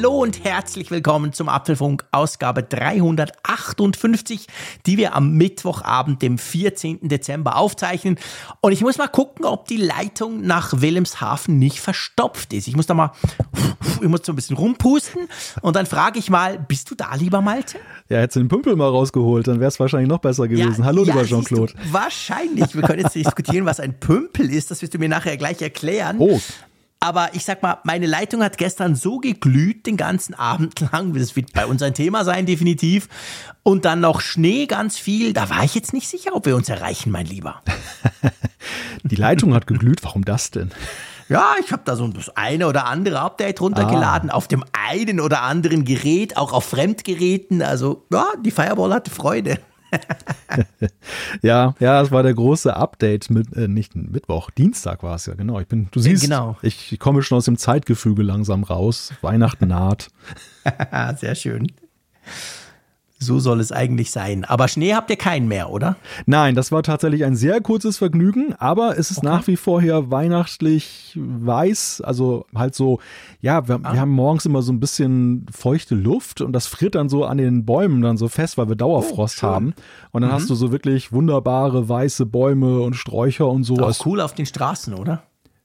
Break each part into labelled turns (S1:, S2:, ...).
S1: Hallo und herzlich willkommen zum Apfelfunk Ausgabe 358, die wir am Mittwochabend, dem 14. Dezember aufzeichnen. Und ich muss mal gucken, ob die Leitung nach Wilhelmshaven nicht verstopft ist. Ich muss da mal, ich muss so ein bisschen rumpusten und dann frage ich mal, bist du da, lieber Malte?
S2: Ja, hättest du den Pümpel mal rausgeholt, dann wäre es wahrscheinlich noch besser gewesen.
S1: Ja,
S2: Hallo,
S1: ja,
S2: lieber Jean-Claude.
S1: Wahrscheinlich. Wir können jetzt diskutieren, was ein Pümpel ist. Das wirst du mir nachher gleich erklären.
S2: Oh,
S1: Aber ich sag mal, meine Leitung hat gestern so geglüht den ganzen Abend lang. Das wird bei uns ein Thema sein, definitiv. Und dann noch Schnee ganz viel. Da war ich jetzt nicht sicher, ob wir uns erreichen, mein Lieber.
S2: die Leitung hat geglüht. Warum das denn?
S1: Ja, ich habe da so das eine oder andere Update runtergeladen auf dem einen oder anderen Gerät, auch auf Fremdgeräten. Also ja, die Fireball hatte Freude.
S2: Ja, ja, es war der große Update mit, äh, nicht Mittwoch, Dienstag war es ja, genau. Ich bin, du siehst,
S1: genau.
S2: ich komme schon aus dem Zeitgefüge langsam raus. Weihnachten naht.
S1: Sehr schön. So soll es eigentlich sein. Aber Schnee habt ihr keinen mehr, oder?
S2: Nein, das war tatsächlich ein sehr kurzes Vergnügen, aber es ist nach wie vor hier weihnachtlich weiß, also halt so, ja, wir, wir haben morgens immer so ein bisschen feuchte Luft und das friert dann so an den Bäumen dann so fest, weil wir Dauerfrost
S1: schön.
S2: haben. Und dann hast du so wirklich wunderbare weiße Bäume und Sträucher und so.
S1: Auch cool auf den Straßen, oder?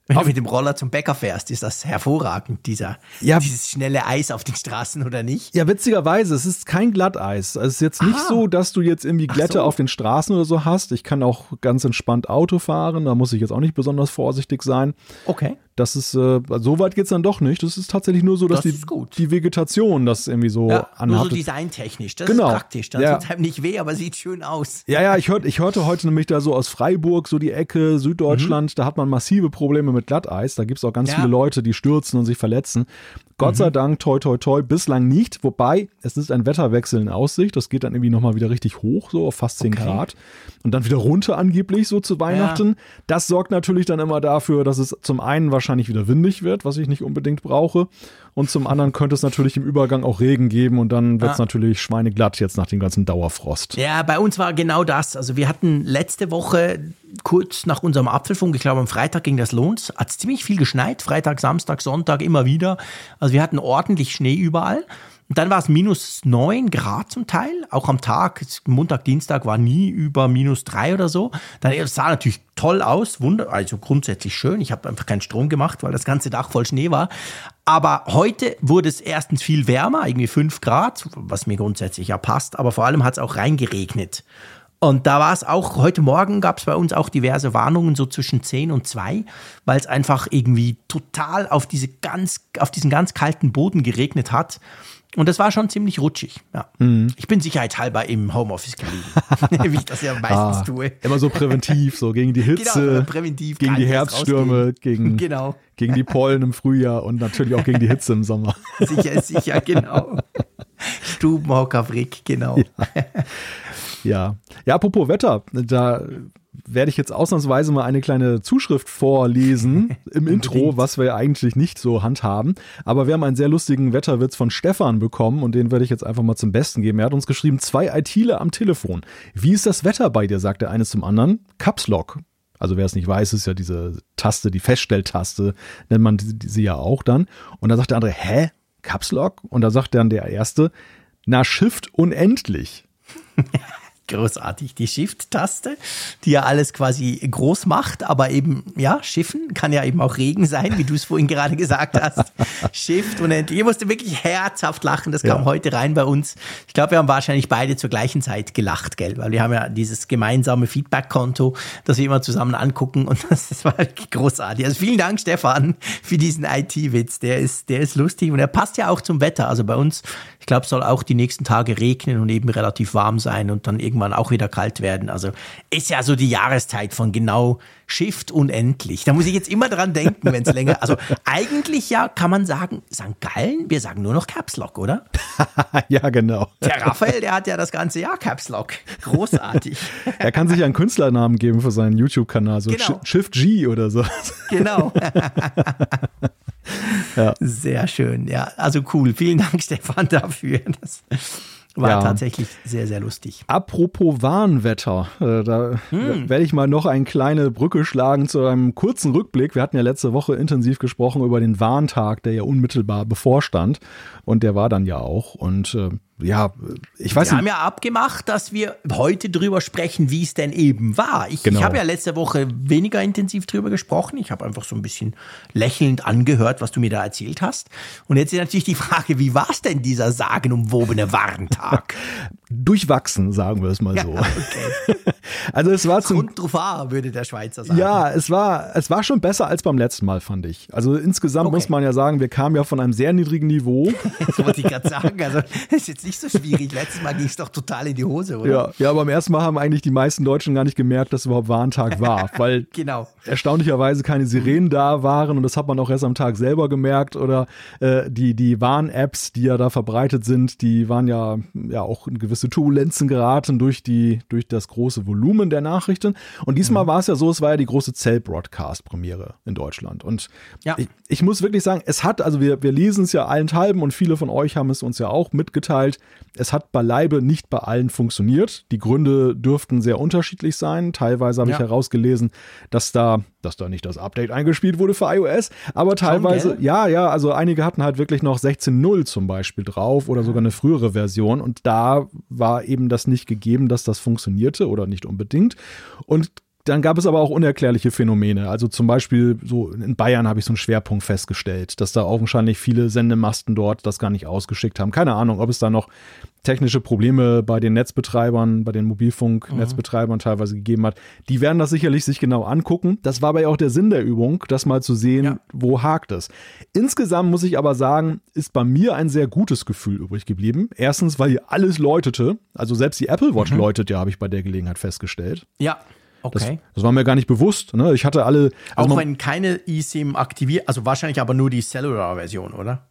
S1: Wenn du mit dem Roller zum Bäcker fährst, ist das hervorragend, dieser,
S2: Ja.
S1: dieses schnelle Eis auf den Straßen, oder nicht?
S2: Ja, witzigerweise, es ist kein Glatteis. Es ist jetzt nicht
S1: Ah.
S2: so, dass du jetzt irgendwie Glätte
S1: so.
S2: auf den Straßen oder so hast. Ich kann auch ganz entspannt Auto fahren, da muss ich jetzt auch nicht besonders vorsichtig sein.
S1: Okay.
S2: Das ist, äh, so weit geht's dann doch nicht. Das ist tatsächlich nur so, dass
S1: Das
S2: die, die Vegetation das irgendwie so
S1: Ja, nur so
S2: anhaftet.
S1: designtechnisch. Das
S2: Genau.
S1: ist praktisch. Dann
S2: Ja.
S1: tut einem nicht weh, aber sieht schön aus.
S2: Ja, ja, ich, hört, ich hörte heute nämlich da so aus Freiburg, so die Ecke, Süddeutschland, da hat man massive Probleme mit Glatteis. Da gibt's auch ganz
S1: Mhm. Ja.
S2: viele Leute, die stürzen und sich verletzen. Gott
S1: Mhm.
S2: sei Dank, toi, toi, toi, bislang nicht. Wobei, es ist ein Wetterwechsel in Aussicht. Das geht dann irgendwie nochmal wieder richtig hoch, so auf fast 10
S1: Okay.
S2: Grad. Und dann wieder runter angeblich, so zu Weihnachten. Das sorgt natürlich dann immer dafür, dass es zum einen wahrscheinlich wieder windig wird, was ich nicht unbedingt brauche. Und zum anderen könnte es natürlich im Übergang auch Regen geben und dann wird's
S1: Ah.
S2: natürlich schweineglatt jetzt nach dem ganzen Dauerfrost.
S1: Ja, bei uns war genau das. Also wir hatten letzte Woche kurz nach unserem Apfelfunk, ich glaube am Freitag ging das los, hat es ziemlich viel geschneit. Freitag, Samstag, Sonntag immer wieder. Also wir hatten ordentlich Schnee überall. Und dann war es minus neun Grad zum Teil. Auch am Tag, Montag, Dienstag war nie über minus drei oder so. Dann sah natürlich toll aus, wunder, also grundsätzlich schön. Ich habe einfach keinen Strom gemacht, weil das ganze Dach voll Schnee war. Aber heute wurde es erstens viel wärmer, irgendwie fünf Grad, was mir grundsätzlich ja passt. Aber vor allem hat es auch reingeregnet. Und da war es auch, heute Morgen gab es bei uns auch diverse Warnungen, so zwischen 10 und 2, weil es einfach irgendwie total auf, diese ganz, auf diesen ganz kalten Boden geregnet hat. Und das war schon ziemlich rutschig. Ja. Ich bin sicherheitshalber im Homeoffice geblieben, wie ich das ja meistens
S2: Ah,
S1: tue.
S2: Immer so präventiv, so gegen die Hitze,
S1: Genau, präventiv
S2: gegen die Herbststürme, gegen,
S1: Genau.
S2: gegen die Pollen im Frühjahr und natürlich auch gegen die Hitze im Sommer.
S1: Sicher, sicher, genau. Stubenhocker Frick, genau.
S2: Ja. Ja, apropos Wetter, da werde ich jetzt ausnahmsweise mal eine kleine Zuschrift vorlesen im Intro, was wir eigentlich nicht so handhaben. Aber wir haben einen sehr lustigen Wetterwitz von Stefan bekommen und den werde ich jetzt einfach mal zum Besten geben. Er hat uns geschrieben, zwei ITler am Telefon. Wie ist das Wetter bei dir, sagt der eine zum anderen. Caps Lock. Also wer es nicht weiß, ist ja diese Taste, die Feststelltaste, nennt man sie ja auch dann. Und da sagt der andere, hä? Caps Lock? Und da sagt dann der erste, na Shift unendlich.
S1: Großartig. Die Shift-Taste, die ja alles quasi groß macht, aber eben, ja, Schiffen kann ja eben auch Regen sein, wie du es vorhin gerade gesagt hast. Shift und ich musste wirklich herzhaft lachen. Das kam
S2: Ja.
S1: heute rein bei uns. Ich glaube, wir haben wahrscheinlich beide zur gleichen Zeit gelacht, gell? Weil wir haben ja dieses gemeinsame Feedback-Konto, das wir immer zusammen angucken und das, das war wirklich großartig. Also vielen Dank, Stefan, für diesen IT-Witz. Der ist, der ist lustig und er passt ja auch zum Wetter. Also bei uns, ich glaube, soll auch die nächsten Tage regnen und eben relativ warm sein und dann irgendwann auch wieder kalt werden. Also ist ja so die Jahreszeit von genau Shift unendlich. Da muss ich jetzt immer dran denken, wenn es länger. Also eigentlich ja kann man sagen, St. Gallen, wir sagen nur noch Caps Lock, oder?
S2: ja, genau.
S1: Der Raphael, der hat ja das ganze Jahr Caps Lock. Großartig.
S2: Er kann sich einen Künstlernamen geben für seinen YouTube-Kanal, so
S1: Genau.
S2: Sh- Shift G oder so.
S1: genau. ja. Sehr schön. Ja, also cool. Vielen Dank, Stefan, dafür. Das war ja. tatsächlich sehr, sehr lustig.
S2: Apropos Warnwetter, äh, da hm. werde ich mal noch eine kleine Brücke schlagen zu einem kurzen Rückblick. Wir hatten ja letzte Woche intensiv gesprochen über den Warntag, der ja unmittelbar bevorstand. Und der war dann ja auch. Und äh, ja, ich weiß
S1: wir nicht. Wir haben ja abgemacht, dass wir heute drüber sprechen, wie es denn eben war. Ich, genau. ich habe ja letzte Woche weniger intensiv drüber gesprochen. Ich habe einfach so ein bisschen lächelnd angehört, was du mir da erzählt hast. Und jetzt ist natürlich die Frage, wie war es denn dieser sagenumwobene Warntag?
S2: Durchwachsen, sagen wir es mal so. Ja, okay. also es war zum
S1: Grundruffar, würde der Schweizer sagen.
S2: Ja, es war, es war schon besser als beim letzten Mal, fand ich. Also insgesamt okay. muss man ja sagen, wir kamen ja von einem sehr niedrigen Niveau.
S1: das wollte ich gerade sagen. Also das ist jetzt nicht so schwierig. Letztes Mal ging es doch total in die Hose, oder?
S2: Ja, ja, aber beim ersten Mal haben eigentlich die meisten Deutschen gar nicht gemerkt, dass überhaupt Warntag war, weil
S1: genau.
S2: erstaunlicherweise keine Sirenen da waren und das hat man auch erst am Tag selber gemerkt oder äh, die, die Warn-Apps, die ja da verbreitet sind, die waren ja, ja auch in gewisse Turbulenzen geraten durch, die, durch das große Volumen der Nachrichten. Und diesmal mhm. war es ja so, es war ja die große Zell-Broadcast-Premiere in Deutschland. Und ja. ich, ich muss wirklich sagen, es hat, also wir, wir lesen es ja allenthalben und viele von euch haben es uns ja auch mitgeteilt, es hat beileibe nicht bei allen funktioniert. Die Gründe dürften sehr unterschiedlich sein. Teilweise habe ja. ich herausgelesen, dass da, dass da nicht das Update eingespielt wurde für iOS, aber teilweise, Schon, ja, ja, also einige hatten halt wirklich noch 16.0 zum Beispiel drauf oder sogar eine frühere Version und da war eben das nicht gegeben, dass das funktionierte oder nicht unbedingt. Und dann gab es aber auch unerklärliche Phänomene. Also zum Beispiel so in Bayern habe ich so einen Schwerpunkt festgestellt, dass da augenscheinlich viele Sendemasten dort das gar nicht ausgeschickt haben. Keine Ahnung, ob es da noch technische Probleme bei den Netzbetreibern, bei den Mobilfunknetzbetreibern mhm. teilweise gegeben hat. Die werden das sicherlich sich genau angucken. Das war aber ja auch der Sinn der Übung, das mal zu sehen, ja. wo hakt es. Insgesamt muss ich aber sagen, ist bei mir ein sehr gutes Gefühl übrig geblieben. Erstens, weil hier alles läutete. Also selbst die Apple Watch mhm. läutet ja, habe ich bei der Gelegenheit festgestellt.
S1: Ja.
S2: Okay. Das, das, war mir gar nicht bewusst. Ne? Ich hatte alle.
S1: Also Auch wenn keine eSIM aktiviert, also wahrscheinlich aber nur die Cellular-Version, oder?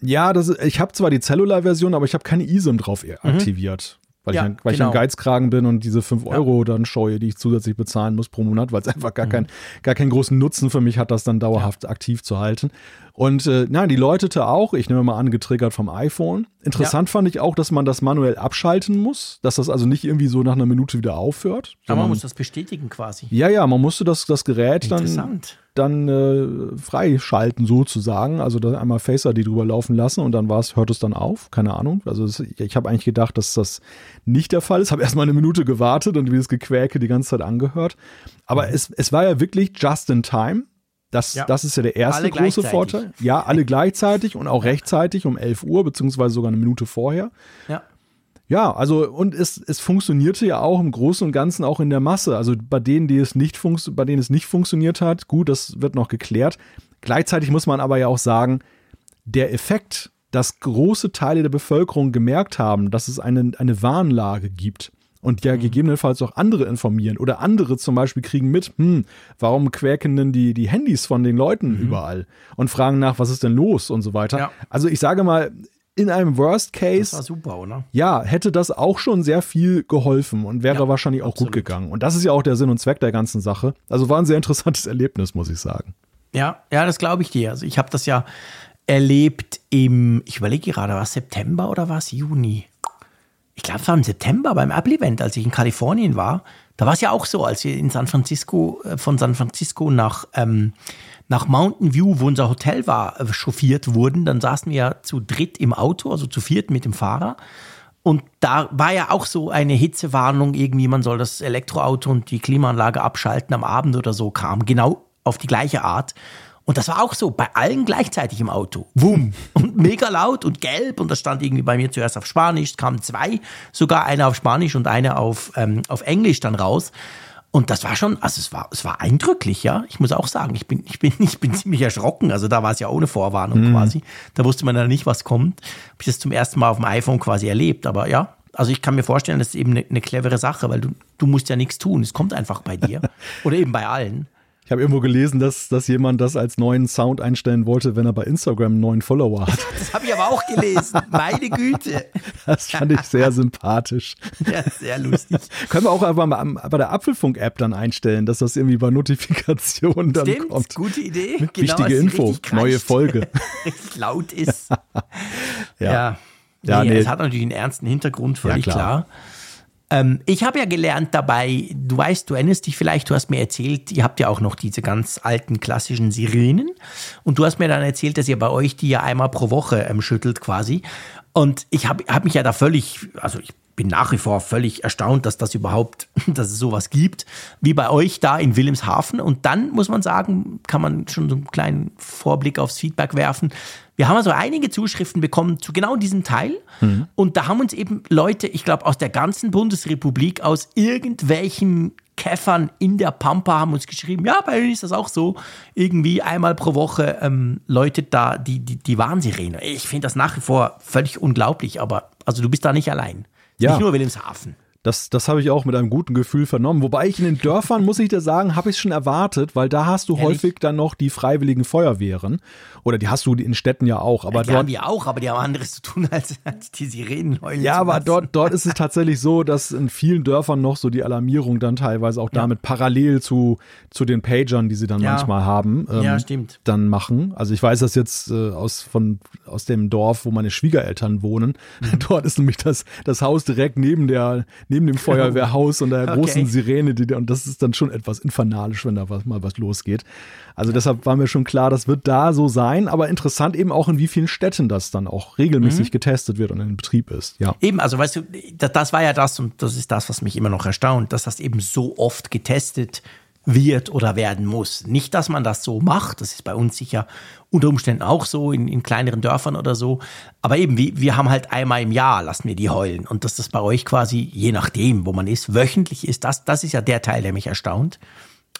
S2: Ja, das, ich habe zwar die Cellular-Version, aber ich habe keine eSIM drauf mhm. aktiviert. Weil, ja, ich, weil genau. ich ein Geizkragen bin und diese 5 Euro ja. dann scheue, die ich zusätzlich bezahlen muss pro Monat, weil es einfach gar, mhm. kein, gar keinen großen Nutzen für mich hat, das dann dauerhaft ja. aktiv zu halten. Und äh, nein, die läutete auch, ich nehme mal an, getriggert vom iPhone. Interessant fand ich auch, dass man das manuell abschalten muss, dass das also nicht irgendwie so nach einer Minute wieder aufhört.
S1: Aber man muss das bestätigen quasi.
S2: Ja, ja, man musste das, das Gerät dann dann äh, freischalten sozusagen. Also da einmal Face ID drüber laufen lassen und dann war's, hört es dann auf. Keine Ahnung. Also das, ich habe eigentlich gedacht, dass das nicht der Fall ist. Habe erstmal eine Minute gewartet und wie das Gequäke die ganze Zeit angehört. Aber mhm. es, es war ja wirklich just in time. Das, ja. das ist ja der erste große Vorteil. Ja, alle gleichzeitig und auch rechtzeitig um 11 Uhr, beziehungsweise sogar eine Minute vorher.
S1: Ja.
S2: Ja, also und es, es funktionierte ja auch im Großen und Ganzen auch in der Masse. Also bei denen, die es nicht bei denen es nicht funktioniert hat, gut, das wird noch geklärt. Gleichzeitig muss man aber ja auch sagen, der Effekt, dass große Teile der Bevölkerung gemerkt haben, dass es eine, eine Warnlage gibt und ja mhm. gegebenenfalls auch andere informieren oder andere zum Beispiel kriegen mit, hm, warum quäken denn die, die Handys von den Leuten mhm. überall und fragen nach, was ist denn los und so weiter. Ja. Also ich sage mal, in einem Worst Case, das
S1: war super, oder?
S2: ja, hätte das auch schon sehr viel geholfen und wäre ja, wahrscheinlich auch absolut. gut gegangen. Und das ist ja auch der Sinn und Zweck der ganzen Sache. Also war ein sehr interessantes Erlebnis, muss ich sagen.
S1: Ja, ja, das glaube ich dir. Also ich habe das ja erlebt im, ich überlege gerade, war es September oder war es Juni? Ich glaube, es war im September beim Apple-Event, als ich in Kalifornien war. Da war es ja auch so, als wir in San Francisco, äh, von San Francisco nach ähm, nach Mountain View, wo unser Hotel war, äh, chauffiert wurden. Dann saßen wir ja zu dritt im Auto, also zu viert mit dem Fahrer. Und da war ja auch so eine Hitzewarnung, irgendwie, man soll das Elektroauto und die Klimaanlage abschalten am Abend oder so, kam genau auf die gleiche Art. Und das war auch so, bei allen gleichzeitig im Auto. Wumm. Und mega laut und gelb. Und das stand irgendwie bei mir zuerst auf Spanisch, es kamen zwei, sogar eine auf Spanisch und eine auf, ähm, auf Englisch dann raus. Und das war schon, also es war, es war eindrücklich, ja. Ich muss auch sagen, ich bin, ich bin, ich bin ziemlich erschrocken. Also da war es ja ohne Vorwarnung mhm. quasi. Da wusste man ja nicht, was kommt. Habe ich das zum ersten Mal auf dem iPhone quasi erlebt. Aber ja, also ich kann mir vorstellen, das ist eben eine, eine clevere Sache, weil du, du musst ja nichts tun. Es kommt einfach bei dir. Oder eben bei allen.
S2: Ich habe irgendwo gelesen, dass, dass jemand das als neuen Sound einstellen wollte, wenn er bei Instagram einen neuen Follower hat.
S1: Das habe ich aber auch gelesen. Meine Güte.
S2: Das fand ich sehr sympathisch.
S1: Ja, sehr lustig.
S2: Können wir auch aber bei der Apfelfunk-App dann einstellen, dass das irgendwie bei Notifikationen dann
S1: Stimmt,
S2: kommt.
S1: gute Idee.
S2: Genau,
S1: Genau,
S2: Wichtige Info, neue Folge.
S1: richtig laut ist.
S2: Ja.
S1: ja.
S2: Ja,
S1: nee,
S2: nee.
S1: Es hat natürlich einen ernsten Hintergrund, völlig
S2: Ja, klar.
S1: klar. Ähm, ich habe ja gelernt dabei, du weißt, du erinnerst dich vielleicht, du hast mir erzählt, ihr habt ja auch noch diese ganz alten klassischen Sirenen. Und du hast mir dann erzählt, dass ihr bei euch die ja einmal pro Woche ähm, schüttelt quasi. Und ich habe hab mich ja da völlig, also ich bin nach wie vor völlig erstaunt, dass das überhaupt, dass es sowas gibt, wie bei euch da in Wilhelmshaven. Und dann muss man sagen, kann man schon so einen kleinen Vorblick aufs Feedback werfen. Wir haben also einige Zuschriften bekommen zu genau diesem Teil. Und da haben uns eben Leute, ich glaube, aus der ganzen Bundesrepublik, aus irgendwelchen Käffern in der Pampa haben uns geschrieben, ja, bei uns ist das auch so. Irgendwie einmal pro Woche ähm, läutet da die, die, die Warnsirene. Ich finde das nach wie vor völlig unglaublich, aber also du bist da nicht allein.
S2: Ja.
S1: Nicht nur Wilhelmshaven.
S2: Das, das habe ich auch mit einem guten Gefühl vernommen. Wobei ich in den Dörfern, muss ich dir sagen, habe ich es schon erwartet, weil da hast du
S1: Ehrlich?
S2: häufig dann noch die freiwilligen Feuerwehren. Oder die hast du in Städten ja auch. Aber
S1: die haben
S2: dort,
S1: wir auch, aber die haben anderes zu tun, als, als die Sirenen heulen
S2: ja, aber
S1: lassen.
S2: dort, dort ist es tatsächlich so, dass in vielen Dörfern noch so die Alarmierung dann teilweise auch damit parallel zu, zu den Pagern, die sie dann
S1: Ja.
S2: manchmal haben, ähm,
S1: Ja, stimmt.
S2: dann machen. Also ich weiß das jetzt äh, aus, von, aus dem Dorf, wo meine Schwiegereltern wohnen.
S1: Mhm.
S2: Dort ist nämlich das, das Haus direkt neben, der, neben dem Feuerwehrhaus und der
S1: Okay.
S2: großen Sirene. Die, und das ist dann schon etwas infernalisch, wenn da was, mal was losgeht. Also deshalb war mir schon klar, das wird da so sein. Aber interessant eben auch, in wie vielen Städten das dann auch regelmäßig getestet wird und in Betrieb ist. Ja.
S1: Eben, also weißt du, das, das war ja das und das ist das, was mich immer noch erstaunt, dass das eben so oft getestet wird oder werden muss. Nicht, dass man das so macht, das ist bei uns sicher unter Umständen auch so in, in kleineren Dörfern oder so, aber eben, wir, wir haben halt einmal im Jahr, lassen wir die heulen und dass das bei euch quasi, je nachdem, wo man ist, wöchentlich ist, das, das ist ja der Teil, der mich erstaunt.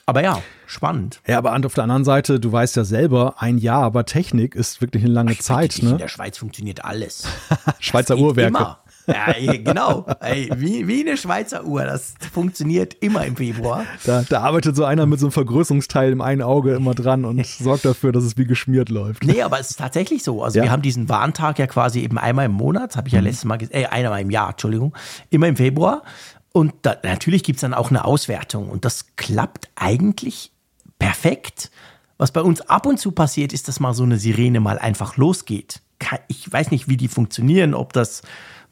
S1: Aber ja, spannend.
S2: Ja, aber auf der anderen Seite, du weißt ja selber, ein Jahr, aber Technik ist wirklich eine lange Zeit.
S1: In
S2: Ne?
S1: der Schweiz funktioniert alles.
S2: Schweizer Uhrwerke.
S1: Immer. Ja, genau. Ey, wie, wie eine Schweizer Uhr. Das funktioniert immer im Februar.
S2: Da, da arbeitet so einer mit so einem Vergrößerungsteil im einen Auge immer dran und sorgt dafür, dass es wie geschmiert läuft.
S1: Nee, aber es ist tatsächlich so. Also
S2: Ja. Mhm.
S1: wir haben diesen Warntag ja quasi eben einmal im Monat, habe ich ja letztes Mal gesagt, äh, einmal im Jahr, Entschuldigung, immer im Februar. Und da, natürlich gibt's dann auch eine Auswertung und das klappt eigentlich perfekt. Was bei uns ab und zu passiert, ist, dass mal so eine Sirene mal einfach losgeht. Ich weiß nicht, wie die funktionieren, ob das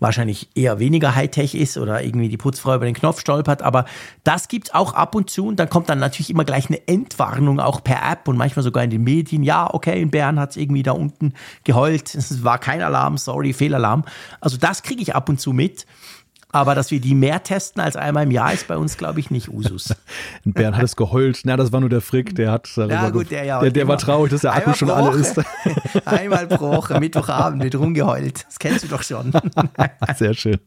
S1: wahrscheinlich eher weniger Hightech ist oder irgendwie die Putzfrau über den Knopf stolpert, aber das gibt's auch ab und zu und dann kommt dann natürlich immer gleich eine Entwarnung auch per App und manchmal sogar in den Medien. Ja, okay, in Bern hat's irgendwie da unten geheult, es war kein Alarm, sorry, Fehlalarm. Also das kriege ich ab und zu mit. Aber dass wir die mehr testen als einmal im Jahr, ist bei uns, glaube ich, nicht Usus.
S2: Bernd hat es geheult. Na, das war nur der Frick, der hat darüber
S1: Ja, gut, der ja.
S2: der, der war traurig, dass der Akku schon alle
S1: Woche.
S2: ist.
S1: Einmal pro Woche, Mittwochabend wird rumgeheult. Das kennst du doch schon.
S2: Sehr schön.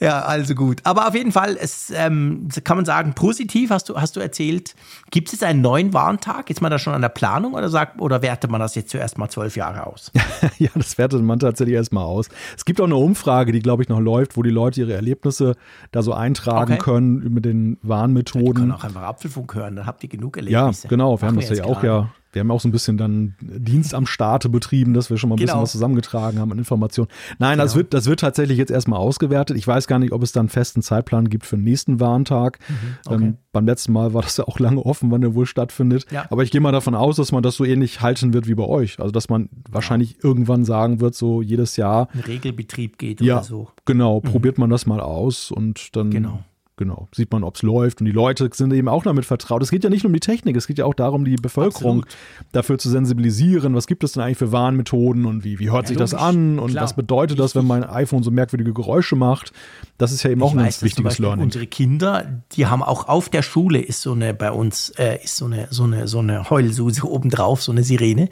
S1: Ja, also gut. Aber auf jeden Fall, es ähm, kann man sagen, positiv hast du, hast du erzählt. Gibt es jetzt einen neuen Warntag? Ist man da schon an der Planung oder sagt, oder wertet man das jetzt zuerst mal zwölf Jahre aus?
S2: Ja, das wertet man tatsächlich erstmal aus. Es gibt auch eine Umfrage, die, glaube ich, noch läuft, wo die Leute ihre Erlebnisse da so eintragen
S1: Okay.
S2: können mit den Warnmethoden.
S1: können auch einfach Apfelfunk hören, dann habt ihr genug
S2: Ja,
S1: Erlebnisse.
S2: genau. Wir haben das ja auch ja. Wir haben auch so ein bisschen dann Dienst am Starte betrieben, dass wir schon mal ein bisschen
S1: Genau.
S2: was zusammengetragen haben an Informationen. Nein, das, wird, das wird tatsächlich jetzt erstmal ausgewertet. Ich weiß gar nicht, ob es dann einen festen Zeitplan gibt für den nächsten Warntag.
S1: Mhm, okay.
S2: ähm, beim letzten Mal war das ja auch lange offen, wann der wohl stattfindet.
S1: Ja.
S2: Aber ich gehe mal davon aus, dass man das so ähnlich halten wird wie bei euch. Also, dass man wahrscheinlich irgendwann sagen wird, so jedes Jahr,
S1: Ein Regelbetrieb geht
S2: ja,
S1: oder so.
S2: genau, probiert man das mal aus und dann
S1: Genau.
S2: Genau, sieht man, ob es läuft. Und die Leute sind eben auch damit vertraut. Es geht ja nicht nur um die Technik, es geht ja auch darum, die Bevölkerung
S1: Absolut.
S2: dafür zu sensibilisieren. Was gibt es denn eigentlich für Warnmethoden und wie, wie hört sich das
S1: logisch.
S2: an und
S1: Klar.
S2: was bedeutet das, wenn mein iPhone so merkwürdige Geräusche macht? Das ist ja eben auch
S1: ich
S2: ein
S1: weiß,
S2: ganz wichtiges Learning.
S1: Unsere Kinder, die haben auch auf der Schule ist so eine bei uns äh, ist so eine so eine so eine Heulsuse obendrauf, so eine Sirene.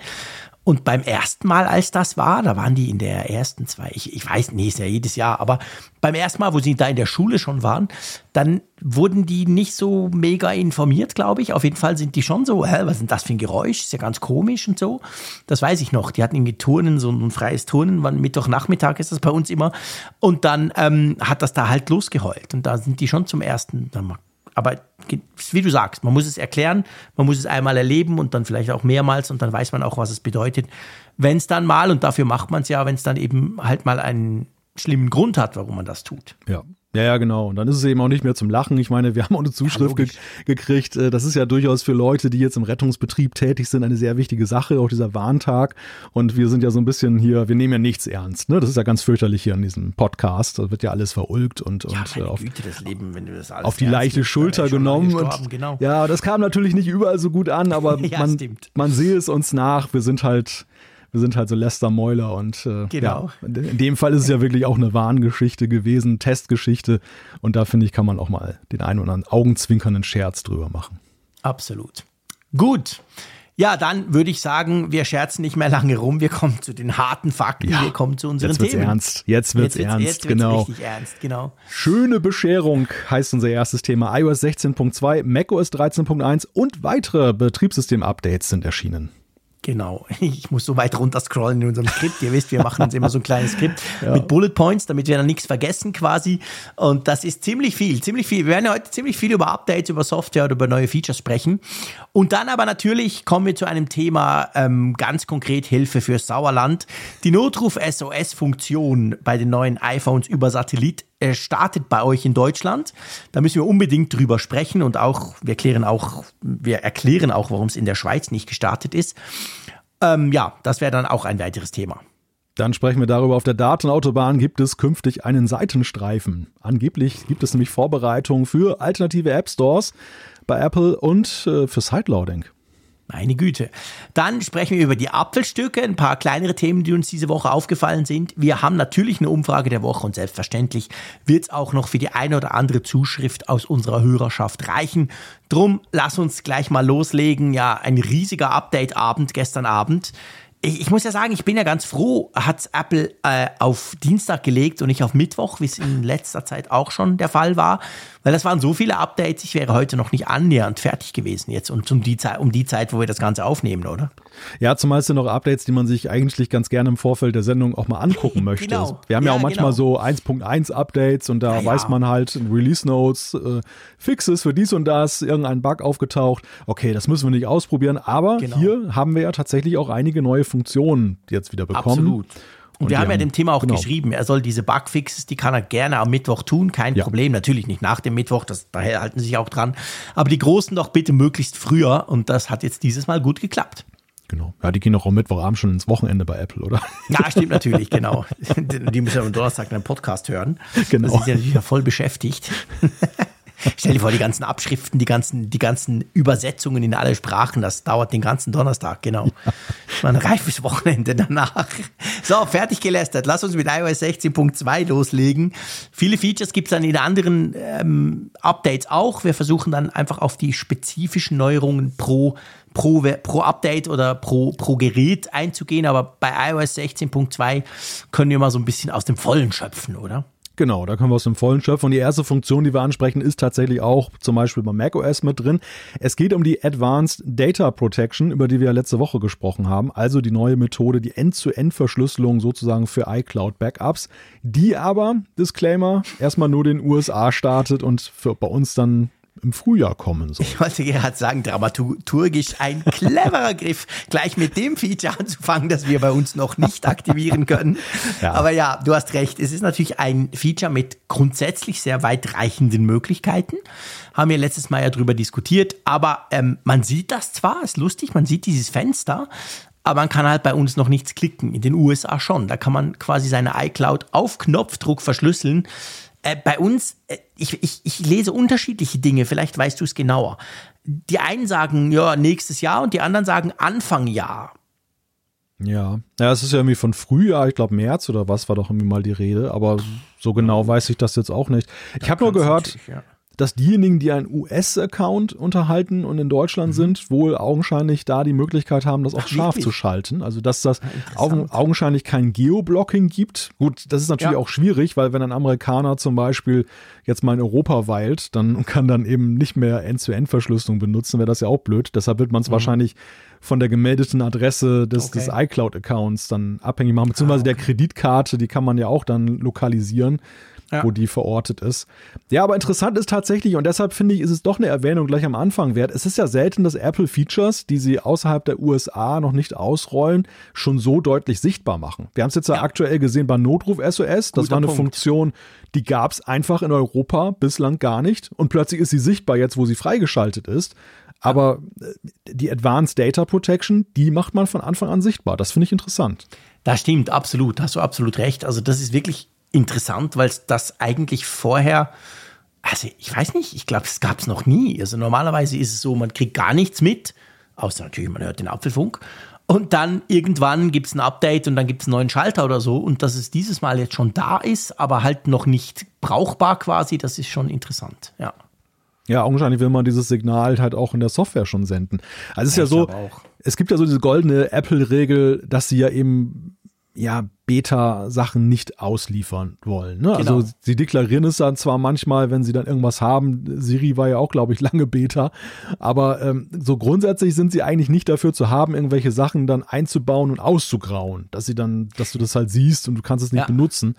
S1: Und beim ersten Mal, als das war, da waren die in der ersten zwei, ich, ich weiß nicht, ist ja jedes Jahr, aber beim ersten Mal, wo sie da in der Schule schon waren, dann wurden die nicht so mega informiert, glaube ich. Auf jeden Fall sind die schon so, hä, was ist denn das für ein Geräusch? Ist ja ganz komisch und so. Das weiß ich noch. Die hatten irgendwie Turnen, so ein freies Turnen, wann Mittwochnachmittag ist das bei uns immer. Und dann ähm, hat das da halt losgeheult. Und da sind die schon zum ersten, dann Aber wie du sagst, man muss es erklären, man muss es einmal erleben und dann vielleicht auch mehrmals und dann weiß man auch, was es bedeutet. Wenn es dann mal, und dafür macht man es ja, wenn es dann eben halt mal einen schlimmen Grund hat, warum man das tut.
S2: Ja, ja, ja, genau. Und dann ist es eben auch nicht mehr zum Lachen. Ich meine, wir haben auch eine Zuschrift ja, ge gekriegt. Äh, das ist ja durchaus für Leute, die jetzt im Rettungsbetrieb tätig sind, eine sehr wichtige Sache, auch dieser Warntag. Und wir sind ja so ein bisschen hier, wir nehmen ja nichts ernst. Ne? Das ist ja ganz fürchterlich hier in diesem Podcast. Da wird ja alles verulgt und,
S1: ja,
S2: und
S1: auf, Güte, Leben,
S2: auf die leichte Schulter genommen. Und, genau. Ja, das kam natürlich nicht überall so gut an, aber ja, man, man sehe es uns nach. Wir sind halt sind halt so Lester Mäuler und äh, genau. ja, in dem Fall ist es ja wirklich auch eine Warngeschichte gewesen, Testgeschichte und da finde ich, kann man auch mal den einen oder anderen augenzwinkernden Scherz drüber machen.
S1: Absolut. Gut. Ja, dann würde ich sagen, wir scherzen nicht mehr lange rum. Wir kommen zu den harten Fakten. Ja, wir kommen zu unseren
S2: jetzt wird's
S1: Themen.
S2: Ernst. Jetzt wird's jetzt, ernst. Jetzt, jetzt genau.
S1: richtig ernst. Genau.
S2: Schöne Bescherung heißt unser erstes Thema. iOS 16.2, macOS 13.1 und weitere Betriebssystem-Updates sind erschienen.
S1: Genau. Ich muss so weit runter scrollen in unserem Skript. Ihr wisst, wir machen uns immer so ein kleines Skript ja. mit Bullet Points, damit wir dann nichts vergessen quasi. Und das ist ziemlich viel, ziemlich viel. Wir werden ja heute ziemlich viel über Updates, über Software oder über neue Features sprechen. Und dann aber natürlich kommen wir zu einem Thema ähm, ganz konkret Hilfe für Sauerland. Die Notruf-SOS-Funktion bei den neuen iPhones über Satellit startet bei euch in Deutschland. Da müssen wir unbedingt drüber sprechen und auch, wir erklären auch, wir erklären auch, warum es in der Schweiz nicht gestartet ist. Ähm, ja, das wäre dann auch ein weiteres Thema.
S2: Dann sprechen wir darüber, auf der Datenautobahn gibt es künftig einen Seitenstreifen. Angeblich gibt es nämlich Vorbereitungen für alternative App Stores bei Apple und äh, für Sideloading.
S1: Meine Güte. Dann sprechen wir über die Apfelstücke, ein paar kleinere Themen, die uns diese Woche aufgefallen sind. Wir haben natürlich eine Umfrage der Woche und selbstverständlich wird es auch noch für die eine oder andere Zuschrift aus unserer Hörerschaft reichen. Drum, lass uns gleich mal loslegen. Ja, ein riesiger Update-Abend gestern Abend ich, ich, muss ja sagen, ich bin ja ganz froh, hat Apple äh, auf Dienstag gelegt und nicht auf Mittwoch, wie es in letzter Zeit auch schon der Fall war. Weil das waren so viele Updates, ich wäre heute noch nicht annähernd fertig gewesen jetzt und um die, Zeit, um die Zeit, wo wir das Ganze aufnehmen, oder?
S2: Ja, zumal es sind noch Updates, die man sich eigentlich ganz gerne im Vorfeld der Sendung auch mal angucken möchte. genau. Wir haben ja, ja auch manchmal genau. so 1.1 Updates und da ja, weiß man halt Release Notes, äh, Fixes für dies und das, irgendein Bug aufgetaucht. Okay, das müssen wir nicht ausprobieren, aber genau. hier haben wir ja tatsächlich auch einige neue Funktionen jetzt wieder bekommen.
S1: Absolut. Und, und wir haben ja dem Thema auch genau. geschrieben, er soll diese Bugfixes, die kann er gerne am Mittwoch tun, kein ja. Problem. Natürlich nicht nach dem Mittwoch, das, daher halten sie sich auch dran. Aber die großen doch bitte möglichst früher und das hat jetzt dieses Mal gut geklappt.
S2: Genau. Ja, die gehen doch am Mittwochabend schon ins Wochenende bei Apple, oder?
S1: Ja, stimmt natürlich, genau. Die müssen ja am Donnerstag einen Podcast hören. Genau. Da sind sie natürlich voll beschäftigt. Stell dir vor, die ganzen Abschriften, die ganzen, die ganzen Übersetzungen in alle Sprachen, das dauert den ganzen Donnerstag, genau. Ja. Ein reifes Wochenende danach. So, fertig gelästert. Lass uns mit iOS 16.2 loslegen. Viele Features gibt es dann in anderen ähm, Updates auch. Wir versuchen dann einfach auf die spezifischen Neuerungen pro pro, pro Update oder pro, pro Gerät einzugehen, aber bei iOS 16.2 können wir mal so ein bisschen aus dem Vollen schöpfen, oder?
S2: Genau, da können wir aus dem Vollen schöpfen. Und die erste Funktion, die wir ansprechen, ist tatsächlich auch zum Beispiel bei macOS mit drin. Es geht um die Advanced Data Protection, über die wir letzte Woche gesprochen haben. Also die neue Methode, die End-zu-End-Verschlüsselung sozusagen für iCloud-Backups, die aber, Disclaimer, erstmal nur den USA startet und für bei uns dann im Frühjahr kommen soll.
S1: Ich wollte gerade sagen, dramaturgisch ein cleverer Griff, gleich mit dem Feature anzufangen, das wir bei uns noch nicht aktivieren können. Ja. Aber ja, du hast recht. Es ist natürlich ein Feature mit grundsätzlich sehr weitreichenden Möglichkeiten. Haben wir letztes Mal ja drüber diskutiert. Aber ähm, man sieht das zwar, ist lustig, man sieht dieses Fenster, aber man kann halt bei uns noch nichts klicken. In den USA schon. Da kann man quasi seine iCloud auf Knopfdruck verschlüsseln. Äh, bei uns, äh, ich, ich, ich lese unterschiedliche Dinge, vielleicht weißt du es genauer. Die einen sagen, ja, nächstes Jahr und die anderen sagen Anfang Jahr.
S2: Ja, ja, es ist ja irgendwie von Frühjahr, ich glaube März oder was war doch irgendwie mal die Rede, aber so genau weiß ich das jetzt auch nicht. Ich habe nur gehört, ja dass diejenigen, die einen US-Account unterhalten und in Deutschland mhm. sind, wohl augenscheinlich da die Möglichkeit haben, das auch Ach, scharf wirklich? zu schalten. Also dass das augen, augenscheinlich kein Geoblocking gibt. Gut, das ist natürlich ja. auch schwierig, weil wenn ein Amerikaner zum Beispiel jetzt mal in Europa weilt, dann kann dann eben nicht mehr End-zu-End-Verschlüsselung benutzen, wäre das ja auch blöd. Deshalb wird man es mhm. wahrscheinlich von der gemeldeten Adresse des, okay. des iCloud-Accounts dann abhängig machen, beziehungsweise ah, okay. der Kreditkarte, die kann man ja auch dann lokalisieren. Ja. wo die verortet ist. Ja, aber interessant ist tatsächlich, und deshalb finde ich, ist es doch eine Erwähnung gleich am Anfang wert. Es ist ja selten, dass Apple Features, die sie außerhalb der USA noch nicht ausrollen, schon so deutlich sichtbar machen. Wir haben es jetzt ja, ja aktuell gesehen bei Notruf SOS. Das Guter war eine Punkt. Funktion, die gab es einfach in Europa bislang gar nicht. Und plötzlich ist sie sichtbar jetzt, wo sie freigeschaltet ist. Aber äh, die Advanced Data Protection, die macht man von Anfang an sichtbar. Das finde ich interessant.
S1: Das stimmt, absolut. Hast du absolut recht. Also das ist wirklich interessant, weil das eigentlich vorher, also ich weiß nicht, ich glaube, es gab es noch nie. Also normalerweise ist es so, man kriegt gar nichts mit, außer natürlich, man hört den Apfelfunk. Und dann irgendwann gibt es ein Update und dann gibt es einen neuen Schalter oder so. Und dass es dieses Mal jetzt schon da ist, aber halt noch nicht brauchbar quasi, das ist schon interessant, ja.
S2: Ja, augenscheinlich will man dieses Signal halt auch in der Software schon senden. Also es ist ja, ja so, es gibt ja so diese goldene Apple-Regel, dass sie ja eben ja Beta-Sachen nicht ausliefern wollen. Ne? Also genau. Also sie deklarieren es dann zwar manchmal, wenn sie dann irgendwas haben. Siri war ja auch, glaube ich, lange Beta, aber ähm, so grundsätzlich sind sie eigentlich nicht dafür zu haben, irgendwelche Sachen dann einzubauen und auszugrauen, dass sie dann, dass du das halt siehst und du kannst es nicht ja. benutzen.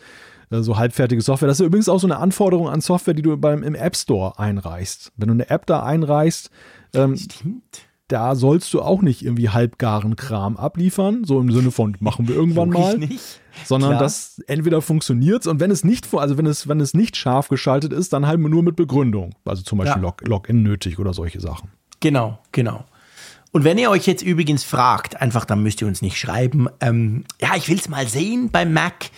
S2: Äh, so halbfertige Software. Das ist übrigens auch so eine Anforderung an Software, die du beim im App Store einreichst. Wenn du eine App da einreichst, ähm, Stimmt da sollst du auch nicht irgendwie halbgaren Kram abliefern, so im Sinne von machen wir irgendwann mal, nicht. sondern Klar. das entweder funktioniert und wenn es nicht also wenn es wenn es nicht scharf geschaltet ist, dann halt nur mit Begründung, also zum Beispiel ja. Log, Login nötig oder solche Sachen.
S1: Genau, genau. Und wenn ihr euch jetzt übrigens fragt, einfach dann müsst ihr uns nicht schreiben, ähm, ja, ich will es mal sehen beim Mac.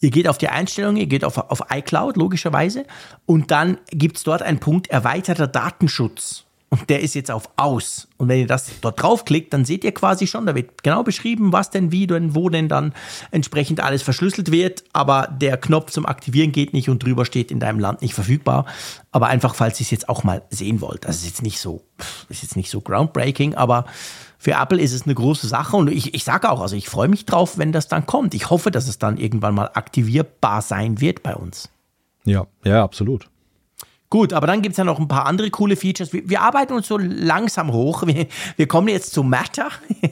S1: Ihr geht auf die Einstellungen, ihr geht auf, auf iCloud logischerweise und dann gibt es dort einen Punkt erweiterter Datenschutz und der ist jetzt auf aus. Und wenn ihr das dort draufklickt, dann seht ihr quasi schon, da wird genau beschrieben, was denn wie denn, wo denn dann entsprechend alles verschlüsselt wird. Aber der Knopf zum Aktivieren geht nicht und drüber steht in deinem Land nicht verfügbar. Aber einfach, falls ihr es jetzt auch mal sehen wollt. Das ist jetzt nicht so, ist jetzt nicht so groundbreaking, aber für Apple ist es eine große Sache und ich, ich sage auch, also ich freue mich drauf, wenn das dann kommt. Ich hoffe, dass es dann irgendwann mal aktivierbar sein wird bei uns.
S2: Ja, ja, absolut.
S1: Gut, aber dann gibt es ja noch ein paar andere coole Features. Wir, wir arbeiten uns so langsam hoch. Wir, wir kommen jetzt zu Matter. das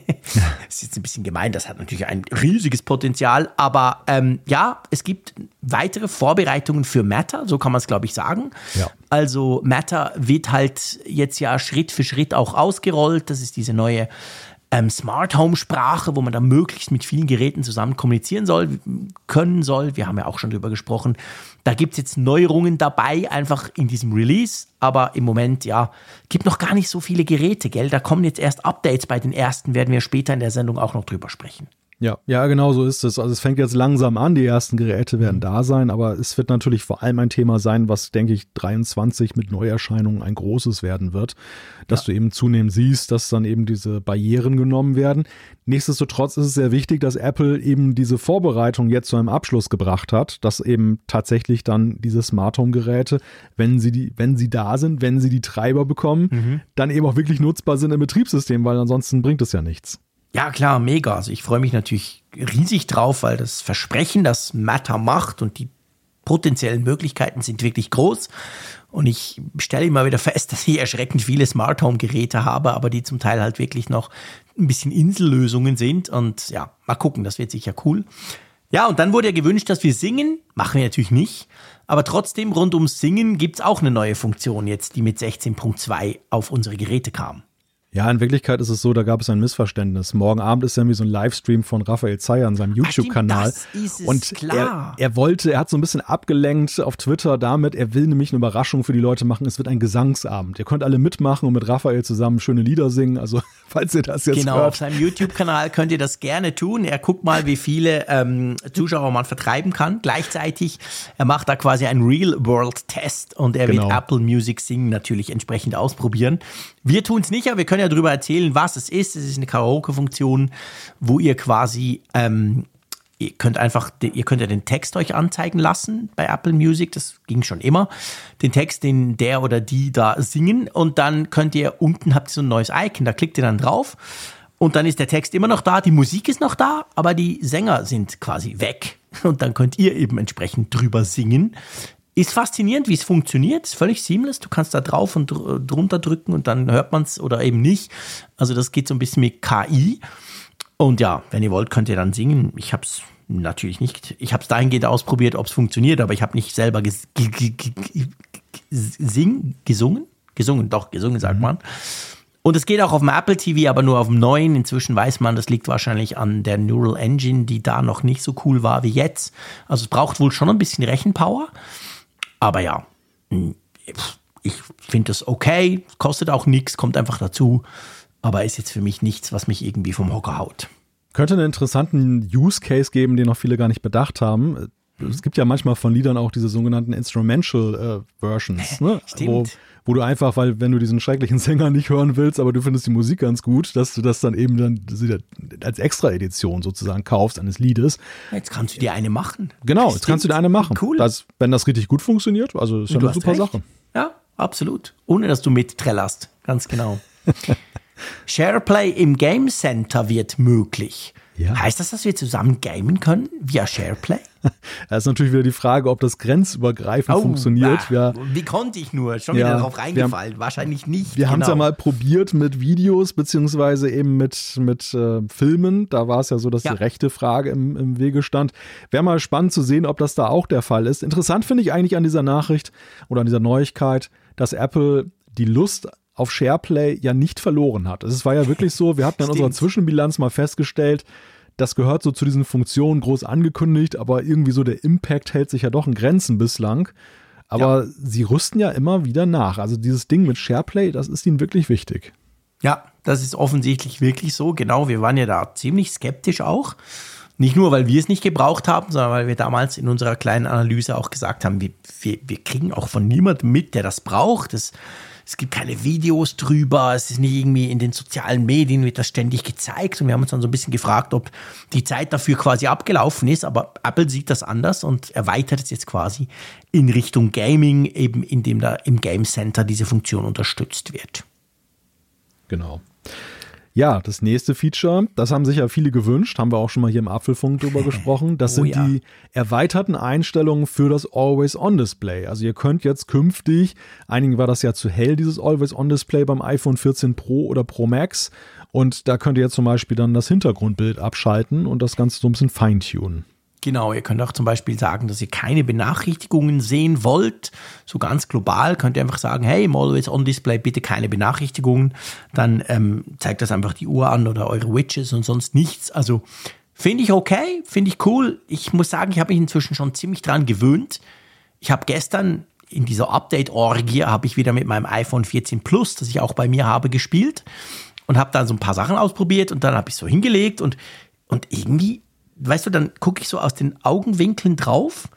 S1: ist jetzt ein bisschen gemein, das hat natürlich ein riesiges Potenzial. Aber ähm, ja, es gibt weitere Vorbereitungen für Matter, so kann man es, glaube ich, sagen. Ja. Also Matter wird halt jetzt ja Schritt für Schritt auch ausgerollt. Das ist diese neue ähm, Smart Home Sprache, wo man dann möglichst mit vielen Geräten zusammen kommunizieren soll, können soll. Wir haben ja auch schon drüber gesprochen. Da gibt es jetzt Neuerungen dabei, einfach in diesem Release. Aber im Moment, ja, gibt noch gar nicht so viele Geräte, gell? Da kommen jetzt erst Updates. Bei den ersten werden wir später in der Sendung auch noch drüber sprechen.
S2: Ja, ja, genau so ist es. Also es fängt jetzt langsam an, die ersten Geräte werden mhm. da sein, aber es wird natürlich vor allem ein Thema sein, was, denke ich, 23 mit Neuerscheinungen ein großes werden wird, dass ja. du eben zunehmend siehst, dass dann eben diese Barrieren genommen werden. Nichtsdestotrotz ist es sehr wichtig, dass Apple eben diese Vorbereitung jetzt zu einem Abschluss gebracht hat, dass eben tatsächlich dann diese Smart Home Geräte, wenn sie die, wenn sie da sind, wenn sie die Treiber bekommen, mhm. dann eben auch wirklich nutzbar sind im Betriebssystem, weil ansonsten bringt es ja nichts.
S1: Ja, klar, mega. Also ich freue mich natürlich riesig drauf, weil das Versprechen, das Matter macht und die potenziellen Möglichkeiten sind wirklich groß. Und ich stelle immer wieder fest, dass ich erschreckend viele Smart Home Geräte habe, aber die zum Teil halt wirklich noch ein bisschen Insellösungen sind. Und ja, mal gucken, das wird sicher cool. Ja, und dann wurde ja gewünscht, dass wir singen. Machen wir natürlich nicht. Aber trotzdem, rund ums Singen gibt es auch eine neue Funktion jetzt, die mit 16.2 auf unsere Geräte kam.
S2: Ja, in Wirklichkeit ist es so, da gab es ein Missverständnis. Morgen Abend ist irgendwie so ein Livestream von Raphael Zeyer an seinem YouTube-Kanal. Und er, er wollte, er hat so ein bisschen abgelenkt auf Twitter damit, er will nämlich eine Überraschung für die Leute machen. Es wird ein Gesangsabend. Ihr könnt alle mitmachen und mit Raphael zusammen schöne Lieder singen. Also, falls ihr das jetzt
S1: genau,
S2: hört. Genau,
S1: auf seinem YouTube-Kanal könnt ihr das gerne tun. Er guckt mal, wie viele ähm, Zuschauer man vertreiben kann. Gleichzeitig, er macht da quasi einen Real-World-Test und er genau. wird Apple Music Singen natürlich entsprechend ausprobieren. Wir tun es nicht, aber wir können ja darüber erzählen, was es ist. Es ist eine Karaoke-Funktion, wo ihr quasi, ähm, ihr könnt einfach, ihr könnt ja den Text euch anzeigen lassen bei Apple Music. Das ging schon immer. Den Text, den der oder die da singen. Und dann könnt ihr unten habt ihr so ein neues Icon. Da klickt ihr dann drauf. Und dann ist der Text immer noch da, die Musik ist noch da, aber die Sänger sind quasi weg. Und dann könnt ihr eben entsprechend drüber singen. Ist faszinierend, wie es funktioniert. Ist völlig seamless. Du kannst da drauf und drunter drücken und dann hört man es oder eben nicht. Also das geht so ein bisschen mit KI. Und ja, wenn ihr wollt, könnt ihr dann singen. Ich habe es natürlich nicht. Ich habe es dahingehend ausprobiert, ob es funktioniert, aber ich habe nicht selber ges sing gesungen. Gesungen, doch, gesungen sagt mhm. man. Und es geht auch auf dem Apple TV, aber nur auf dem neuen. Inzwischen weiß man, das liegt wahrscheinlich an der Neural Engine, die da noch nicht so cool war wie jetzt. Also es braucht wohl schon ein bisschen Rechenpower. Aber ja, ich finde das okay, kostet auch nichts, kommt einfach dazu. Aber ist jetzt für mich nichts, was mich irgendwie vom Hocker haut.
S2: Könnte einen interessanten Use Case geben, den noch viele gar nicht bedacht haben. Es gibt ja manchmal von Liedern auch diese sogenannten Instrumental äh, Versions, ne?
S1: Stimmt. Wo,
S2: wo du einfach, weil wenn du diesen schrecklichen Sänger nicht hören willst, aber du findest die Musik ganz gut, dass du das dann eben dann als Extra-Edition sozusagen kaufst eines Liedes.
S1: Jetzt kannst du dir eine machen.
S2: Genau, jetzt kannst du dir eine machen.
S1: Cool.
S2: Das, wenn das richtig gut funktioniert, also ist ja eine super recht. Sache.
S1: Ja, absolut. Ohne dass du mittrellerst. Ganz genau. SharePlay im Game Center wird möglich. Ja. Heißt das, dass wir zusammen gamen können via SharePlay?
S2: Das ist natürlich wieder die Frage, ob das grenzübergreifend oh, funktioniert.
S1: Ja, wie konnte ich nur? Schon ja, wieder darauf reingefallen. Haben, Wahrscheinlich nicht.
S2: Wir genau. haben es ja mal probiert mit Videos, beziehungsweise eben mit, mit äh, Filmen. Da war es ja so, dass ja. die rechte Frage im, im Wege stand. Wäre mal spannend zu sehen, ob das da auch der Fall ist. Interessant finde ich eigentlich an dieser Nachricht oder an dieser Neuigkeit, dass Apple die Lust auf SharePlay ja nicht verloren hat. Es war ja wirklich so, wir hatten in unserer Zwischenbilanz mal festgestellt, das gehört so zu diesen Funktionen groß angekündigt, aber irgendwie so der Impact hält sich ja doch in Grenzen bislang. Aber ja. sie rüsten ja immer wieder nach. Also dieses Ding mit SharePlay, das ist ihnen wirklich wichtig.
S1: Ja, das ist offensichtlich wirklich so. Genau, wir waren ja da ziemlich skeptisch auch. Nicht nur, weil wir es nicht gebraucht haben, sondern weil wir damals in unserer kleinen Analyse auch gesagt haben, wir, wir, wir kriegen auch von niemandem mit, der das braucht. Das es gibt keine Videos drüber, es ist nicht irgendwie in den sozialen Medien, wird das ständig gezeigt. Und wir haben uns dann so ein bisschen gefragt, ob die Zeit dafür quasi abgelaufen ist. Aber Apple sieht das anders und erweitert es jetzt quasi in Richtung Gaming, eben indem da im Game Center diese Funktion unterstützt wird.
S2: Genau. Ja, das nächste Feature, das haben sich ja viele gewünscht, haben wir auch schon mal hier im Apfelfunk drüber gesprochen. Das oh, sind ja. die erweiterten Einstellungen für das Always-On-Display. Also ihr könnt jetzt künftig, einigen war das ja zu hell, dieses Always-On-Display beim iPhone 14 Pro oder Pro Max. Und da könnt ihr jetzt zum Beispiel dann das Hintergrundbild abschalten und das Ganze so ein bisschen feintunen.
S1: Genau, ihr könnt auch zum Beispiel sagen, dass ihr keine Benachrichtigungen sehen wollt. So ganz global könnt ihr einfach sagen, hey, im Always On Display bitte keine Benachrichtigungen. Dann ähm, zeigt das einfach die Uhr an oder eure Widgets und sonst nichts. Also finde ich okay, finde ich cool. Ich muss sagen, ich habe mich inzwischen schon ziemlich dran gewöhnt. Ich habe gestern in dieser Update-Orgie habe ich wieder mit meinem iPhone 14 Plus, das ich auch bei mir habe, gespielt und habe dann so ein paar Sachen ausprobiert und dann habe ich so hingelegt und, und irgendwie weißt du, dann gucke ich so aus den Augenwinkeln drauf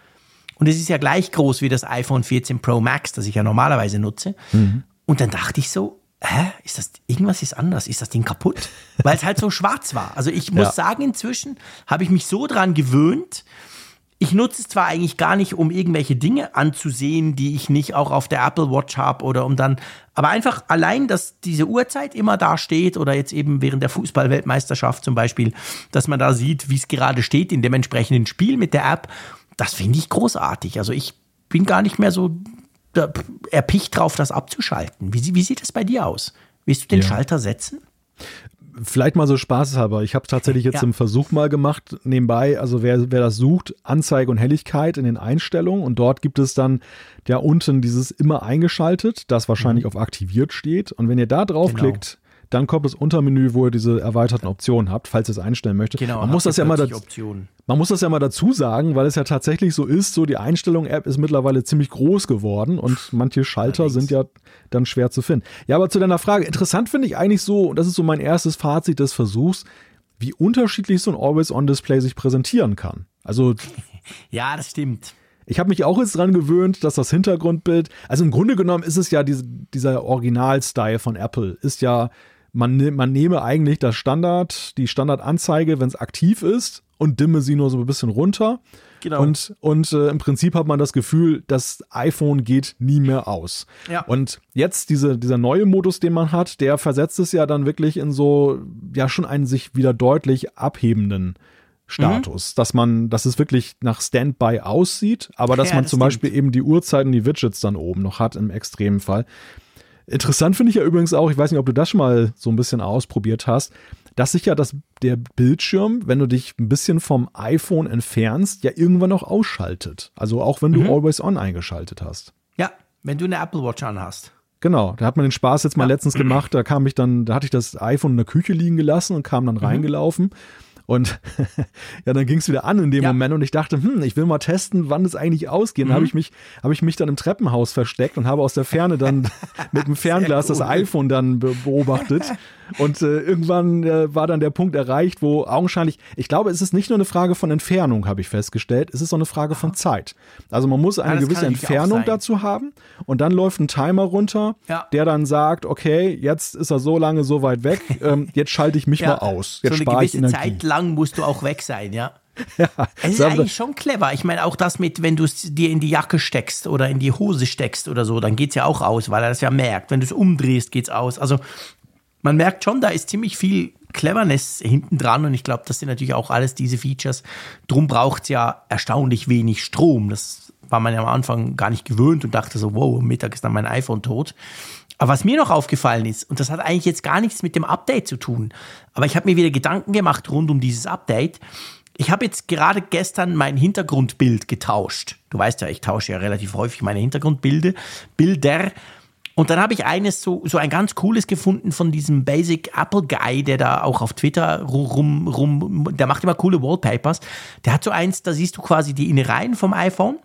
S1: und es ist ja gleich groß wie das iPhone 14 Pro Max, das ich ja normalerweise nutze. Mhm. Und dann dachte ich so, hä, ist das, irgendwas ist anders, ist das Ding kaputt? Weil es halt so schwarz war. Also ich muss ja. sagen, inzwischen habe ich mich so dran gewöhnt, ich nutze es zwar eigentlich gar nicht, um irgendwelche Dinge anzusehen, die ich nicht auch auf der Apple Watch habe oder um dann, aber einfach allein, dass diese Uhrzeit immer da steht oder jetzt eben während der Fußballweltmeisterschaft zum Beispiel, dass man da sieht, wie es gerade steht in dem entsprechenden Spiel mit der App, das finde ich großartig. Also ich bin gar nicht mehr so erpicht drauf, das abzuschalten. Wie, wie sieht es bei dir aus? Willst du den ja. Schalter setzen?
S2: Vielleicht mal so spaßeshalber. Ich habe es tatsächlich jetzt ja. im Versuch mal gemacht, nebenbei. Also wer, wer das sucht, Anzeige und Helligkeit in den Einstellungen und dort gibt es dann ja unten dieses immer eingeschaltet, das wahrscheinlich mhm. auf aktiviert steht. Und wenn ihr da draufklickt, genau. Dann kommt das Untermenü, wo ihr diese erweiterten Optionen habt, falls ihr es einstellen möchtet.
S1: Genau,
S2: man muss das ja mal man muss das ja mal dazu sagen, weil es ja tatsächlich so ist, so die Einstellung-App ist mittlerweile ziemlich groß geworden und manche Schalter Allerdings. sind ja dann schwer zu finden. Ja, aber zu deiner Frage, interessant finde ich eigentlich so, und das ist so mein erstes Fazit des Versuchs, wie unterschiedlich so ein Always-On-Display sich präsentieren kann. Also.
S1: Ja, das stimmt.
S2: Ich habe mich auch jetzt dran gewöhnt, dass das Hintergrundbild, also im Grunde genommen ist es ja diese, dieser Original-Style von Apple, ist ja man, ne, man nehme eigentlich das Standard, die Standardanzeige, wenn es aktiv ist und dimme sie nur so ein bisschen runter. Genau. Und, und äh, im Prinzip hat man das Gefühl, das iPhone geht nie mehr aus. Ja. Und jetzt diese, dieser neue Modus, den man hat, der versetzt es ja dann wirklich in so, ja, schon einen sich wieder deutlich abhebenden Status, mhm. dass man, dass es wirklich nach Standby aussieht, aber dass ja, man das zum stimmt. Beispiel eben die Uhrzeiten, die Widgets dann oben noch hat im extremen Fall. Interessant finde ich ja übrigens auch, ich weiß nicht, ob du das schon mal so ein bisschen ausprobiert hast, dass sich ja das, der Bildschirm, wenn du dich ein bisschen vom iPhone entfernst, ja irgendwann auch ausschaltet. Also auch wenn du mhm. Always On eingeschaltet hast.
S1: Ja, wenn du eine Apple Watch anhast.
S2: Genau, da hat man den Spaß jetzt mal ja. letztens gemacht. Da kam ich dann, da hatte ich das iPhone in der Küche liegen gelassen und kam dann mhm. reingelaufen und ja, dann ging es wieder an in dem ja. Moment und ich dachte, hm, ich will mal testen, wann es eigentlich ausgeht. Mhm. Dann habe ich, mich, hab ich mich dann im Treppenhaus versteckt und habe aus der Ferne dann mit dem Fernglas das iPhone dann beobachtet. Und äh, irgendwann äh, war dann der Punkt erreicht, wo augenscheinlich, ich glaube, es ist nicht nur eine Frage von Entfernung, habe ich festgestellt, es ist auch eine Frage von Zeit. Also man muss eine ja, gewisse Entfernung dazu haben und dann läuft ein Timer runter, ja. der dann sagt, okay, jetzt ist er so lange so weit weg, ähm, jetzt schalte ich mich mal aus. Jetzt
S1: so spare ich Energie. Zeit lang musst du auch weg sein, ja. Ja, es ist eigentlich schon clever. Ich meine, auch das mit, wenn du es dir in die Jacke steckst oder in die Hose steckst oder so, dann geht es ja auch aus, weil er das ja merkt. Wenn du es umdrehst, geht es aus. Also man merkt schon, da ist ziemlich viel Cleverness hinten dran und ich glaube, das sind natürlich auch alles diese Features. Drum braucht es ja erstaunlich wenig Strom. Das war man ja am Anfang gar nicht gewöhnt und dachte so, wow, Mittag ist dann mein iPhone tot. Aber was mir noch aufgefallen ist, und das hat eigentlich jetzt gar nichts mit dem Update zu tun, aber ich habe mir wieder Gedanken gemacht rund um dieses Update. Ich habe jetzt gerade gestern mein Hintergrundbild getauscht. Du weißt ja, ich tausche ja relativ häufig meine Hintergrundbilder. Bilder. Und dann habe ich eines so, so ein ganz cooles gefunden von diesem Basic Apple Guy, der da auch auf Twitter rum, rum, der macht immer coole Wallpapers. Der hat so eins, da siehst du quasi die Innereien vom iPhone.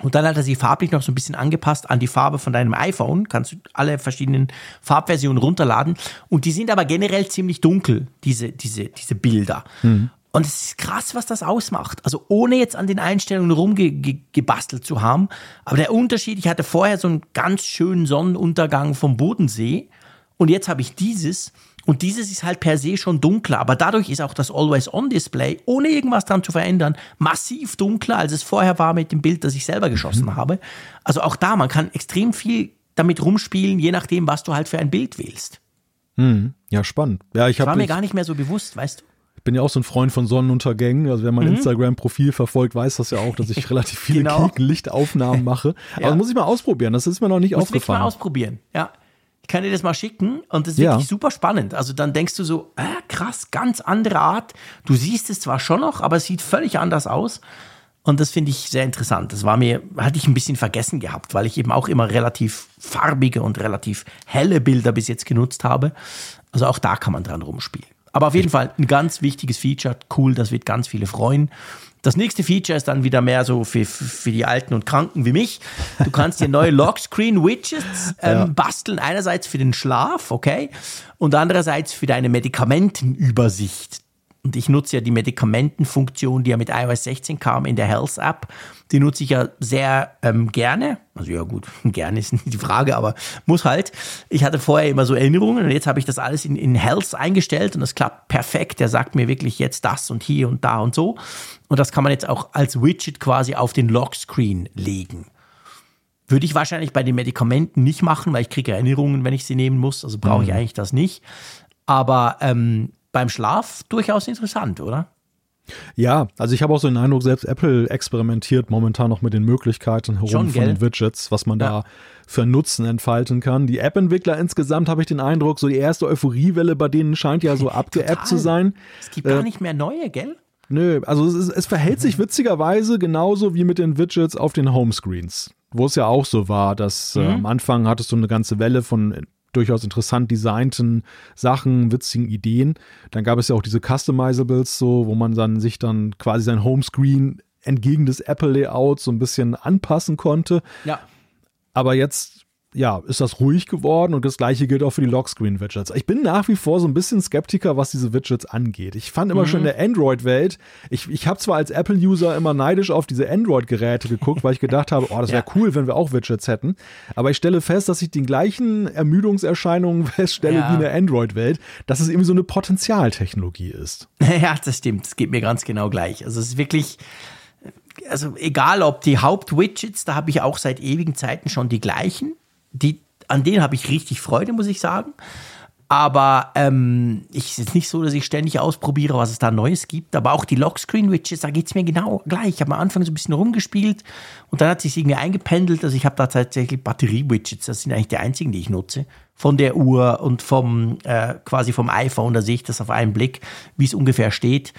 S1: Und dann hat er sie farblich noch so ein bisschen angepasst an die Farbe von deinem iPhone. Kannst du alle verschiedenen Farbversionen runterladen. Und die sind aber generell ziemlich dunkel, diese, diese, diese Bilder. Mhm. Und es ist krass, was das ausmacht. Also ohne jetzt an den Einstellungen rumgebastelt zu haben. Aber der Unterschied, ich hatte vorher so einen ganz schönen Sonnenuntergang vom Bodensee. Und jetzt habe ich dieses. Und dieses ist halt per se schon dunkler, aber dadurch ist auch das Always-On-Display, ohne irgendwas dran zu verändern, massiv dunkler, als es vorher war mit dem Bild, das ich selber geschossen mhm. habe. Also auch da, man kann extrem viel damit rumspielen, je nachdem, was du halt für ein Bild wählst.
S2: Mhm. Ja, spannend. Ja, ich
S1: das war mir gar nicht mehr so bewusst, weißt du?
S2: Ich bin ja auch so ein Freund von Sonnenuntergängen. Also wer mein mhm. Instagram-Profil verfolgt, weiß das ja auch, dass ich relativ viele genau. Lichtaufnahmen mache. ja. Aber muss ich mal ausprobieren. Das ist mir noch nicht Muss aufgefallen. Muss
S1: mal ausprobieren. Ja. Ich kann dir das mal schicken und das ist ja. wirklich super spannend. Also dann denkst du so, äh, krass, ganz andere Art. Du siehst es zwar schon noch, aber es sieht völlig anders aus. Und das finde ich sehr interessant. Das war mir, hatte ich ein bisschen vergessen gehabt, weil ich eben auch immer relativ farbige und relativ helle Bilder bis jetzt genutzt habe. Also auch da kann man dran rumspielen. Aber auf jeden Fall ein ganz wichtiges Feature. Cool, das wird ganz viele freuen. Das nächste Feature ist dann wieder mehr so für, für die Alten und Kranken wie mich. Du kannst dir neue Lockscreen-Widgets ähm, ja. basteln. Einerseits für den Schlaf, okay? Und andererseits für deine Medikamentenübersicht. Und ich nutze ja die Medikamentenfunktion, die ja mit iOS 16 kam in der Health App. Die nutze ich ja sehr ähm, gerne. Also ja gut, gerne ist nicht die Frage, aber muss halt. Ich hatte vorher immer so Erinnerungen und jetzt habe ich das alles in, in Health eingestellt und das klappt perfekt. Der sagt mir wirklich jetzt das und hier und da und so. Und das kann man jetzt auch als Widget quasi auf den Lockscreen legen. Würde ich wahrscheinlich bei den Medikamenten nicht machen, weil ich kriege Erinnerungen, wenn ich sie nehmen muss. Also brauche ich mhm. eigentlich das nicht. Aber ähm, beim Schlaf durchaus interessant, oder?
S2: Ja, also ich habe auch so den Eindruck, selbst Apple experimentiert momentan noch mit den Möglichkeiten herum Schon, von den Widgets, was man ja. da für Nutzen entfalten kann. Die App-Entwickler insgesamt habe ich den Eindruck, so die erste Euphoriewelle bei denen scheint ja so abgeappt zu sein.
S1: Es gibt äh, gar nicht mehr neue, gell?
S2: Nö, also es, es verhält sich witzigerweise genauso wie mit den Widgets auf den Homescreens, wo es ja auch so war, dass mhm. äh, am Anfang hattest du eine ganze Welle von durchaus interessant designten Sachen, witzigen Ideen. Dann gab es ja auch diese Customizables, so, wo man dann sich dann quasi sein Homescreen entgegen des Apple-Layouts so ein bisschen anpassen konnte.
S1: Ja.
S2: Aber jetzt ja, ist das ruhig geworden und das gleiche gilt auch für die Lockscreen-Widgets. Ich bin nach wie vor so ein bisschen Skeptiker, was diese Widgets angeht. Ich fand immer mhm. schon in der Android-Welt, ich, ich habe zwar als Apple-User immer neidisch auf diese Android-Geräte geguckt, weil ich gedacht habe, oh, das wäre ja. cool, wenn wir auch Widgets hätten. Aber ich stelle fest, dass ich den gleichen Ermüdungserscheinungen feststelle ja. wie in der Android-Welt, dass es irgendwie so eine Potenzialtechnologie ist.
S1: Ja, das stimmt. Das geht mir ganz genau gleich. Also es ist wirklich, also egal ob die Hauptwidgets, da habe ich auch seit ewigen Zeiten schon die gleichen die, an denen habe ich richtig Freude, muss ich sagen. Aber ähm, ich ist nicht so, dass ich ständig ausprobiere, was es da Neues gibt. Aber auch die Lockscreen-Widgets, da geht es mir genau gleich. Ich habe am Anfang so ein bisschen rumgespielt und dann hat sich irgendwie eingependelt. Also ich habe da tatsächlich Batterie-Widgets. Das sind eigentlich die einzigen, die ich nutze. Von der Uhr und vom äh, quasi vom iPhone, da sehe ich das auf einen Blick, wie es ungefähr steht.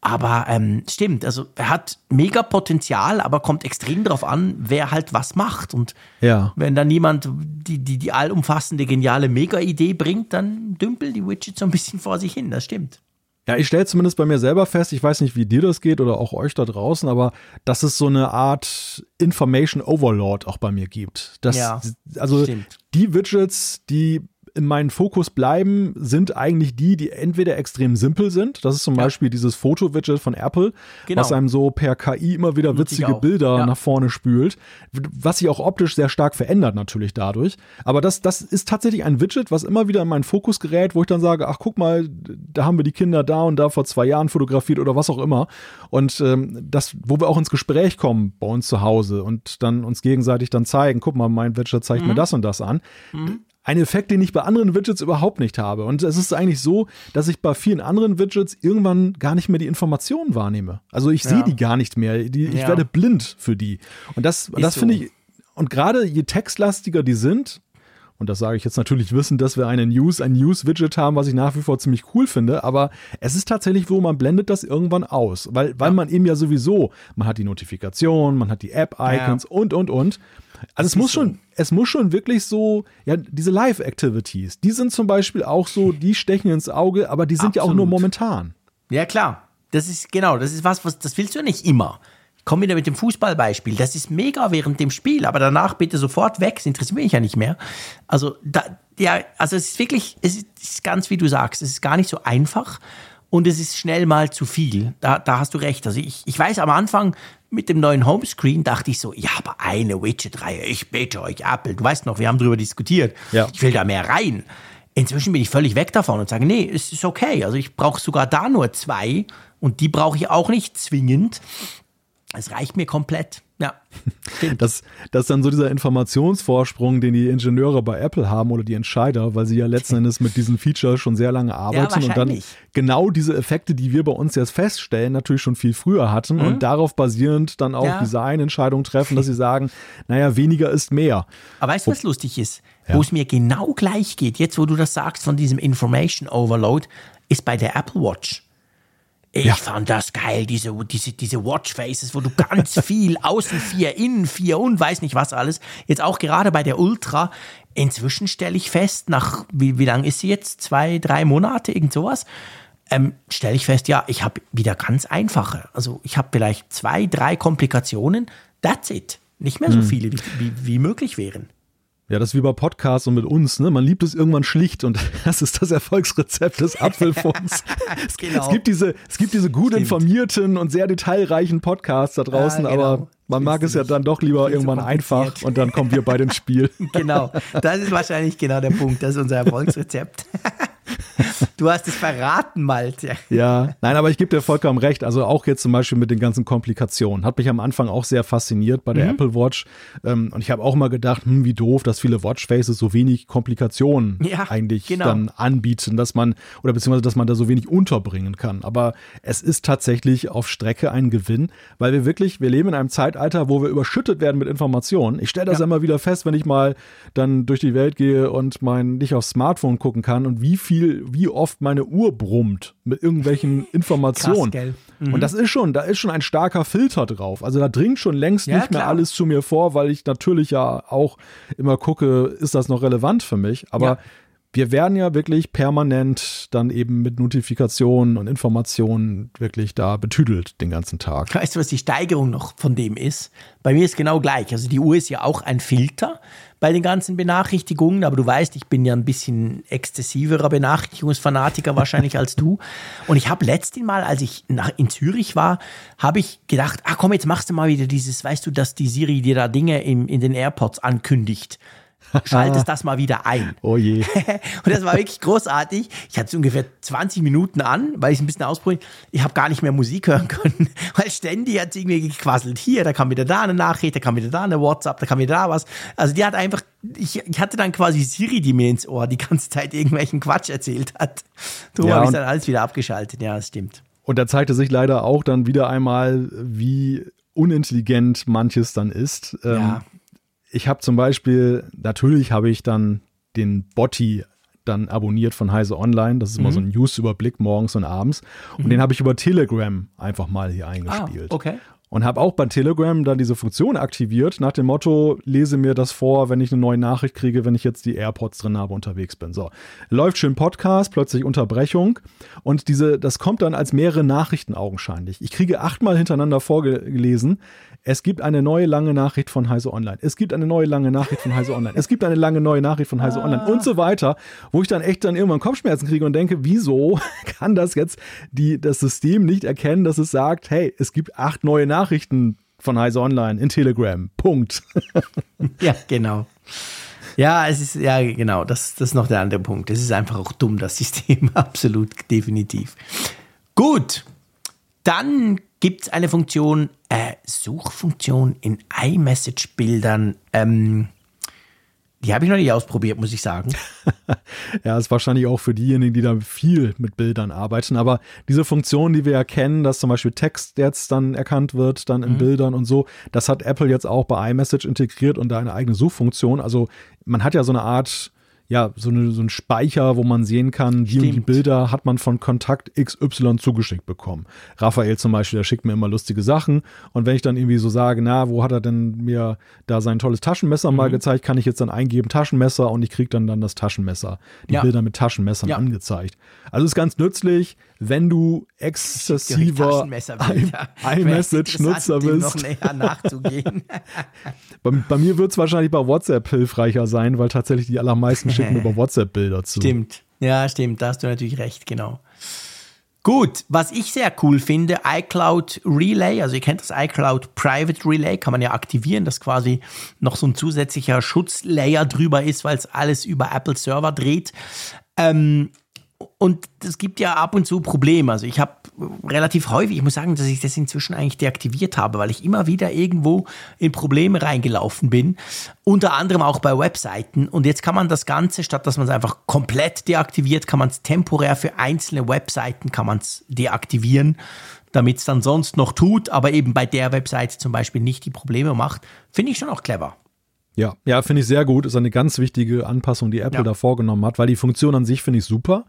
S1: Aber ähm, stimmt, also er hat mega Potenzial, aber kommt extrem darauf an, wer halt was macht. Und
S2: Ja.
S1: wenn dann niemand die, die, die allumfassende, geniale Mega-Idee bringt, dann dümpeln die Widgets so ein bisschen vor sich hin. Das stimmt.
S2: Ja, ich stelle zumindest bei mir selber fest, ich weiß nicht, wie dir das geht oder auch euch da draußen, aber dass es so eine Art Information Overload auch bei mir gibt. Das,
S1: Ja,
S2: also
S1: stimmt.
S2: die Widgets, die in meinen Fokus bleiben, sind eigentlich die, die entweder extrem simpel sind. Das ist zum
S1: Ja.
S2: Beispiel dieses Foto-Widget von Apple,
S1: Genau.
S2: was einem so per KI immer wieder witzige. Bilder
S1: Ja.
S2: nach vorne spült, was sich auch optisch sehr stark verändert natürlich dadurch. Aber das, das ist tatsächlich ein Widget, was immer wieder in meinen Fokus gerät, wo ich dann sage, ach guck mal, da haben wir die Kinder da und da vor zwei Jahren fotografiert oder was auch immer. Und ähm, das, wo wir auch ins Gespräch kommen bei uns zu Hause und dann uns gegenseitig dann zeigen, guck mal, mein Widget zeigt
S1: Mhm.
S2: mir das und das an. Ein Effekt, den ich bei anderen Widgets überhaupt nicht habe. Und es ist eigentlich so, dass ich bei vielen anderen Widgets irgendwann gar nicht mehr die Informationen wahrnehme. Also ich sehe
S1: Ja.
S2: die gar nicht mehr. Die, ich
S1: Ja.
S2: werde blind für die. Und das, das
S1: so.
S2: finde ich, und gerade je textlastiger die sind, und das sage ich jetzt natürlich wissen, dass wir eine News, ein News-Widget haben, was ich nach wie vor ziemlich cool finde, aber es ist tatsächlich so, man blendet das irgendwann aus, weil, weil man eben ja sowieso, man hat die Notifikation, man hat die App-Icons und, und, und. Also es muss
S1: so.
S2: schon, es muss schon wirklich so, ja, diese Live-Activities, die sind zum Beispiel auch so, die stechen ins Auge, aber die sind ja auch nur
S1: Absolut.
S2: momentan.
S1: Ja, klar. Das ist genau, das ist was, was das willst du ja nicht immer. Ich komme wieder mit dem Fußballbeispiel. Das ist mega während dem Spiel, aber danach bitte sofort weg. Das interessiert mich ja nicht mehr. Also, da, ja, also es ist wirklich, es ist, es ist ganz wie du sagst, es ist gar nicht so einfach und es ist schnell mal zu viel. Da, da hast du recht. Also ich, ich weiß am Anfang mit dem neuen Homescreen dachte ich so, ja, aber eine Widget-Reihe, ich bitte euch, Apple. Du weißt noch, wir haben darüber diskutiert.
S2: Ja.
S1: Ich will da mehr rein. Inzwischen bin ich völlig weg davon und sage, nee, es ist okay. Also ich brauche sogar da nur zwei und die brauche ich auch nicht zwingend. Es reicht mir komplett. Ja, stimmt.
S2: Das, das ist dann so dieser Informationsvorsprung, den die Ingenieure bei Apple haben oder die Entscheider, weil sie ja letzten Endes mit diesen Features schon sehr lange arbeiten und dann genau diese Effekte, die wir bei uns jetzt feststellen, natürlich schon viel früher hatten und darauf basierend dann auch
S1: Mhm. Ja.
S2: Designentscheidungen treffen, dass sie sagen, naja, weniger ist mehr.
S1: Aber weißt du, was lustig ist? Wo es mir genau gleich geht, jetzt wo du das sagst von diesem Information Overload, ist bei der Apple Watch. Ich
S2: Ja.
S1: fand das geil, diese, diese, diese Watchfaces, wo du ganz viel außen vier, innen vier und weiß nicht was alles. Jetzt auch gerade bei der Ultra. Inzwischen stelle ich fest, nach, wie, wie lang ist sie jetzt? Zwei, drei Monate, irgend sowas? Ähm, stelle ich fest, ja, ich habe wieder ganz einfache. Also ich habe vielleicht zwei, drei Komplikationen. That's it. Nicht mehr so viele, wie, wie, wie möglich wären.
S2: Ja, das ist wie bei Podcasts und mit uns, ne? Man liebt es irgendwann schlicht und das ist das Erfolgsrezept des Apfelfunks. es,
S1: Genau.
S2: es gibt diese, es gibt diese gut
S1: Stimmt.
S2: informierten und sehr detailreichen Podcasts da draußen,
S1: Ah, genau.
S2: aber man mag es ja dann doch lieber irgendwann einfach und dann kommen wir beide ins Spiel.
S1: Genau, das ist wahrscheinlich genau der Punkt. Das ist unser Erfolgsrezept. Du hast es verraten, Malte.
S2: Ja, nein, aber ich gebe dir vollkommen recht. Also auch jetzt zum Beispiel mit den ganzen Komplikationen. Hat mich am Anfang auch sehr fasziniert bei der
S1: Mhm.
S2: Apple Watch. Ähm, und ich habe auch mal gedacht, hm, wie doof, dass viele Watchfaces so wenig Komplikationen
S1: Ja,
S2: eigentlich
S1: genau.
S2: dann anbieten, dass man, oder beziehungsweise, dass man da so wenig unterbringen kann. Aber es ist tatsächlich auf Strecke ein Gewinn, weil wir wirklich, wir leben in einem Zeitalter, wo wir überschüttet werden mit Informationen. Ich stelle das
S1: Ja.
S2: immer wieder fest, wenn ich mal dann durch die Welt gehe und mein nicht aufs Smartphone gucken kann und wie viel, wie oft meine Uhr brummt mit irgendwelchen Informationen.
S1: gell?
S2: Und das ist schon, da ist schon ein starker Filter drauf. Also da dringt schon längst
S1: Ja,
S2: nicht mehr
S1: klar.
S2: alles zu mir vor, weil ich natürlich ja auch immer gucke, ist das noch relevant für mich? Aber
S1: Ja.
S2: wir werden ja wirklich permanent dann eben mit Notifikationen und Informationen wirklich da betüdelt den ganzen Tag.
S1: Weißt du, was die Steigerung noch von dem ist? Bei mir ist genau gleich. Also die Uhr ist ja auch ein Filter bei den ganzen Benachrichtigungen, aber du weißt, ich bin ja ein bisschen exzessiverer Benachrichtigungsfanatiker wahrscheinlich als du. Und ich habe letzten Mal, als ich nach, in Zürich war, habe ich gedacht, ach komm, jetzt machst du mal wieder dieses, weißt du, dass die Siri dir da Dinge in, in den AirPods ankündigt. Schaltest das mal wieder ein.
S2: Oh je.
S1: und das war wirklich großartig. Ich hatte es ungefähr 20 Minuten an, weil ich es ein bisschen ausprobiert. Ich habe gar nicht mehr Musik hören können, weil ständig hat es irgendwie gequasselt. Hier, da kam wieder da eine Nachricht, da kam wieder da eine WhatsApp, da kam wieder da was. Also die hat einfach, ich, ich hatte dann quasi Siri, die mir ins Ohr die ganze Zeit irgendwelchen Quatsch erzählt hat. Darum
S2: Ja,
S1: habe ich dann alles wieder abgeschaltet. Ja, das stimmt.
S2: Und da zeigte sich leider auch dann wieder einmal, wie unintelligent manches dann ist. Ähm,
S1: Ja.
S2: Ich habe zum Beispiel, natürlich habe ich dann den Botti dann abonniert von Heise Online. Das ist immer so ein News-Überblick morgens und abends. Und den habe ich über Telegram einfach mal hier eingespielt.
S1: Ah, okay.
S2: Und habe auch bei Telegram dann diese Funktion aktiviert, nach dem Motto, lese mir das vor, wenn ich eine neue Nachricht kriege, wenn ich jetzt die AirPods drin habe, unterwegs bin. So, läuft schön Podcast, plötzlich Unterbrechung und diese, das kommt dann als mehrere Nachrichten augenscheinlich. Ich kriege achtmal hintereinander vorgelesen, es gibt eine neue lange Nachricht von Heise Online. Es gibt eine neue lange Nachricht von Heise Online. Es gibt eine lange neue Nachricht von Heise Online und so weiter, wo ich dann echt dann irgendwann Kopfschmerzen kriege und denke, wieso kann das jetzt die, das System nicht erkennen, dass es sagt, hey, es gibt acht neue Nachrichten von Heise Online in Telegram. Punkt.
S1: Ja, genau. Ja, es ist, ja, genau, das, das ist noch der andere Punkt. Es ist einfach auch dumm, das System, absolut, definitiv. Gut, dann gibt es eine Funktion, äh, Suchfunktion in iMessage-Bildern. Ähm, die habe ich noch nicht ausprobiert, muss ich sagen.
S2: Ja, ist wahrscheinlich auch für diejenigen, die da viel mit Bildern arbeiten. Aber diese Funktion, die wir ja kennen, dass zum Beispiel Text jetzt dann erkannt wird, dann in Bildern und so, das hat Apple jetzt auch bei iMessage integriert und da eine eigene Suchfunktion. Also man hat ja so eine Art, ja, so, eine, so ein Speicher, wo man sehen kann, die die. Bilder hat man von Kontakt XY zugeschickt bekommen. Raphael zum Beispiel, der schickt mir immer lustige Sachen. Und wenn ich dann irgendwie so sage, na, wo hat er denn mir da sein tolles Taschenmesser
S1: Mhm.
S2: mal gezeigt, kann ich jetzt dann eingeben Taschenmesser und ich kriege dann dann das Taschenmesser. Die
S1: Ja.
S2: Bilder mit Taschenmessern
S1: Ja.
S2: angezeigt. Also ist ganz nützlich, wenn du exzessiver iMessage-Nutzer bist.
S1: noch näher nachzugehen.
S2: Bei, bei mir wird es wahrscheinlich bei WhatsApp hilfreicher sein, weil tatsächlich die allermeisten schicken über WhatsApp Bilder zu.
S1: Stimmt. Ja, stimmt. Da hast du natürlich recht, genau. Gut, was ich sehr cool finde, iCloud Relay, also ihr kennt das iCloud Private Relay, kann man ja aktivieren, dass quasi noch so ein zusätzlicher Schutzlayer drüber ist, weil es alles über Apple Server dreht. Ähm, und es gibt ja ab und zu Probleme. Also ich habe relativ häufig, ich muss sagen, dass ich das inzwischen eigentlich deaktiviert habe, weil ich immer wieder irgendwo in Probleme reingelaufen bin. Unter anderem auch bei Webseiten. Und jetzt kann man das Ganze, statt dass man es einfach komplett deaktiviert, kann man es temporär für einzelne Webseiten kann man es deaktivieren, damit es dann sonst noch tut, aber eben bei der Webseite zum Beispiel nicht die Probleme macht. Finde ich schon auch clever.
S2: Ja, ja, finde ich sehr gut. Ist eine ganz wichtige Anpassung, die Apple
S1: Ja.
S2: da vorgenommen hat, weil die Funktion an sich finde ich super,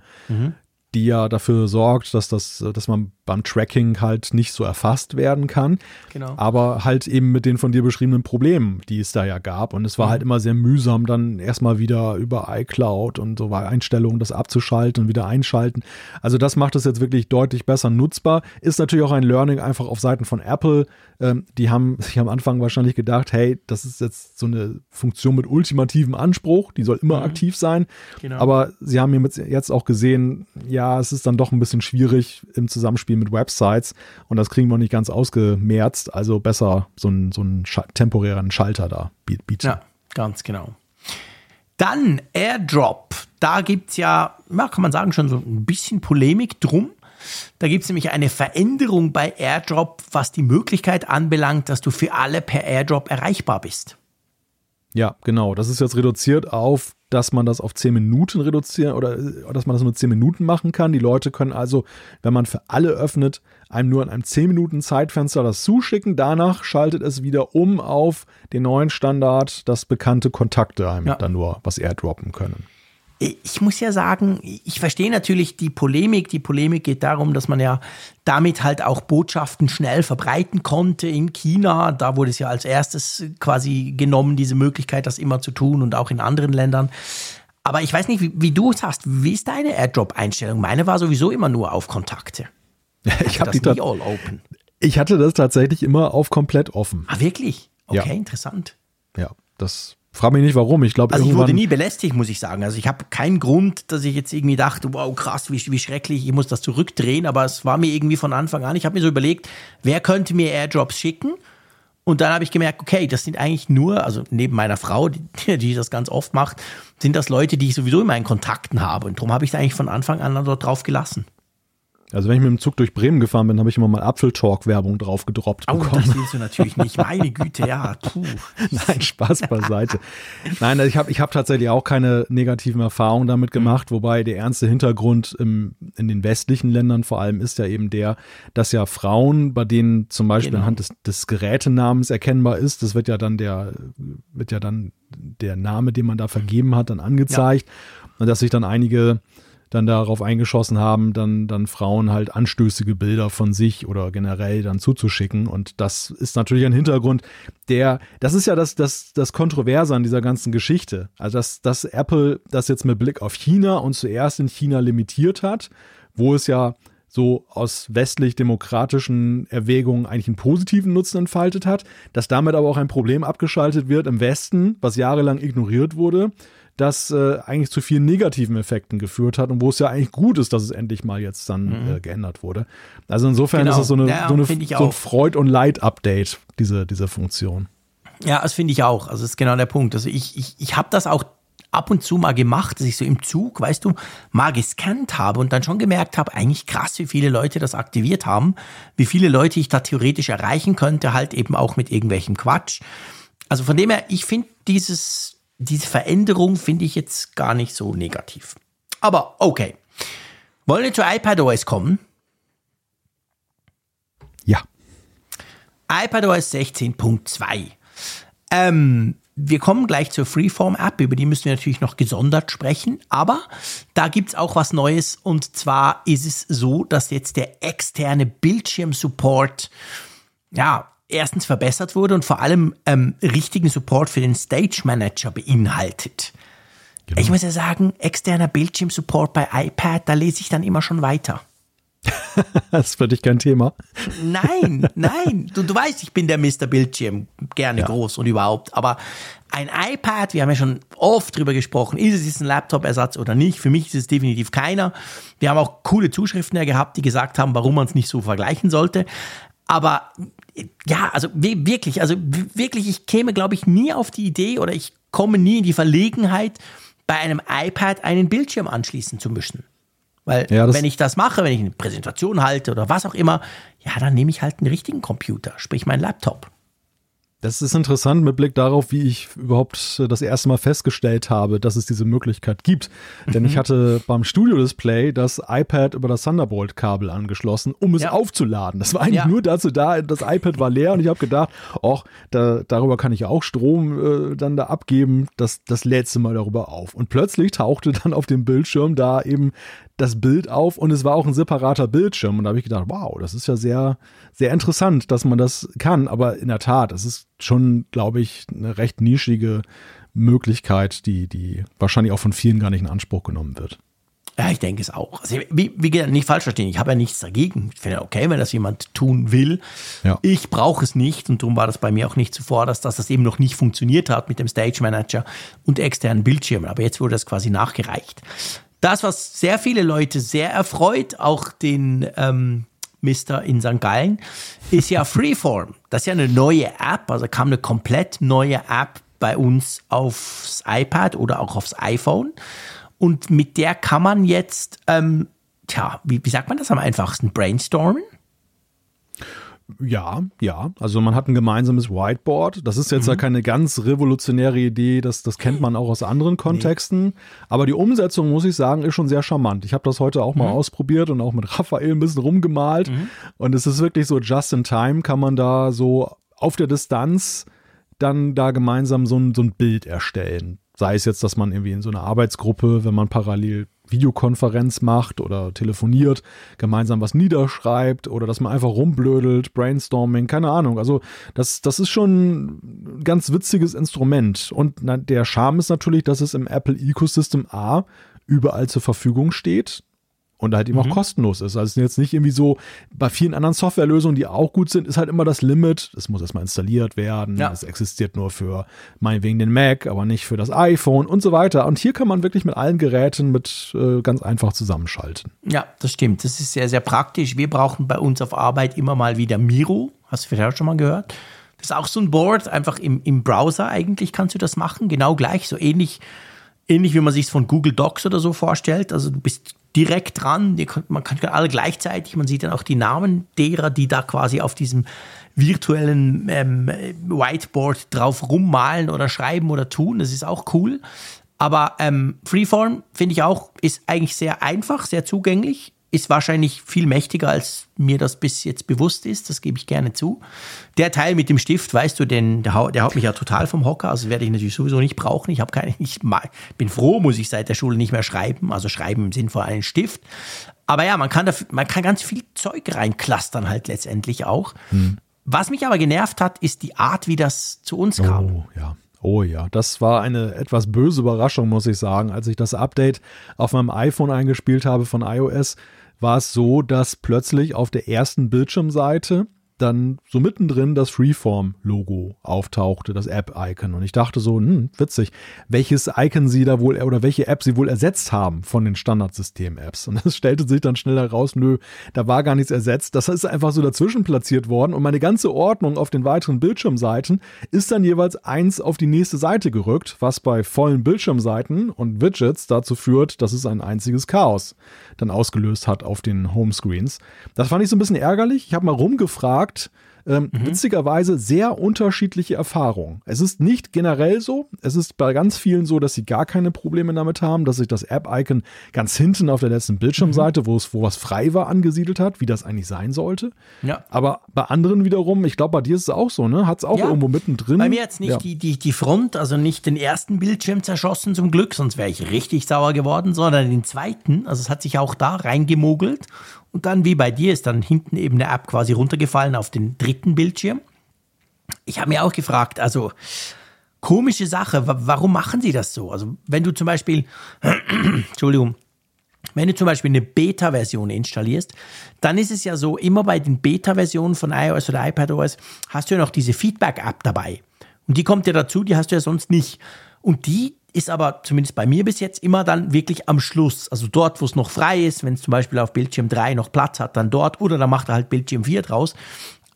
S2: die ja dafür sorgt, dass das, dass man beim Tracking halt nicht so erfasst werden kann.
S1: Genau.
S2: Aber halt eben mit den von dir beschriebenen Problemen, die es da ja gab. Und es war halt immer sehr mühsam, dann erstmal wieder über iCloud und so Einstellungen das abzuschalten und wieder einschalten. Also das macht es jetzt wirklich deutlich besser nutzbar. Ist natürlich auch ein Learning einfach auf Seiten von Apple. Ähm, die haben sich am Anfang wahrscheinlich gedacht, hey, das ist jetzt so eine Funktion mit ultimativem Anspruch, die soll immer aktiv sein.
S1: Genau.
S2: Aber sie haben jetzt auch gesehen, ja, es ist dann doch ein bisschen schwierig im Zusammenspiel mit Websites und das kriegen wir nicht ganz ausgemerzt. Also besser so einen, so einen temporären Schalter da biet- bieten.
S1: Ja, ganz genau. Dann Airdrop. Da gibt es ja, ja, kann man sagen, schon so ein bisschen Polemik drum. Da gibt es nämlich eine Veränderung bei Airdrop, was die Möglichkeit anbelangt, dass du für alle per Airdrop erreichbar bist.
S2: Ja, genau. Das ist jetzt reduziert auf, dass man das auf 10 Minuten reduzieren oder äh, dass man das nur 10 Minuten machen kann. Die Leute können also, wenn man für alle öffnet, einem nur in einem 10 Minuten Zeitfenster das zuschicken. Danach schaltet es wieder um auf den neuen Standard, dass bekannte Kontakte einem
S1: Ja.
S2: dann nur was airdroppen können.
S1: Ich muss ja sagen, ich verstehe natürlich die Polemik. Die Polemik geht darum, dass man ja damit halt auch Botschaften schnell verbreiten konnte in China. Da wurde es ja als erstes quasi genommen, diese Möglichkeit, das immer zu tun und auch in anderen Ländern. Aber ich weiß nicht, wie, wie du es hast. Wie ist deine Airdrop-Einstellung? Meine war sowieso immer nur auf Kontakte.
S2: Ich, hab
S1: das
S2: die
S1: nie
S2: tat-
S1: all open.
S2: ich hatte das tatsächlich immer auf komplett offen.
S1: Ah, wirklich? Okay,
S2: Ja.
S1: interessant.
S2: Ja, das frage mich nicht warum. Ich glaube,
S1: Also ich wurde nie belästigt, muss ich sagen. Also ich habe keinen Grund, dass ich jetzt irgendwie dachte, wow, krass, wie, wie schrecklich, ich muss das zurückdrehen. Aber es war mir irgendwie von Anfang an, ich habe mir so überlegt, wer könnte mir Airdrops schicken? Und dann habe ich gemerkt, okay, das sind eigentlich nur, also neben meiner Frau, die, die das ganz oft macht, sind das Leute, die ich sowieso in meinen Kontakten habe. Und darum habe ich es eigentlich von Anfang an dort drauf gelassen.
S2: Also wenn ich mit dem Zug durch Bremen gefahren bin, habe ich immer mal Apfeltalk-Werbung drauf gedroppt
S1: oh,
S2: bekommen.
S1: das willst du natürlich nicht. Meine Güte, ja. Puh.
S2: Nein, Spaß beiseite. Nein, ich habe ich hab tatsächlich auch keine negativen Erfahrungen damit gemacht, mhm. wobei der ernste Hintergrund im, in den westlichen Ländern vor allem ist ja eben der, dass ja Frauen, bei denen zum Beispiel genau. anhand des, des Gerätenamens erkennbar ist, das wird ja dann der, wird ja dann der Name, den man da vergeben hat, dann angezeigt. Ja. Und dass sich dann einige dann darauf eingeschossen haben, dann, dann Frauen halt anstößige Bilder von sich oder generell dann zuzuschicken. Und das ist natürlich ein Hintergrund, der, das ist ja das, das, das Kontroverse an dieser ganzen Geschichte. Also, dass, dass Apple das jetzt mit Blick auf China und zuerst in China limitiert hat, wo es ja so aus westlich-demokratischen Erwägungen eigentlich einen positiven Nutzen entfaltet hat, dass damit aber auch ein Problem abgeschaltet wird im Westen, was jahrelang ignoriert wurde, das äh, eigentlich zu vielen negativen Effekten geführt hat und wo es ja eigentlich gut ist, dass es endlich mal jetzt dann mhm. äh, geändert wurde. Also insofern genau. ist es so, eine, ja, so, eine, so ein Freud- und Leid-Update, diese, diese Funktion.
S1: Ja, das finde ich auch. Also das ist genau der Punkt. Also ich, ich, ich habe das auch ab und zu mal gemacht, dass ich so im Zug, weißt du, mal gescannt habe und dann schon gemerkt habe, eigentlich krass, wie viele Leute das aktiviert haben, wie viele Leute ich da theoretisch erreichen könnte, halt eben auch mit irgendwelchem Quatsch. Also von dem her, ich finde dieses diese Veränderung finde ich jetzt gar nicht so negativ. Aber okay. Wollen wir zu iPadOS kommen?
S2: Ja.
S1: iPadOS 16.2. Ähm, wir kommen gleich zur Freeform-App, über die müssen wir natürlich noch gesondert sprechen, aber da gibt es auch was Neues und zwar ist es so, dass jetzt der externe Bildschirmsupport ja, erstens verbessert wurde und vor allem ähm, richtigen Support für den Stage Manager beinhaltet. Genau. Ich muss ja sagen, externer Bildschirmsupport bei iPad, da lese ich dann immer schon weiter.
S2: das ist für dich kein Thema.
S1: Nein, nein. Du, du weißt, ich bin der Mr. Bildschirm, gerne ja. groß und überhaupt. Aber ein iPad, wir haben ja schon oft drüber gesprochen, ist es jetzt ein Laptop-Ersatz oder nicht? Für mich ist es definitiv keiner. Wir haben auch coole Zuschriften ja gehabt, die gesagt haben, warum man es nicht so vergleichen sollte. Aber ja, also wirklich, also wirklich, ich käme, glaube ich, nie auf die Idee oder ich komme nie in die Verlegenheit, bei einem iPad einen Bildschirm anschließen zu müssen. Weil ja, wenn ich das mache, wenn ich eine Präsentation halte oder was auch immer, ja, dann nehme ich halt einen richtigen Computer, sprich meinen Laptop.
S2: Das ist interessant mit Blick darauf, wie ich überhaupt das erste Mal festgestellt habe, dass es diese Möglichkeit gibt. Denn ich mhm. hatte beim Studio-Display das iPad über das Thunderbolt-Kabel angeschlossen, um es ja. aufzuladen. Das war eigentlich ja. nur dazu da, das iPad war leer und ich habe gedacht, ach, da, darüber kann ich auch Strom äh, dann da abgeben. Das, das lädst du mal darüber auf. Und plötzlich tauchte dann auf dem Bildschirm da eben das Bild auf und es war auch ein separater Bildschirm. Und da habe ich gedacht, wow, das ist ja sehr, sehr interessant, dass man das kann. Aber in der Tat, es ist schon, glaube ich, eine recht nischige Möglichkeit, die, die wahrscheinlich auch von vielen gar nicht in Anspruch genommen wird.
S1: Ja, ich denke es auch. Also, wie, wie gesagt, nicht falsch verstehen. Ich habe ja nichts dagegen. Ich finde okay, wenn das jemand tun will. Ja. Ich brauche es nicht und darum war das bei mir auch nicht zuvor, dass, dass das eben noch nicht funktioniert hat mit dem Stage Manager und externen Bildschirmen. Aber jetzt wurde das quasi nachgereicht. Das, was sehr viele Leute sehr erfreut, auch den ähm, Mister in St. Gallen, ist ja Freeform. Das ist ja eine neue App, also kam eine komplett neue App bei uns aufs iPad oder auch aufs iPhone. Und mit der kann man jetzt, ähm, tja, wie, wie sagt man das am einfachsten? Brainstormen?
S2: Ja, ja. Also man hat ein gemeinsames Whiteboard. Das ist jetzt mhm. ja keine ganz revolutionäre Idee, das, das kennt man auch aus anderen Kontexten. Nee. Aber die Umsetzung, muss ich sagen, ist schon sehr charmant. Ich habe das heute auch mal mhm. ausprobiert und auch mit Raphael ein bisschen rumgemalt. Mhm. Und es ist wirklich so, just in time kann man da so auf der Distanz dann da gemeinsam so ein, so ein Bild erstellen. Sei es jetzt, dass man irgendwie in so einer Arbeitsgruppe, wenn man parallel Videokonferenz macht oder telefoniert, gemeinsam was niederschreibt oder dass man einfach rumblödelt, Brainstorming, keine Ahnung. Also das, das ist schon ein ganz witziges Instrument. Und der Charme ist natürlich, dass es im Apple Ecosystem A überall zur Verfügung steht und halt eben mhm. auch kostenlos ist. Also es ist jetzt nicht irgendwie so, bei vielen anderen Softwarelösungen, die auch gut sind, ist halt immer das Limit, es muss erstmal installiert werden, ja. es existiert nur für meinetwegen den Mac, aber nicht für das iPhone und so weiter. Und hier kann man wirklich mit allen Geräten mit äh, ganz einfach zusammenschalten.
S1: Ja, das stimmt. Das ist sehr, sehr praktisch. Wir brauchen bei uns auf Arbeit immer mal wieder Miro. Hast du vielleicht auch schon mal gehört? Das ist auch so ein Board, einfach im, im Browser eigentlich kannst du das machen, genau gleich, so ähnlich, ähnlich wie man sich es von Google Docs oder so vorstellt. Also du bist direkt dran, man kann alle gleichzeitig, man sieht dann auch die Namen derer, die da quasi auf diesem virtuellen ähm, Whiteboard drauf rummalen oder schreiben oder tun. Das ist auch cool. Aber ähm, Freeform finde ich auch, ist eigentlich sehr einfach, sehr zugänglich ist wahrscheinlich viel mächtiger, als mir das bis jetzt bewusst ist. Das gebe ich gerne zu. Der Teil mit dem Stift, weißt du, den, der, haut, der haut mich ja total vom Hocker. Also werde ich natürlich sowieso nicht brauchen. Ich habe keine, ich bin froh, muss ich seit der Schule nicht mehr schreiben. Also schreiben im Sinn von einem Stift. Aber ja, man kann, da, man kann ganz viel Zeug reinklustern halt letztendlich auch. Hm. Was mich aber genervt hat, ist die Art, wie das zu uns kam.
S2: Oh, ja. Oh ja, das war eine etwas böse Überraschung, muss ich sagen. Als ich das Update auf meinem iPhone eingespielt habe von iOS, war es so, dass plötzlich auf der ersten Bildschirmseite dann so mittendrin das Freeform-Logo auftauchte, das App-Icon. Und ich dachte so, hm, witzig, welches Icon sie da wohl oder welche App sie wohl ersetzt haben von den Standardsystem-Apps. Und es stellte sich dann schnell heraus, nö, da war gar nichts ersetzt. Das ist einfach so dazwischen platziert worden und meine ganze Ordnung auf den weiteren Bildschirmseiten ist dann jeweils eins auf die nächste Seite gerückt, was bei vollen Bildschirmseiten und Widgets dazu führt, dass es ein einziges Chaos dann ausgelöst hat auf den Homescreens. Das fand ich so ein bisschen ärgerlich. Ich habe mal rumgefragt, sagt, ähm, mhm. witzigerweise sehr unterschiedliche Erfahrungen. Es ist nicht generell so. Es ist bei ganz vielen so, dass sie gar keine Probleme damit haben, dass sich das App-Icon ganz hinten auf der letzten Bildschirmseite, mhm. wo es wo was frei war, angesiedelt hat, wie das eigentlich sein sollte.
S1: Ja.
S2: Aber bei anderen wiederum, ich glaube, bei dir ist es auch so, ne? Hat es auch ja. irgendwo mittendrin.
S1: Bei mir jetzt nicht ja. die, die, die Front, also nicht den ersten Bildschirm zerschossen zum Glück, sonst wäre ich richtig sauer geworden, sondern den zweiten. Also es hat sich auch da reingemogelt und dann, wie bei dir, ist dann hinten eben eine App quasi runtergefallen auf den dritten Bildschirm. Ich habe mir auch gefragt, also komische Sache, warum machen sie das so? Also wenn du zum Beispiel, Entschuldigung, wenn du zum Beispiel eine Beta-Version installierst, dann ist es ja so, immer bei den Beta-Versionen von iOS oder iPadOS hast du ja noch diese Feedback-App dabei. Und die kommt ja dazu, die hast du ja sonst nicht. Und die ist aber zumindest bei mir bis jetzt immer dann wirklich am Schluss. Also dort, wo es noch frei ist, wenn es zum Beispiel auf Bildschirm 3 noch Platz hat, dann dort oder dann macht er halt Bildschirm 4 draus.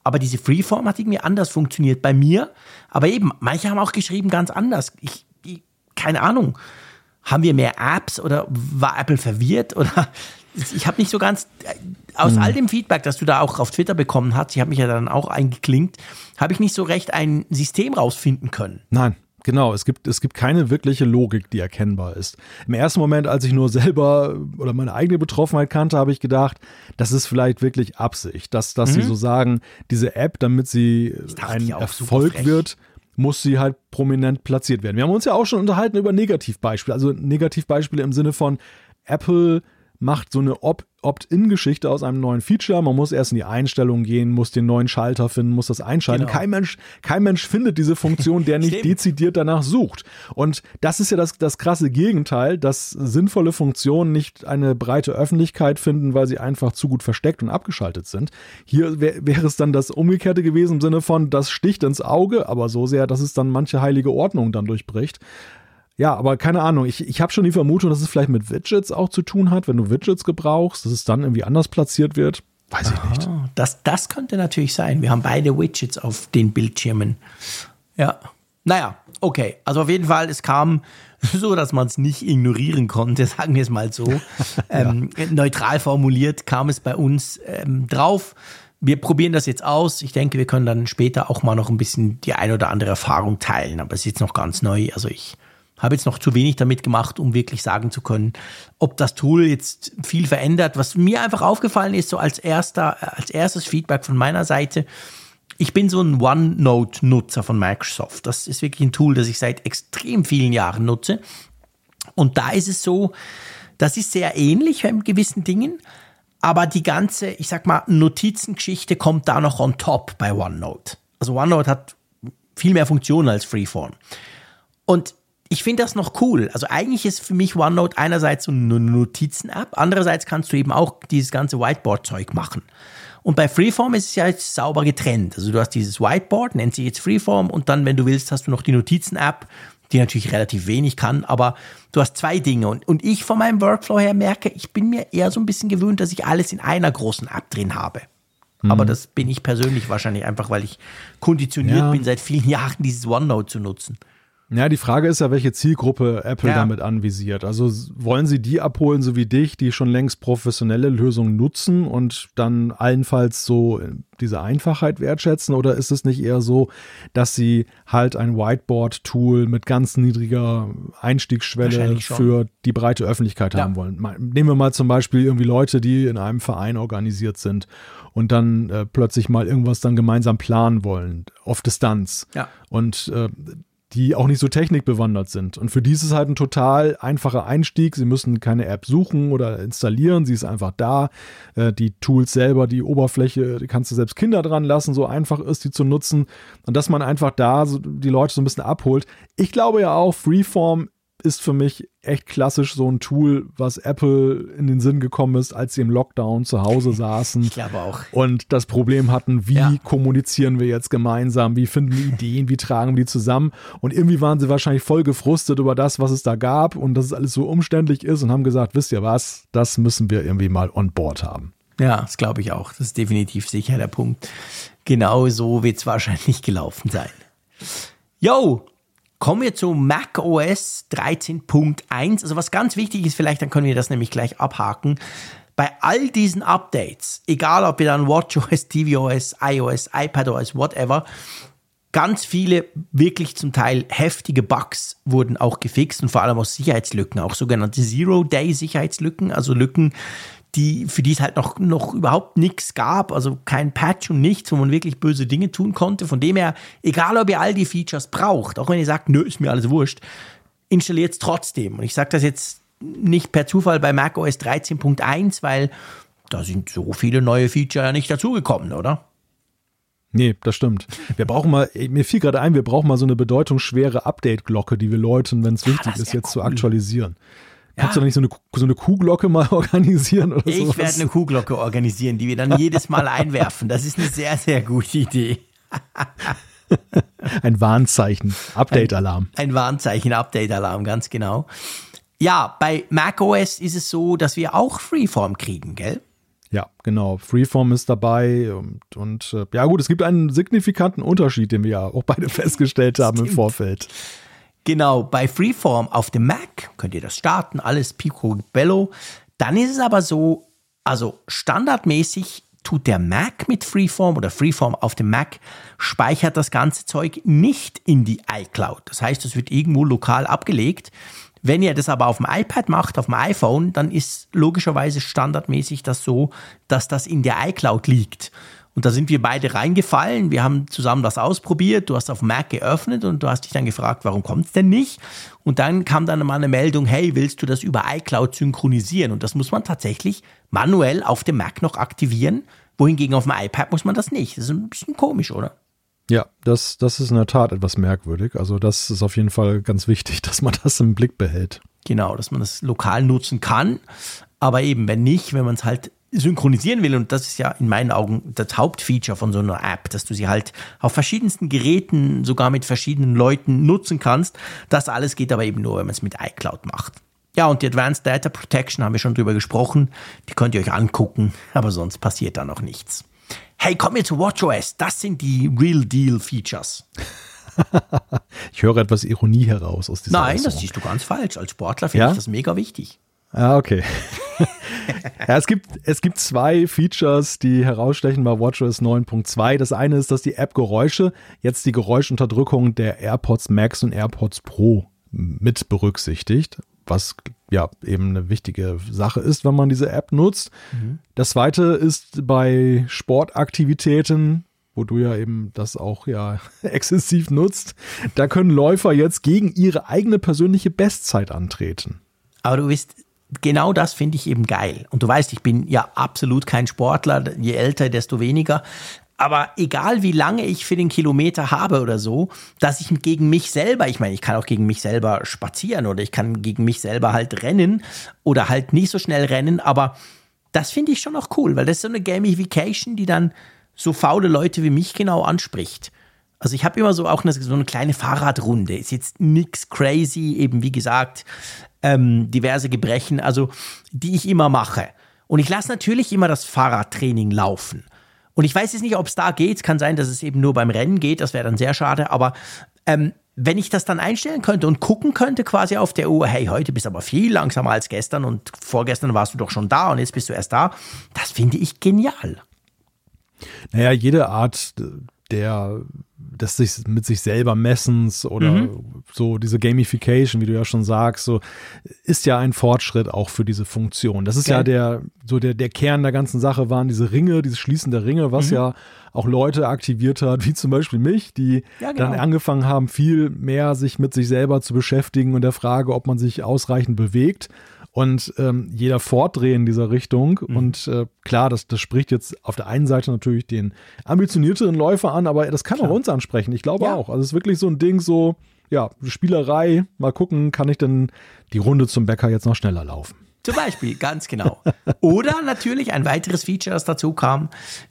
S1: Aber diese Freeform hat irgendwie anders funktioniert bei mir. Aber eben, manche haben auch geschrieben ganz anders. Ich, ich keine Ahnung. Haben wir mehr Apps oder war Apple verwirrt oder ich habe nicht so ganz aus hm. all dem Feedback, das du da auch auf Twitter bekommen hast, ich habe mich ja dann auch eingeklinkt, habe ich nicht so recht ein System rausfinden können.
S2: Nein, Genau, es gibt, es gibt keine wirkliche Logik, die erkennbar ist. Im ersten Moment, als ich nur selber oder meine eigene Betroffenheit kannte, habe ich gedacht, das ist vielleicht wirklich Absicht, dass, dass mhm. sie so sagen, diese App, damit sie ein Erfolg wird, muss sie halt prominent platziert werden. Wir haben uns ja auch schon unterhalten über Negativbeispiele, also Negativbeispiele im Sinne von Apple macht so eine Opt-in-Geschichte aus einem neuen Feature. Man muss erst in die Einstellungen gehen, muss den neuen Schalter finden, muss das einschalten. Genau. Kein, Mensch, kein Mensch findet diese Funktion, der nicht dezidiert danach sucht. Und das ist ja das, das krasse Gegenteil, dass sinnvolle Funktionen nicht eine breite Öffentlichkeit finden, weil sie einfach zu gut versteckt und abgeschaltet sind. Hier wär, wäre es dann das Umgekehrte gewesen im Sinne von, das sticht ins Auge, aber so sehr, dass es dann manche heilige Ordnung dann durchbricht. Ja, aber keine Ahnung. Ich, ich habe schon die Vermutung, dass es vielleicht mit Widgets auch zu tun hat, wenn du Widgets gebrauchst, dass es dann irgendwie anders platziert wird. Weiß ich nicht.
S1: Das, das könnte natürlich sein. Wir haben beide Widgets auf den Bildschirmen. Ja. Naja, okay. Also auf jeden Fall, es kam so, dass man es nicht ignorieren konnte, sagen wir es mal so. ähm, neutral formuliert kam es bei uns ähm, drauf. Wir probieren das jetzt aus. Ich denke, wir können dann später auch mal noch ein bisschen die ein oder andere Erfahrung teilen. Aber es ist jetzt noch ganz neu. Also ich habe jetzt noch zu wenig damit gemacht, um wirklich sagen zu können, ob das Tool jetzt viel verändert. Was mir einfach aufgefallen ist, so als erster, als erstes Feedback von meiner Seite, ich bin so ein OneNote-Nutzer von Microsoft. Das ist wirklich ein Tool, das ich seit extrem vielen Jahren nutze. Und da ist es so, das ist sehr ähnlich in gewissen Dingen, aber die ganze, ich sag mal, Notizengeschichte kommt da noch on top bei OneNote. Also OneNote hat viel mehr Funktionen als Freeform. Und ich finde das noch cool. Also eigentlich ist für mich OneNote einerseits so eine Notizen-App, andererseits kannst du eben auch dieses ganze Whiteboard-Zeug machen. Und bei Freeform ist es ja jetzt sauber getrennt. Also du hast dieses Whiteboard, nennt sich jetzt Freeform und dann, wenn du willst, hast du noch die Notizen-App, die natürlich relativ wenig kann, aber du hast zwei Dinge. Und, und ich von meinem Workflow her merke, ich bin mir eher so ein bisschen gewöhnt, dass ich alles in einer großen App drin habe. Aber das bin ich persönlich wahrscheinlich einfach, weil ich konditioniert
S2: Ja.
S1: bin, seit vielen Jahren dieses OneNote zu nutzen.
S2: Ja, die Frage ist ja, welche Zielgruppe Apple
S1: Ja.
S2: damit anvisiert. Also wollen sie die abholen, so wie dich, die schon längst professionelle Lösungen nutzen und dann allenfalls so äh, diese Einfachheit wertschätzen? Oder ist es nicht eher so, dass sie halt ein Whiteboard-Tool mit ganz niedriger Einstiegsschwelle für die breite Öffentlichkeit
S1: Ja.
S2: haben wollen? Nehmen wir mal zum Beispiel irgendwie Leute, die in einem Verein organisiert sind und dann äh, plötzlich mal irgendwas dann gemeinsam planen wollen, auf Distanz
S1: Ja.
S2: und äh, die auch nicht so technikbewandert sind. Und für die ist es halt ein total einfacher Einstieg. Sie müssen keine App suchen oder installieren, sie ist einfach da. Äh, die Tools selber, die Oberfläche, die kannst du selbst Kinder dran lassen, so einfach ist die zu nutzen. Und dass man einfach da die Leute so ein bisschen abholt. Ich glaube ja auch, Freeform ist für mich echt klassisch so ein Tool, was Apple in den Sinn gekommen ist, als sie im Lockdown zu Hause saßen
S1: Ich glaube auch.
S2: und das Problem hatten, wie
S1: Ja.
S2: kommunizieren wir jetzt gemeinsam, wie finden wir Ideen, wie tragen wir die zusammen. Und irgendwie waren sie wahrscheinlich voll gefrustet über das, was es da gab und dass es alles so umständlich ist und haben gesagt, wisst ihr was, das müssen wir irgendwie mal on board haben.
S1: Ja, das glaube ich auch. Das ist definitiv sicher der Punkt. Genau so wird es wahrscheinlich gelaufen sein. Yo, kommen wir zu Mac OS 13.1. Also was ganz wichtig ist, vielleicht dann können wir das nämlich gleich abhaken. Bei all diesen Updates, egal ob wir dann WatchOS, tvOS, iOS, iPadOS, whatever, ganz viele wirklich zum Teil heftige Bugs wurden auch gefixt und vor allem auch Sicherheitslücken, auch sogenannte Zero-Day-Sicherheitslücken, also Lücken, die, für die es halt noch, noch überhaupt nichts gab, also kein Patch und nichts, wo man wirklich böse Dinge tun konnte. Von dem her, egal ob ihr all die Features braucht, auch wenn ihr sagt, nö, ist mir alles wurscht, installiert es trotzdem. Und ich sage das jetzt nicht per Zufall bei macOS 13.1, weil da sind so viele neue Feature ja nicht dazugekommen, oder?
S2: Nee, das stimmt. Wir brauchen mal, mir fiel gerade ein, wir brauchen mal so eine bedeutungsschwere Update-Glocke, die wir läuten, wenn es wichtig
S1: das
S2: ist, jetzt zu
S1: cool.
S2: aktualisieren. Kannst
S1: Ja.
S2: du da nicht so eine, so eine Kuhglocke mal organisieren oder
S1: Ich
S2: sowas?
S1: werde eine Kuhglocke organisieren, die wir dann jedes Mal einwerfen. Das ist eine sehr, sehr gute Idee.
S2: Ein Warnzeichen, Update-Alarm.
S1: Ein Warnzeichen, Update-Alarm, ganz genau. Ja, bei macOS ist es so, dass wir auch Freeform kriegen, gell?
S2: Ja, genau. Freeform ist dabei und, und äh, ja gut, es gibt einen signifikanten Unterschied, den wir ja auch beide festgestellt haben im Vorfeld.
S1: Genau, bei Freeform auf dem Mac könnt ihr das starten, alles picobello. Dann ist es aber so, also standardmäßig tut der Mac mit Freeform oder Freeform auf dem Mac speichert das ganze Zeug nicht in die iCloud. Das heißt, es wird irgendwo lokal abgelegt. Wenn ihr das aber auf dem iPad macht, auf dem iPhone, dann ist logischerweise standardmäßig das so, dass das in der iCloud liegt. Und da sind wir beide reingefallen. Wir haben zusammen das ausprobiert. Du hast auf Mac geöffnet und du hast dich dann gefragt, warum kommt es denn nicht? Und dann kam dann mal eine Meldung, hey, willst du das über iCloud synchronisieren? Und das muss man tatsächlich manuell auf dem Mac noch aktivieren. Wohingegen auf dem iPad muss man das nicht. Das ist ein bisschen komisch, oder?
S2: Ja, das, das ist in der Tat etwas merkwürdig. Also das ist auf jeden Fall ganz wichtig, dass man das im Blick behält.
S1: Genau, dass man das lokal nutzen kann. Aber eben, wenn nicht, wenn man es halt synchronisieren will, und das ist ja in meinen Augen das Hauptfeature von so einer App, dass du sie halt auf verschiedensten Geräten, sogar mit verschiedenen Leuten nutzen kannst. Das alles geht aber eben nur, wenn man es mit iCloud macht. Ja, und die Advanced Data Protection haben wir schon drüber gesprochen. Die könnt ihr euch angucken, aber sonst passiert da noch nichts. Hey, kommen wir zu WatchOS. Das sind die Real Deal Features.
S2: Ich höre etwas Ironie heraus aus dieser
S1: Nein, das
S2: Äußerung.
S1: siehst du ganz falsch. Als Sportler finde
S2: Ja?
S1: ich das mega wichtig.
S2: Ah, okay. ja, es gibt, es gibt zwei Features, die herausstechen bei WatchOS 9.2. Das eine ist, dass die App Geräusche jetzt die Geräuschunterdrückung der AirPods Max und AirPods Pro mit berücksichtigt, was ja eben eine wichtige Sache ist, wenn man diese App nutzt. Das zweite ist bei Sportaktivitäten, wo du ja eben das auch ja exzessiv nutzt, da können Läufer jetzt gegen ihre eigene persönliche Bestzeit antreten.
S1: Aber du bist, genau das finde ich eben geil. Und du weißt, ich bin ja absolut kein Sportler. Je älter, desto weniger. Aber egal wie lange ich für den Kilometer habe oder so, dass ich gegen mich selber, ich meine, ich kann auch gegen mich selber spazieren oder ich kann gegen mich selber halt rennen oder halt nicht so schnell rennen, aber das finde ich schon noch cool, weil das ist so eine Gamification, die dann so faule Leute wie mich genau anspricht. Also ich habe immer so auch eine, so eine kleine Fahrradrunde. Ist jetzt nix crazy, eben wie gesagt, ähm, diverse Gebrechen, also die ich immer mache. Und ich lasse natürlich immer das Fahrradtraining laufen. Und ich weiß jetzt nicht, ob es da geht. Es kann sein, dass es eben nur beim Rennen geht. Das wäre dann sehr schade. Aber ähm, wenn ich das dann einstellen könnte und gucken könnte quasi auf der Uhr, hey, heute bist du aber viel langsamer als gestern und vorgestern warst du doch schon da und jetzt bist du erst da, das finde ich genial.
S2: Naja, jede Art der des sich mit sich selber Messens oder mhm. so diese Gamification, wie du ja schon sagst, so ist ja ein Fortschritt auch für diese Funktion. Das ist Geil. ja der so der der Kern der ganzen Sache waren diese Ringe, dieses Schließen der Ringe, was mhm. ja auch Leute aktiviert hat, wie zum Beispiel mich, die ja, genau. dann angefangen haben, viel mehr sich mit sich selber zu beschäftigen und der Frage, ob man sich ausreichend bewegt und ähm, jeder Fortdrehen in dieser Richtung. Mhm. Und äh, klar, das, das spricht jetzt auf der einen Seite natürlich den ambitionierteren Läufer an, aber das kann klar. auch uns ansprechen. Ich glaube ja. auch. Also es ist wirklich so ein Ding, so, ja, Spielerei, mal gucken, kann ich denn die Runde zum Bäcker jetzt noch schneller laufen?
S1: Zum Beispiel, ganz genau. Oder natürlich ein weiteres Feature, das dazu kam,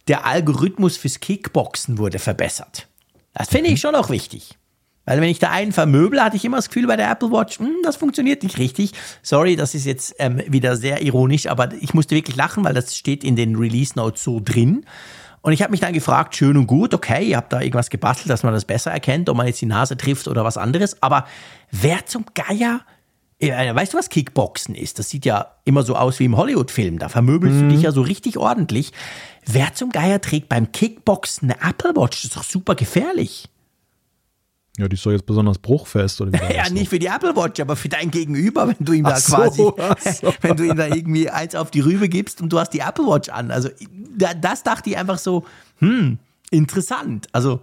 S1: der Algorithmus fürs Kickboxen wurde verbessert. Das finde ich mhm. schon auch wichtig. Weil wenn ich da einen vermöbel, hatte ich immer das Gefühl bei der Apple Watch, hm, das funktioniert nicht richtig. Sorry, das ist jetzt ähm, wieder sehr ironisch, aber ich musste wirklich lachen, weil das steht in den Release Notes so drin. Und ich habe mich dann gefragt, schön und gut, okay, ihr habt da irgendwas gebastelt, dass man das besser erkennt, ob man jetzt die Nase trifft oder was anderes. Aber wer zum Geier äh, Weißt du, was Kickboxen ist? Das sieht ja immer so aus wie im Hollywood-Film. Da vermöbelst mhm. du dich ja so richtig ordentlich. Wer zum Geier trägt beim Kickboxen eine Apple Watch? Das ist doch super gefährlich.
S2: Ja, die ist doch jetzt besonders bruchfest oder
S1: wie Ja, nicht für die Apple Watch, aber für dein Gegenüber, wenn du ihm da so, quasi, so. wenn du ihm da irgendwie eins auf die Rübe gibst und du hast die Apple Watch an. Also das dachte ich einfach so, hm, interessant. Also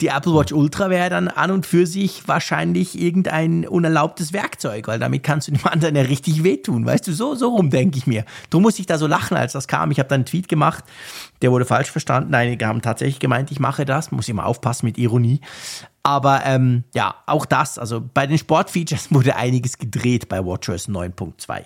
S1: die Apple Watch Ultra wäre dann an und für sich wahrscheinlich irgendein unerlaubtes Werkzeug, weil damit kannst du dem anderen ja richtig wehtun. Weißt du, so, so rum denke ich mir. Drum muss ich da so lachen, als das kam. Ich habe dann einen Tweet gemacht, der wurde falsch verstanden. Einige haben tatsächlich gemeint, ich mache das. Muss immer aufpassen mit Ironie. Aber ähm, ja, auch das, also bei den Sportfeatures wurde einiges gedreht bei WatchOS 9.2.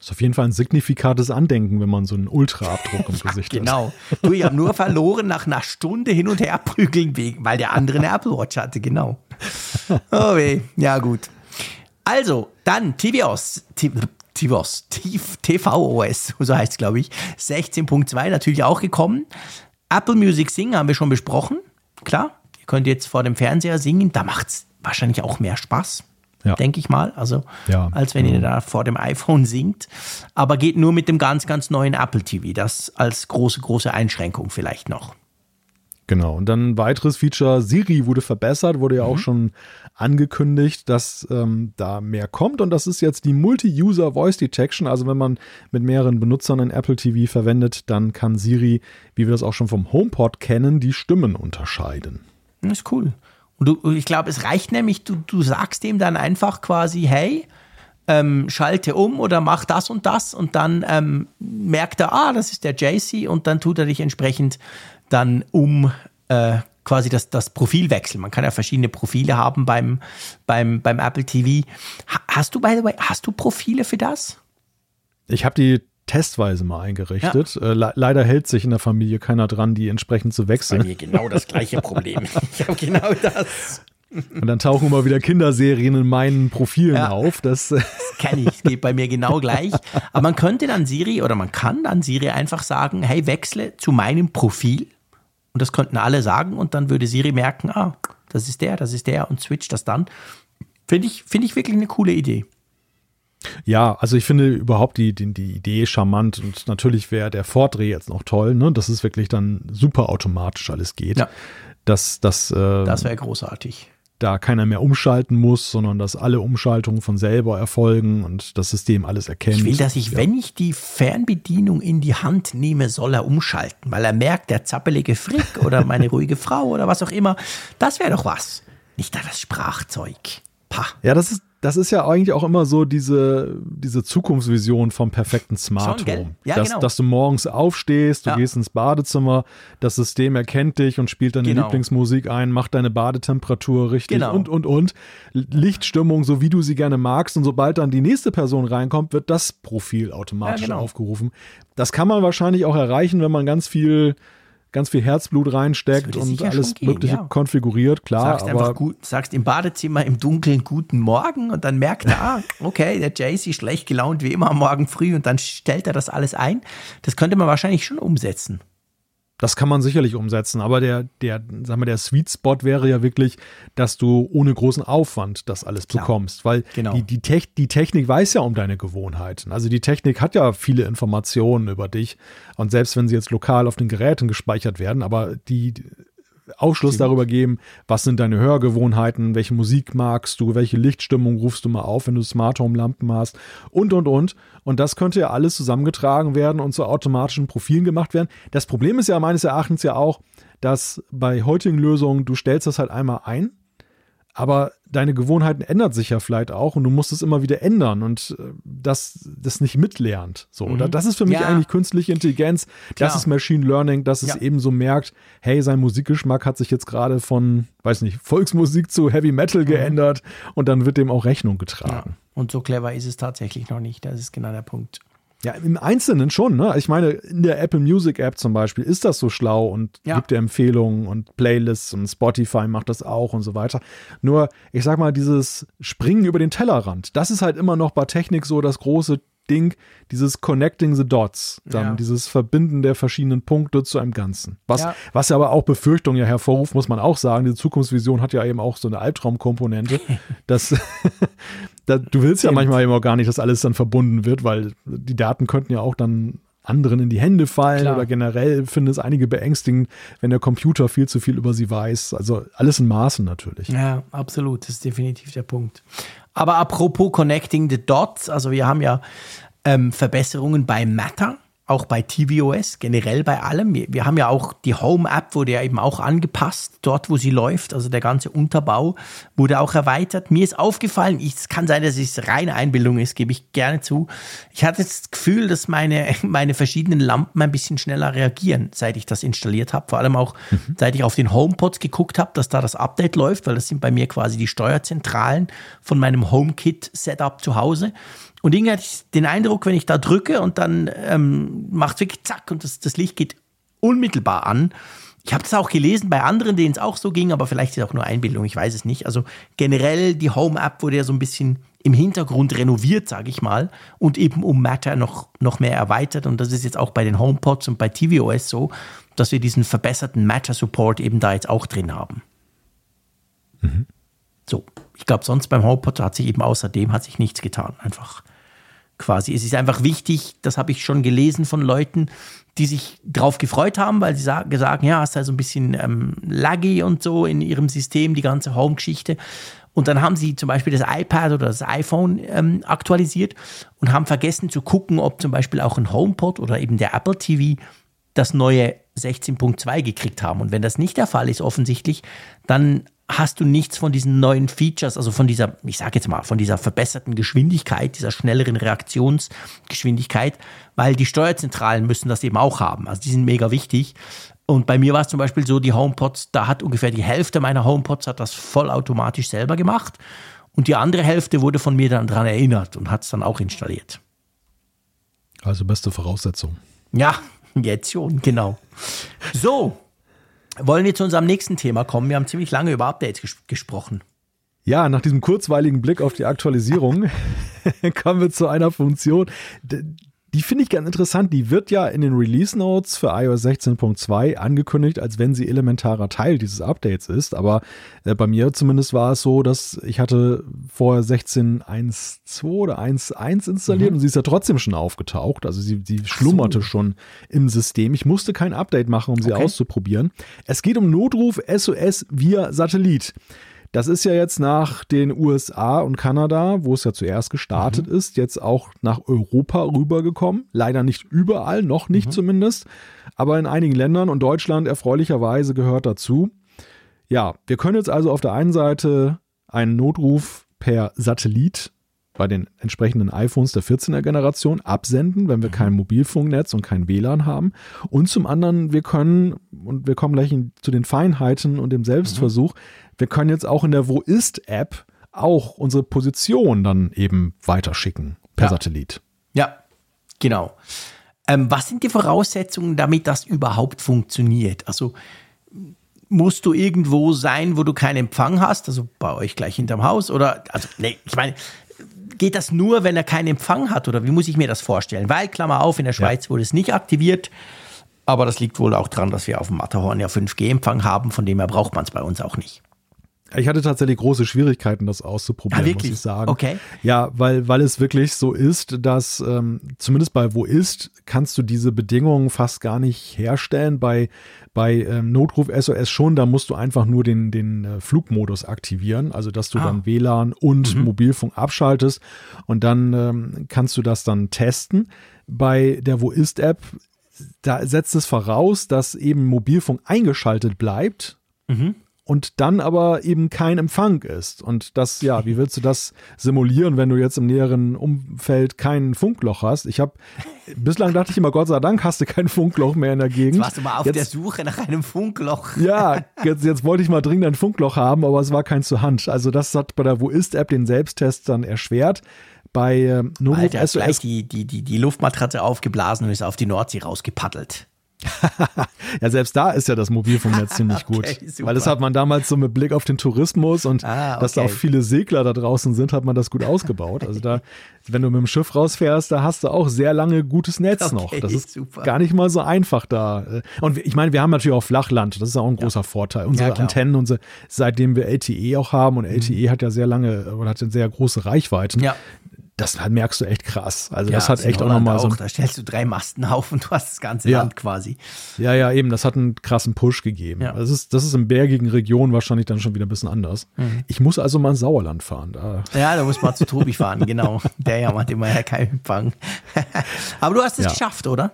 S2: Ist auf jeden Fall ein signifikantes Andenken, wenn man so einen Ultraabdruck im ja, Gesicht
S1: genau. hat. Genau. Du, ich habe nur verloren nach einer Stunde hin und her prügeln, weil der andere eine Apple Watch hatte, genau. Oh weh, ja gut. Also, dann TVOS, TVOS, TVOS, so heißt es, glaube ich, 16.2 natürlich auch gekommen. Apple Music Sing haben wir schon besprochen, klar. Ihr könnt jetzt vor dem Fernseher singen, da macht es wahrscheinlich auch mehr Spaß ja. denke ich mal. Also ja. als wenn ihr da vor dem iPhone singt. Aber geht nur mit dem ganz, ganz neuen Apple TV. Das als große, große Einschränkung vielleicht noch.
S2: Genau. Und dann ein weiteres Feature, Siri wurde verbessert, wurde ja mhm. auch schon angekündigt, dass ähm, da mehr kommt. Und das ist jetzt die Multi-User Voice Detection. Also wenn man mit mehreren Benutzern ein Apple TV verwendet, dann kann Siri, wie wir das auch schon vom HomePod kennen, die Stimmen unterscheiden.
S1: Das ist cool. Und du, ich glaube, es reicht nämlich, du, du sagst ihm dann einfach quasi, hey, ähm, schalte um oder mach das und das und dann ähm, merkt er, ah, das ist der JC und dann tut er dich entsprechend dann um äh, quasi das, das Profil wechseln. Man kann ja verschiedene Profile haben beim, beim, beim Apple TV. hast du, by the way, hast du Profile für das?
S2: Ich habe die testweise mal eingerichtet. Ja. Äh, le leider hält sich in der Familie keiner dran, die entsprechend zu wechseln.
S1: Das ist bei mir genau das gleiche Problem. ich habe genau das.
S2: Und dann tauchen immer wieder Kinderserien in meinen Profilen ja, auf. Das,
S1: das kenne ich, geht bei mir genau gleich. Aber man könnte dann Siri oder man kann dann Siri einfach sagen, hey, wechsle zu meinem Profil. Und das könnten alle sagen und dann würde Siri merken, ah, das ist der, das ist der und switcht das dann. Finde ich, finde ich wirklich eine coole Idee.
S2: Ja, also ich finde überhaupt die, die, die Idee charmant und natürlich wäre der Vordreh jetzt noch toll, ne? dass es wirklich dann super automatisch alles geht. Ja. Dass, dass, äh,
S1: das wäre großartig.
S2: Da keiner mehr umschalten muss, sondern dass alle Umschaltungen von selber erfolgen und das System alles erkennt.
S1: Ich will, dass ich, ja. wenn ich die Fernbedienung in die Hand nehme, soll er umschalten, weil er merkt, der zappelige Frick oder meine ruhige Frau oder was auch immer, das wäre doch was. Nicht da das Sprachzeug. Pah.
S2: Ja, das ist, das ist ja eigentlich auch immer so diese, diese Zukunftsvision vom perfekten Smart Schon, Home. Ja, dass, genau. dass du morgens aufstehst, du ja. gehst ins Badezimmer, das System erkennt dich und spielt deine genau. Lieblingsmusik ein, macht deine Badetemperatur richtig genau. und, und, und. Lichtstimmung, so wie du sie gerne magst. Und sobald dann die nächste Person reinkommt, wird das Profil automatisch ja, genau. aufgerufen. Das kann man wahrscheinlich auch erreichen, wenn man ganz viel ganz viel Herzblut reinsteckt und alles gehen, Mögliche ja. konfiguriert, klar.
S1: Sagst aber gut, sagst im Badezimmer im Dunkeln guten Morgen und dann merkt er, ah, okay, der JC schlecht gelaunt wie immer am Morgen früh und dann stellt er das alles ein. Das könnte man wahrscheinlich schon umsetzen.
S2: Das kann man sicherlich umsetzen, aber der, der, sag mal, der Sweet Spot wäre ja wirklich, dass du ohne großen Aufwand das alles Klar. bekommst, weil genau. die, die, Te die Technik weiß ja um deine Gewohnheiten. Also die Technik hat ja viele Informationen über dich und selbst wenn sie jetzt lokal auf den Geräten gespeichert werden, aber die Aufschluss darüber geben, was sind deine Hörgewohnheiten, welche Musik magst du, welche Lichtstimmung rufst du mal auf, wenn du Smart Home Lampen hast und und und. Und das könnte ja alles zusammengetragen werden und zu automatischen Profilen gemacht werden. Das Problem ist ja meines Erachtens ja auch, dass bei heutigen Lösungen du stellst das halt einmal ein aber deine Gewohnheiten ändern sich ja vielleicht auch und du musst es immer wieder ändern und äh, das, das nicht mitlernt. So, mhm. oder das ist für mich ja. eigentlich künstliche Intelligenz, Klar. das ist Machine Learning, dass es ja. eben so merkt, hey, sein Musikgeschmack hat sich jetzt gerade von, weiß nicht, Volksmusik zu Heavy Metal mhm. geändert und dann wird dem auch Rechnung getragen. Ja.
S1: Und so clever ist es tatsächlich noch nicht. Das ist genau der Punkt.
S2: Ja, im Einzelnen schon, ne? Ich meine, in der Apple Music App zum Beispiel ist das so schlau und ja. gibt dir Empfehlungen und Playlists und Spotify macht das auch und so weiter. Nur, ich sag mal, dieses Springen über den Tellerrand, das ist halt immer noch bei Technik so das große Ding, dieses Connecting the Dots, dann ja. dieses Verbinden der verschiedenen Punkte zu einem Ganzen. Was ja. was ja aber auch Befürchtungen ja hervorruft, muss man auch sagen. Diese Zukunftsvision hat ja eben auch so eine Albtraumkomponente, dass da, du willst ja manchmal eben auch gar nicht, dass alles dann verbunden wird, weil die Daten könnten ja auch dann anderen in die Hände fallen Klar. oder generell finde es einige beängstigend, wenn der Computer viel zu viel über sie weiß. Also alles in Maßen natürlich.
S1: Ja, absolut. Das ist definitiv der Punkt. Aber apropos Connecting the Dots, also wir haben ja ähm, Verbesserungen bei Matter auch bei tvOS, generell bei allem. Wir, wir haben ja auch die Home-App, wurde ja eben auch angepasst, dort wo sie läuft. Also der ganze Unterbau wurde auch erweitert. Mir ist aufgefallen, es kann sein, dass es reine Einbildung ist, gebe ich gerne zu. Ich hatte das Gefühl, dass meine, meine verschiedenen Lampen ein bisschen schneller reagieren, seit ich das installiert habe. Vor allem auch, mhm. seit ich auf den HomePods geguckt habe, dass da das Update läuft, weil das sind bei mir quasi die Steuerzentralen von meinem HomeKit-Setup zu Hause. Und irgendwie hatte ich den Eindruck, wenn ich da drücke und dann ähm, macht es wirklich zack und das, das Licht geht unmittelbar an. Ich habe das auch gelesen bei anderen, denen es auch so ging, aber vielleicht ist es auch nur Einbildung, ich weiß es nicht. Also generell die Home-App wurde ja so ein bisschen im Hintergrund renoviert, sage ich mal, und eben um Matter noch, noch mehr erweitert. Und das ist jetzt auch bei den HomePods und bei tvOS so, dass wir diesen verbesserten Matter-Support eben da jetzt auch drin haben. Mhm. So, ich glaube, sonst beim HomePod hat sich eben außerdem hat sich nichts getan. Einfach quasi. Es ist einfach wichtig, das habe ich schon gelesen von Leuten, die sich drauf gefreut haben, weil sie sagen, gesagt, ja, es sei so ein bisschen ähm, laggy und so in ihrem System, die ganze Home-Geschichte. Und dann haben sie zum Beispiel das iPad oder das iPhone ähm, aktualisiert und haben vergessen zu gucken, ob zum Beispiel auch ein HomePod oder eben der Apple TV das neue 16.2 gekriegt haben. Und wenn das nicht der Fall ist, offensichtlich, dann hast du nichts von diesen neuen Features, also von dieser, ich sage jetzt mal, von dieser verbesserten Geschwindigkeit, dieser schnelleren Reaktionsgeschwindigkeit, weil die Steuerzentralen müssen das eben auch haben. Also die sind mega wichtig. Und bei mir war es zum Beispiel so, die HomePods, da hat ungefähr die Hälfte meiner HomePods hat das vollautomatisch selber gemacht. Und die andere Hälfte wurde von mir dann daran erinnert und hat es dann auch installiert.
S2: Also beste Voraussetzung.
S1: Ja, jetzt schon, genau. So, wollen wir zu unserem nächsten Thema kommen? Wir haben ziemlich lange über Updates ges gesprochen.
S2: Ja, nach diesem kurzweiligen Blick auf die Aktualisierung kommen wir zu einer Funktion, die finde ich ganz interessant. Die wird ja in den Release Notes für iOS 16.2 angekündigt, als wenn sie elementarer Teil dieses Updates ist. Aber äh, bei mir zumindest war es so, dass ich hatte vorher 16.1.2 oder 1.1 installiert mhm. und sie ist ja trotzdem schon aufgetaucht. Also sie, sie schlummerte so. schon im System. Ich musste kein Update machen, um sie okay. auszuprobieren. Es geht um Notruf SOS via Satellit. Das ist ja jetzt nach den USA und Kanada, wo es ja zuerst gestartet mhm. ist, jetzt auch nach Europa rübergekommen. Leider nicht überall, noch nicht mhm. zumindest, aber in einigen Ländern und Deutschland erfreulicherweise gehört dazu. Ja, wir können jetzt also auf der einen Seite einen Notruf per Satellit bei den entsprechenden iPhones der 14er Generation absenden, wenn wir mhm. kein Mobilfunknetz und kein WLAN haben. Und zum anderen, wir können, und wir kommen gleich in, zu den Feinheiten und dem Selbstversuch, mhm. Wir können jetzt auch in der Wo ist-App auch unsere Position dann eben weiterschicken per
S1: ja.
S2: Satellit.
S1: Ja, genau. Ähm, was sind die Voraussetzungen, damit das überhaupt funktioniert? Also musst du irgendwo sein, wo du keinen Empfang hast, also bei euch gleich hinterm Haus oder also nee, ich meine, geht das nur, wenn er keinen Empfang hat oder wie muss ich mir das vorstellen? Weil, Klammer auf, in der Schweiz ja. wurde es nicht aktiviert. Aber das liegt wohl auch daran, dass wir auf dem Matterhorn ja 5G-Empfang haben, von dem her braucht man es bei uns auch nicht.
S2: Ich hatte tatsächlich große Schwierigkeiten, das auszuprobieren,
S1: Ah,
S2: muss ich sagen.
S1: Okay.
S2: Ja, weil, weil es wirklich so ist, dass ähm, zumindest bei Wo ist, kannst du diese Bedingungen fast gar nicht herstellen. Bei, bei ähm, Notruf SOS schon, da musst du einfach nur den, den äh, Flugmodus aktivieren, also dass du
S1: Ah.
S2: dann WLAN und Mobilfunk abschaltest und dann ähm, kannst du das dann testen. Bei der Wo ist App, da setzt es voraus, dass eben Mobilfunk eingeschaltet bleibt und dann aber eben kein Empfang ist. Und das, ja, wie willst du das simulieren, wenn du jetzt im näheren Umfeld kein Funkloch hast? Ich habe, bislang dachte ich immer, Gott sei Dank hast du kein Funkloch mehr in der Gegend.
S1: Jetzt warst du mal auf
S2: jetzt,
S1: der Suche nach einem Funkloch.
S2: Ja, jetzt, jetzt wollte ich mal dringend ein Funkloch haben, aber es war keins zur Hand. Also das hat bei der Wo ist-App den Selbsttest dann erschwert. Bei äh, Notruf
S1: Alter, hat gleich
S2: SOS
S1: die, die, die, die Luftmatratze aufgeblasen und ist auf die Nordsee rausgepaddelt.
S2: Ja, selbst da ist ja das Mobilfunknetz ziemlich gut.
S1: Okay.
S2: Weil das hat man damals so mit Blick auf den Tourismus und
S1: Ah,
S2: dass da auch
S1: okay.
S2: viele Segler da draußen sind, hat man das gut ausgebaut. Also da, wenn du mit dem Schiff rausfährst, da hast du auch sehr lange gutes Netz
S1: Okay,
S2: noch. Das ist
S1: super.
S2: gar nicht mal so einfach da. Und ich meine, wir haben natürlich auch Flachland. Das ist auch ein großer Vorteil. Unsere
S1: Ja.
S2: Antennen, unsere, seitdem wir LTE auch haben und LTE hat ja sehr lange oder hat eine sehr große Reichweiten.
S1: Mhm. Ja.
S2: Das merkst du echt krass. Also das
S1: Ja,
S2: hat
S1: ist in
S2: echt auch nochmal so.
S1: Da stellst du drei Masten auf und du hast das ganze
S2: Ja.
S1: Land quasi.
S2: Ja, ja, eben, das hat einen krassen Push gegeben.
S1: Ja.
S2: Das, ist, das ist in bergigen Regionen wahrscheinlich dann schon wieder ein bisschen anders.
S1: Mhm.
S2: Ich muss also mal ins Sauerland fahren. Da.
S1: Ja, da muss man zu Tobi fahren, genau. Der ja hat immer ja keinen Empfang. Aber du hast es geschafft, oder?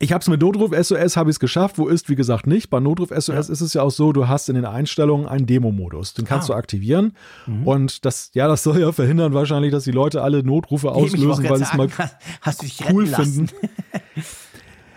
S2: Ich habe es mit Notruf SOS habe ich es geschafft. Wo ist, wie gesagt, nicht. Bei Notruf SOS ist es ja auch so, du hast in den Einstellungen einen Demo-Modus. Den kannst
S1: Ah.
S2: du aktivieren.
S1: Mhm.
S2: Und das, ja, das soll ja verhindern wahrscheinlich, dass die Leute alle Notrufe auslösen, weil sie es mal
S1: hast
S2: cool finden.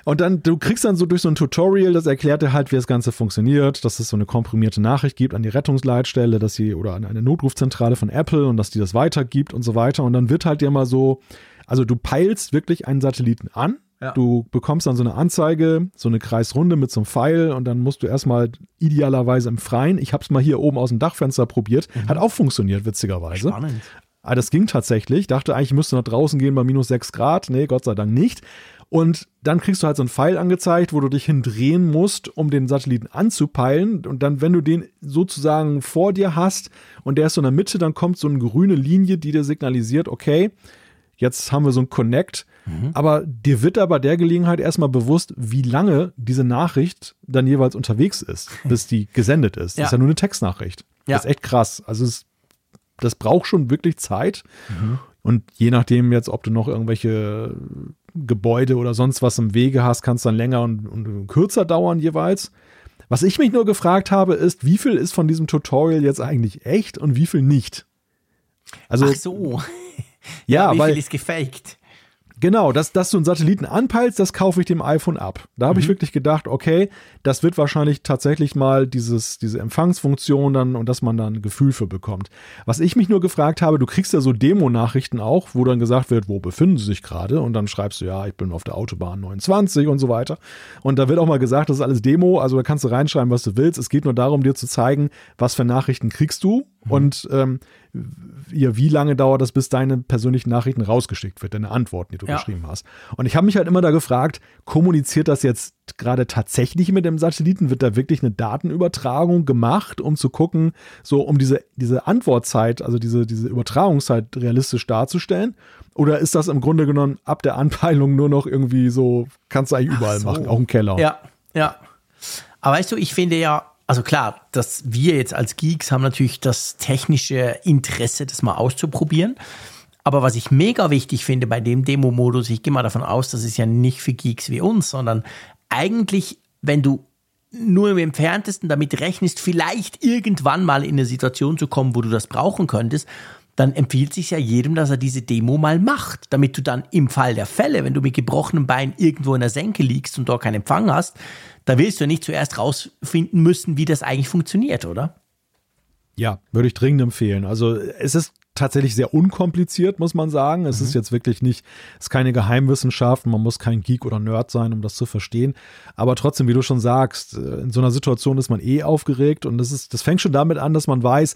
S2: Und dann, du kriegst dann so durch so ein Tutorial, das erklärt dir halt, wie das Ganze funktioniert, dass es so eine komprimierte Nachricht gibt an die Rettungsleitstelle, dass sie oder an eine Notrufzentrale von Apple und dass die das weitergibt und so weiter. Und dann wird halt dir mal so, also du peilst wirklich einen Satelliten an.
S1: Ja.
S2: Du bekommst dann so eine Anzeige, so eine Kreisrunde mit so einem Pfeil und dann musst du erstmal idealerweise im Freien. Ich habe es mal hier oben aus dem Dachfenster probiert. Hat auch funktioniert, witzigerweise.
S1: Spannend.
S2: Ah, das ging tatsächlich. Dachte eigentlich, ich müsste nach draußen gehen bei minus 6 Grad. Nee, Gott sei Dank nicht. Und dann kriegst du halt so einen Pfeil angezeigt, wo du dich hindrehen musst, um den Satelliten anzupeilen. Und dann, wenn du den sozusagen vor dir hast und der ist so in der Mitte, dann kommt so eine grüne Linie, die dir signalisiert, okay, jetzt haben wir so ein Connect. Aber dir wird aber der Gelegenheit erstmal bewusst, wie lange diese Nachricht dann jeweils unterwegs ist, bis die gesendet ist.
S1: Ja.
S2: Das ist ja nur eine Textnachricht.
S1: Ja.
S2: Das ist echt krass. Also es das braucht schon wirklich Zeit. Und je nachdem jetzt, ob du noch irgendwelche Gebäude oder sonst was im Wege hast, kann es dann länger und, und kürzer dauern jeweils. Was ich mich nur gefragt habe, ist, wie viel ist von diesem Tutorial jetzt eigentlich echt und wie viel nicht? Also,
S1: Ach so.
S2: Ja,
S1: Wie
S2: weil
S1: viel ist gefaked?
S2: Genau, dass, dass du einen Satelliten anpeilst, das kaufe ich dem iPhone ab. Da habe ich wirklich gedacht, okay, das wird wahrscheinlich tatsächlich mal dieses, diese Empfangsfunktion dann und dass man dann ein Gefühl für bekommt. Was ich mich nur gefragt habe, du kriegst ja so Demo-Nachrichten auch, wo dann gesagt wird, wo befinden sie sich gerade und dann schreibst du, ja, ich bin auf der Autobahn 29 und so weiter. Und da wird auch mal gesagt, das ist alles Demo, also da kannst du reinschreiben, was du willst. Es geht nur darum, dir zu zeigen, was für Nachrichten kriegst du und ähm, ja, wie lange dauert das, bis deine persönlichen Nachrichten rausgeschickt wird, deine Antworten, die du
S1: Ja.
S2: geschrieben hast. Und ich habe mich halt immer da gefragt, kommuniziert das jetzt gerade tatsächlich mit dem Satelliten? Wird da wirklich eine Datenübertragung gemacht, um zu gucken, so um diese, diese Antwortzeit, also diese, diese Übertragungszeit realistisch darzustellen? Oder ist das im Grunde genommen ab der Anpeilung nur noch irgendwie so, kannst du eigentlich überall
S1: so.
S2: machen, auch im Keller?
S1: Ja, ja. Aber weißt du, ich finde ja, also klar, dass wir jetzt als Geeks haben natürlich das technische Interesse, das mal auszuprobieren. Aber was ich mega wichtig finde bei dem Demo-Modus, ich gehe mal davon aus, das ist ja nicht für Geeks wie uns, sondern eigentlich, wenn du nur im entferntesten damit rechnest, vielleicht irgendwann mal in eine Situation zu kommen, wo du das brauchen könntest, dann empfiehlt sich ja jedem, dass er diese Demo mal macht, damit du dann im Fall der Fälle, wenn du mit gebrochenem Bein irgendwo in der Senke liegst und dort keinen Empfang hast, da willst du nicht zuerst rausfinden müssen, wie das eigentlich funktioniert, oder?
S2: Ja, würde ich dringend empfehlen. Also es ist tatsächlich sehr unkompliziert, muss man sagen. Es ist jetzt wirklich nicht, es ist keine Geheimwissenschaft, man muss kein Geek oder Nerd sein, um das zu verstehen. Aber trotzdem, wie du schon sagst, äh, in so einer Situation ist man eh aufgeregt und das ist, das fängt schon damit an, dass man weiß,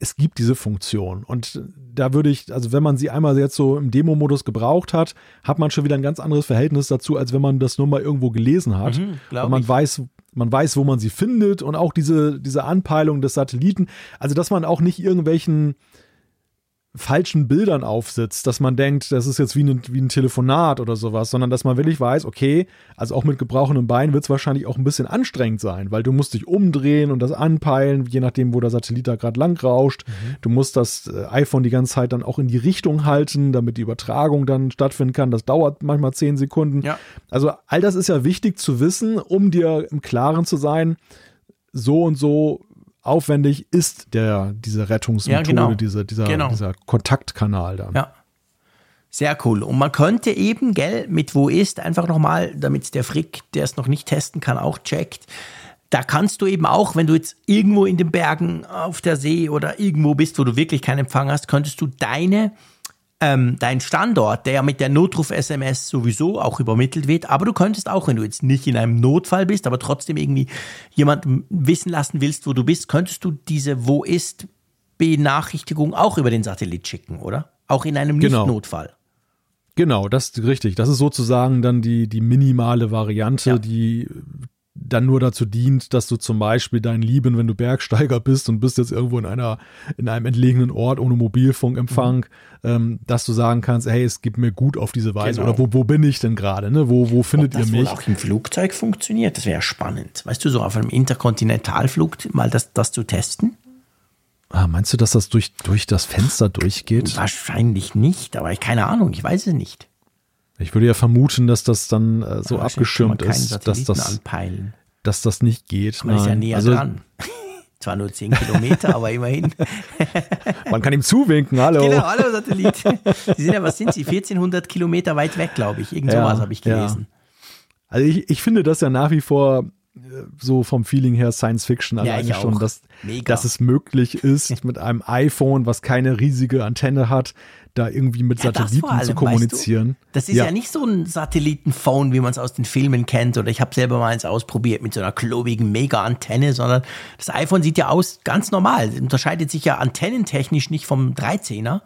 S2: es gibt diese Funktion. Und da würde ich, also wenn man sie einmal jetzt so im Demo-Modus gebraucht hat, hat man schon wieder ein ganz anderes Verhältnis dazu, als wenn man das nur mal irgendwo gelesen hat. Mhm, Weil man ich. weiß, man weiß, wo man sie findet und auch diese, diese Anpeilung des Satelliten. Also, dass man auch nicht irgendwelchen falschen Bildern aufsitzt, dass man denkt, das ist jetzt wie ein, wie ein Telefonat oder sowas, sondern dass man wirklich weiß, okay, also auch mit gebrochenem Bein wird es wahrscheinlich auch ein bisschen anstrengend sein, weil du musst dich umdrehen und das anpeilen, je nachdem, wo der Satellit da gerade lang rauscht. Mhm. Du musst das äh, iPhone die ganze Zeit dann auch in die Richtung halten, damit die Übertragung dann stattfinden kann. Das dauert manchmal zehn Sekunden. Ja. Also all das ist ja wichtig zu wissen, um dir im Klaren zu sein, so und so aufwendig ist der, diese Rettungsmethode, ja, genau. diese, dieser, genau. dieser Kontaktkanal dann.
S1: Ja. Sehr cool. Und man könnte eben, gell, mit wo ist, einfach nochmal, damit der Frick, der es noch nicht testen kann, auch checkt. Da kannst du eben auch, wenn du jetzt irgendwo in den Bergen auf der See oder irgendwo bist, wo du wirklich keinen Empfang hast, könntest du deine ähm, dein Standort, der ja mit der Notruf-SMS sowieso auch übermittelt wird, aber du könntest auch, wenn du jetzt nicht in einem Notfall bist, aber trotzdem irgendwie jemanden wissen lassen willst, wo du bist, könntest du diese Wo ist Benachrichtigung auch über den Satellit schicken, oder? Auch in einem genau. Nicht-Notfall.
S2: Genau, das ist richtig. Das ist sozusagen dann die, die minimale Variante, ja. die dann nur dazu dient, dass du zum Beispiel deinen Lieben, wenn du Bergsteiger bist und bist jetzt irgendwo in einer, in einem entlegenen Ort ohne Mobilfunkempfang, mhm. ähm, dass du sagen kannst, hey, es gibt mir gut auf diese Weise. Genau. Oder wo, wo bin ich denn gerade? Ne? Wo, wo findet Ob ihr mich? Das
S1: auch im Flugzeug funktioniert, das wäre spannend. Weißt du, so auf einem Interkontinentalflug mal das, das zu testen?
S2: Ah, meinst du, dass das durch, durch das Fenster durchgeht?
S1: Wahrscheinlich nicht, aber ich keine Ahnung, ich weiß es nicht.
S2: Ich würde ja vermuten, dass das dann äh, so abgeschirmt ist, dass das,
S1: anpeilen.
S2: dass das nicht geht.
S1: Man Nein. ist ja näher also, dran. Zwar nur 10 Kilometer, aber immerhin.
S2: Man kann ihm zuwinken, hallo.
S1: Genau, hallo Satellit. Sie sind ja, was sind Sie? 1400 Kilometer weit weg, glaube ich. Irgend sowas ja, habe ich gelesen. Ja.
S2: Also ich, ich finde das ja nach wie vor so vom Feeling her Science Fiction alleine ja, schon, dass, dass es möglich ist, mit einem iPhone, was keine riesige Antenne hat, da irgendwie mit ja, Satelliten allem, zu kommunizieren. Weißt
S1: du, das ist ja. ja. nicht so ein Satellitenphone, wie man es aus den Filmen kennt. Oder ich habe selber mal eins ausprobiert mit so einer klobigen Mega-Antenne, sondern das iPhone sieht ja aus ganz normal. Es unterscheidet sich ja antennentechnisch nicht vom 13er.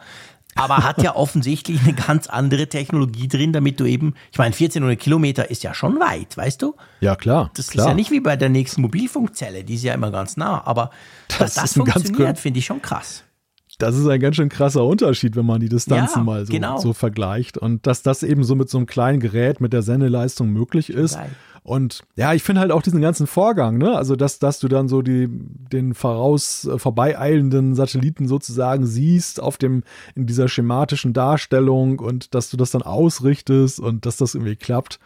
S1: Aber hat ja offensichtlich eine ganz andere Technologie drin, damit du eben, ich meine, 1400 Kilometer ist ja schon weit, weißt du?
S2: Ja, klar.
S1: Das
S2: klar.
S1: ist ja nicht wie bei der nächsten Mobilfunkzelle, die ist ja immer ganz nah, aber das dass das funktioniert, finde ich schon krass
S2: das ist ein ganz schön krasser Unterschied, wenn man die Distanzen ja, mal so, genau. so, vergleicht. Und dass das eben so mit so einem kleinen Gerät mit der Sendeleistung möglich ist. Geil. Und ja, ich finde halt auch diesen ganzen Vorgang, ne? Also, dass, dass du dann so die, den voraus äh, vorbeieilenden Satelliten sozusagen siehst auf dem, in dieser schematischen Darstellung und dass du das dann ausrichtest und dass das irgendwie klappt.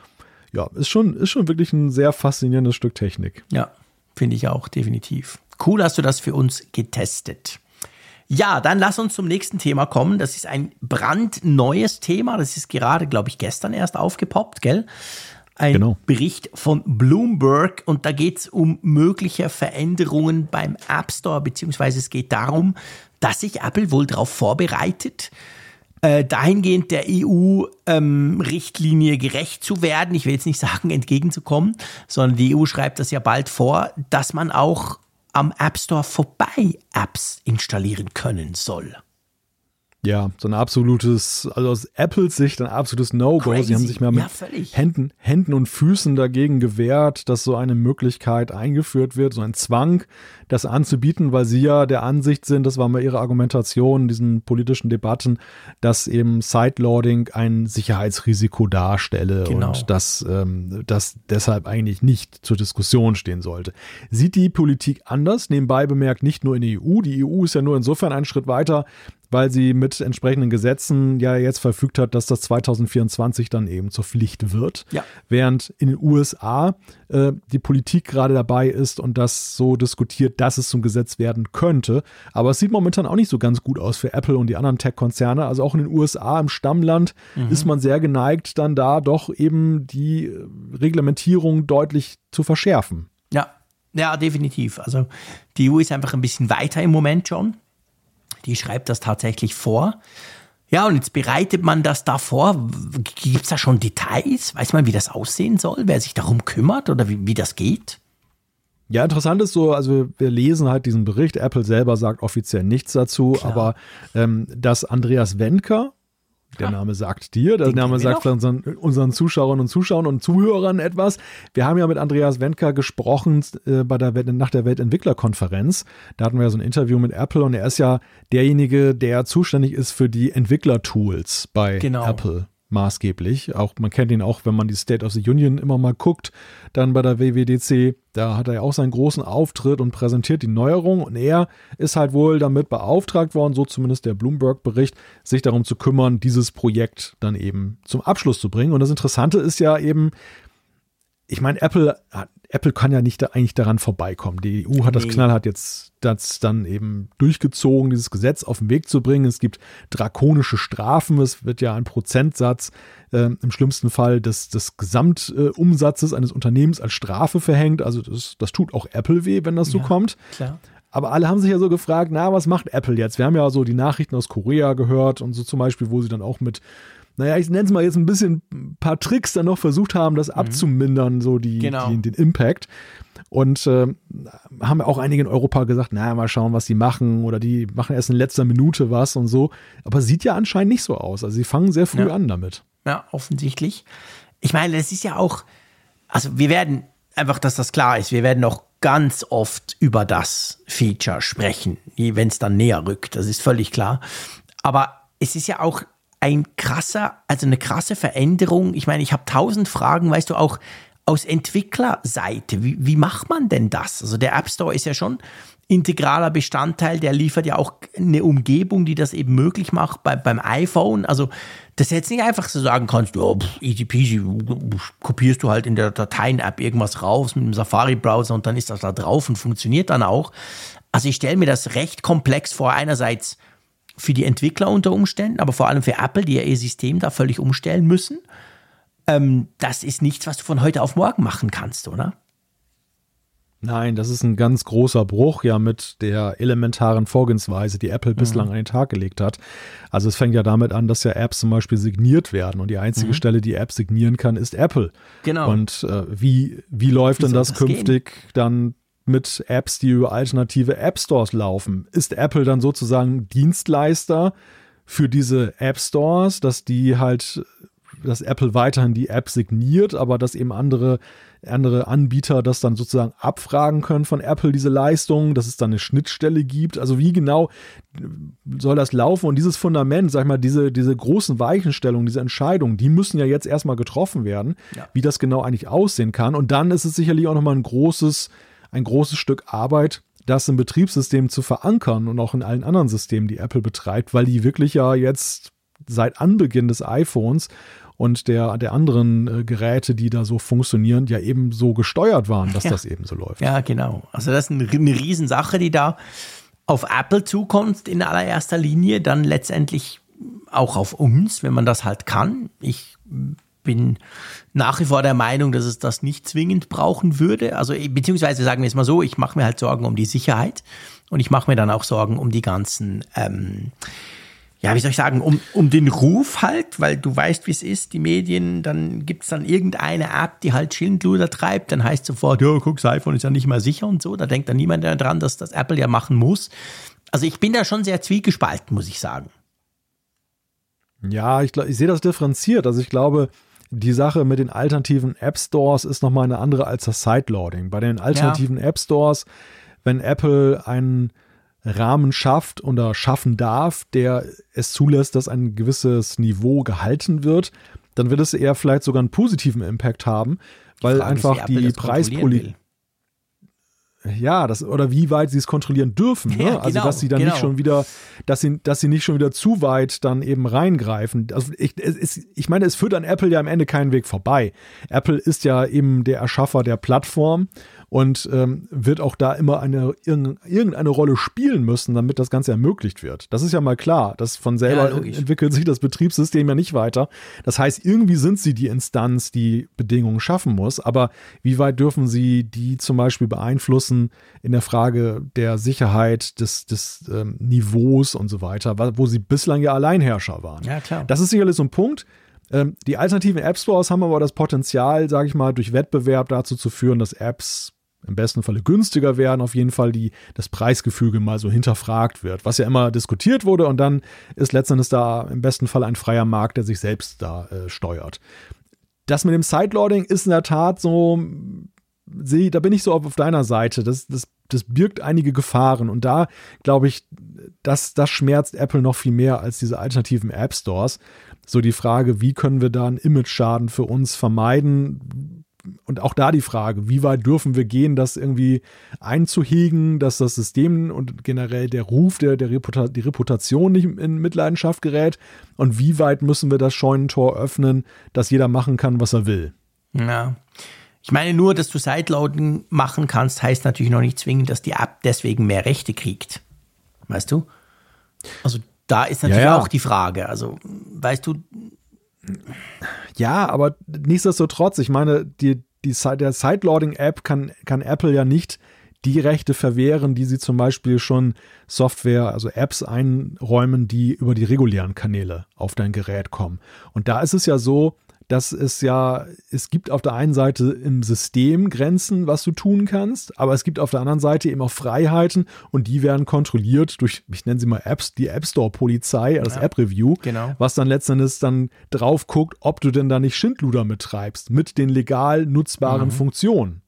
S2: Ja, ist schon, ist schon wirklich ein sehr faszinierendes Stück Technik.
S1: Ja, finde ich auch, definitiv. Cool hast du das für uns getestet. Ja, dann lass uns zum nächsten Thema kommen. Das ist ein brandneues Thema. Das ist gerade, glaube ich, gestern erst aufgepoppt, gell? Ein genau. Bericht von Bloomberg und da geht es um mögliche Veränderungen beim App Store, beziehungsweise es geht darum, dass sich Apple wohl darauf vorbereitet, äh, dahingehend der EU-Richtlinie ähm, gerecht zu werden. Ich will jetzt nicht sagen, entgegenzukommen, sondern die EU schreibt das ja bald vor, dass man auch am App Store vorbei Apps installieren können soll.
S2: Ja, so ein absolutes, also aus Apples Sicht ein absolutes No-Go. Sie haben sich mal mit ja, Händen, Händen und Füßen dagegen gewehrt, dass so eine Möglichkeit eingeführt wird, so ein Zwang, das anzubieten, weil sie ja der Ansicht sind, das war mal ihre Argumentation in diesen politischen Debatten, dass eben Sideloading ein Sicherheitsrisiko darstelle genau. und dass ähm, das deshalb eigentlich nicht zur Diskussion stehen sollte. Sieht die Politik anders? Nebenbei bemerkt nicht nur in der EU. Die EU ist ja nur insofern einen Schritt weiter, weil sie mit entsprechenden Gesetzen ja jetzt verfügt hat, dass das 2024 dann eben zur Pflicht wird. Ja. Während in den USA äh, die Politik gerade dabei ist und das so diskutiert, dass es zum Gesetz werden könnte. Aber es sieht momentan auch nicht so ganz gut aus für Apple und die anderen Tech-Konzerne. Also auch in den USA im Stammland mhm. ist man sehr geneigt, dann da doch eben die Reglementierung deutlich zu verschärfen.
S1: Ja, ja, definitiv. Also die EU ist einfach ein bisschen weiter im Moment schon die schreibt das tatsächlich vor. Ja, und jetzt bereitet man das da vor. Gibt es da schon Details? Weiß man, wie das aussehen soll? Wer sich darum kümmert oder wie, wie das geht?
S2: Ja, interessant ist so, also wir lesen halt diesen Bericht, Apple selber sagt offiziell nichts dazu, Klar. aber ähm, dass Andreas Wenker, der Name sagt dir, der Den Name sagt unseren, unseren Zuschauern und Zuschauern und Zuhörern etwas. Wir haben ja mit Andreas Wenker gesprochen äh, bei der Welt, nach der Weltentwicklerkonferenz. Da hatten wir ja so ein Interview mit Apple und er ist ja derjenige, der zuständig ist für die Entwicklertools bei genau. Apple maßgeblich. Auch man kennt ihn auch, wenn man die State of the Union immer mal guckt, dann bei der WWDC, da hat er ja auch seinen großen Auftritt und präsentiert die Neuerung und er ist halt wohl damit beauftragt worden, so zumindest der Bloomberg-Bericht, sich darum zu kümmern, dieses Projekt dann eben zum Abschluss zu bringen. Und das Interessante ist ja eben, ich meine, Apple hat Apple kann ja nicht da, eigentlich daran vorbeikommen. Die EU hat nee. das knallhart jetzt das dann eben durchgezogen, dieses Gesetz auf den Weg zu bringen. Es gibt drakonische Strafen. Es wird ja ein Prozentsatz äh, im schlimmsten Fall des, des Gesamtumsatzes eines Unternehmens als Strafe verhängt. Also das, das tut auch Apple weh, wenn das so ja, kommt. Klar. Aber alle haben sich ja so gefragt, na, was macht Apple jetzt? Wir haben ja so die Nachrichten aus Korea gehört und so zum Beispiel, wo sie dann auch mit naja, ich nenne es mal jetzt ein bisschen ein paar Tricks dann noch versucht haben, das mhm. abzumindern, so die, genau. die, den Impact. Und äh, haben auch einige in Europa gesagt, naja, mal schauen, was die machen oder die machen erst in letzter Minute was und so. Aber sieht ja anscheinend nicht so aus. Also sie fangen sehr früh ja. an damit.
S1: Ja, offensichtlich. Ich meine, es ist ja auch, also wir werden einfach, dass das klar ist, wir werden noch ganz oft über das Feature sprechen, wenn es dann näher rückt. Das ist völlig klar. Aber es ist ja auch ein krasser, also eine krasse Veränderung. Ich meine, ich habe tausend Fragen, weißt du, auch aus Entwicklerseite. Wie, wie macht man denn das? Also der App Store ist ja schon integraler Bestandteil, der liefert ja auch eine Umgebung, die das eben möglich macht bei, beim iPhone. Also das jetzt nicht einfach so sagen kannst, oh, easy peasy, kopierst du halt in der Dateien-App irgendwas raus mit dem Safari-Browser und dann ist das da drauf und funktioniert dann auch. Also ich stelle mir das recht komplex vor. Einerseits für die Entwickler unter Umständen, aber vor allem für Apple, die ja ihr System da völlig umstellen müssen. Ähm, das ist nichts, was du von heute auf morgen machen kannst, oder?
S2: Nein, das ist ein ganz großer Bruch ja mit der elementaren Vorgehensweise, die Apple bislang mhm. an den Tag gelegt hat. Also es fängt ja damit an, dass ja Apps zum Beispiel signiert werden und die einzige mhm. Stelle, die App signieren kann, ist Apple. Genau. Und äh, wie, wie läuft wie denn das, das künftig gehen? dann mit Apps, die über alternative App Stores laufen. Ist Apple dann sozusagen Dienstleister für diese App Stores, dass die halt, dass Apple weiterhin die App signiert, aber dass eben andere, andere Anbieter das dann sozusagen abfragen können von Apple, diese Leistung, dass es dann eine Schnittstelle gibt. Also wie genau soll das laufen? Und dieses Fundament, sag ich mal, diese, diese großen Weichenstellungen, diese Entscheidungen, die müssen ja jetzt erstmal getroffen werden, ja. wie das genau eigentlich aussehen kann. Und dann ist es sicherlich auch nochmal ein großes ein großes Stück Arbeit, das im Betriebssystem zu verankern und auch in allen anderen Systemen, die Apple betreibt, weil die wirklich ja jetzt seit Anbeginn des iPhones und der, der anderen äh, Geräte, die da so funktionieren, ja eben so gesteuert waren, dass ja. das eben so läuft.
S1: Ja, genau. Also das ist eine, eine Riesensache, die da auf Apple zukommt in allererster Linie, dann letztendlich auch auf uns, wenn man das halt kann. Ich bin nach wie vor der Meinung, dass es das nicht zwingend brauchen würde. Also beziehungsweise sagen wir es mal so, ich mache mir halt Sorgen um die Sicherheit und ich mache mir dann auch Sorgen um die ganzen, ähm, ja, wie soll ich sagen, um, um den Ruf halt, weil du weißt, wie es ist, die Medien, dann gibt es dann irgendeine App, die halt Schindluder treibt, dann heißt sofort, ja, guck, das iPhone ist ja nicht mehr sicher und so. Da denkt dann niemand daran, dass das Apple ja machen muss. Also ich bin da schon sehr zwiegespalten, muss ich sagen.
S2: Ja, ich, ich sehe das differenziert. Also ich glaube, die Sache mit den alternativen App Stores ist nochmal eine andere als das Sideloading. Bei den alternativen ja. App Stores, wenn Apple einen Rahmen schafft oder schaffen darf, der es zulässt, dass ein gewisses Niveau gehalten wird, dann wird es eher vielleicht sogar einen positiven Impact haben, weil einfach die Preispolitik ja, das, oder wie weit sie es kontrollieren dürfen. Ne? Ja, also, genau, dass sie dann genau. nicht schon wieder, dass sie, dass sie nicht schon wieder zu weit dann eben reingreifen. Also ich, es, ich meine, es führt an Apple ja am Ende keinen Weg vorbei. Apple ist ja eben der Erschaffer der Plattform und ähm, wird auch da immer eine irgendeine Rolle spielen müssen, damit das Ganze ermöglicht wird. Das ist ja mal klar. Das von selber ja, entwickelt sich das Betriebssystem ja nicht weiter. Das heißt, irgendwie sind sie die Instanz, die Bedingungen schaffen muss. Aber wie weit dürfen sie die zum Beispiel beeinflussen in der Frage der Sicherheit, des, des ähm, Niveaus und so weiter, wo sie bislang ja Alleinherrscher waren? Ja, klar. Das ist sicherlich so ein Punkt. Ähm, die alternativen App Stores haben aber das Potenzial, sage ich mal, durch Wettbewerb dazu zu führen, dass Apps im besten Falle günstiger werden, auf jeden Fall die, das Preisgefüge mal so hinterfragt wird, was ja immer diskutiert wurde und dann ist letztendlich da im besten Fall ein freier Markt, der sich selbst da äh, steuert. Das mit dem Sideloading ist in der Tat so, seh, da bin ich so auf, auf deiner Seite. Das, das, das birgt einige Gefahren und da glaube ich, das, das schmerzt Apple noch viel mehr als diese alternativen App Stores. So die Frage, wie können wir da einen Image-Schaden für uns vermeiden? Und auch da die Frage, wie weit dürfen wir gehen, das irgendwie einzuhegen, dass das System und generell der Ruf, der, der Reputa die Reputation nicht in Mitleidenschaft gerät und wie weit müssen wir das Scheunentor öffnen, dass jeder machen kann, was er will.
S1: Ja. Ich meine, nur, dass du Sideloading machen kannst, heißt natürlich noch nicht zwingend, dass die App deswegen mehr Rechte kriegt. Weißt du? Also da ist natürlich ja, ja. auch die Frage. Also, weißt du,
S2: ja, aber nichtsdestotrotz, ich meine, die, die, der Sideloading-App kann, kann Apple ja nicht die Rechte verwehren, die sie zum Beispiel schon Software, also Apps einräumen, die über die regulären Kanäle auf dein Gerät kommen. Und da ist es ja so, dass es ja, es gibt auf der einen Seite im System Grenzen, was du tun kannst, aber es gibt auf der anderen Seite eben auch Freiheiten und die werden kontrolliert durch, ich nenne sie mal Apps, die App Store Polizei, das ja, App Review, genau. was dann letztendlich dann drauf guckt, ob du denn da nicht Schindluder mittreibst mit den legal nutzbaren mhm. Funktionen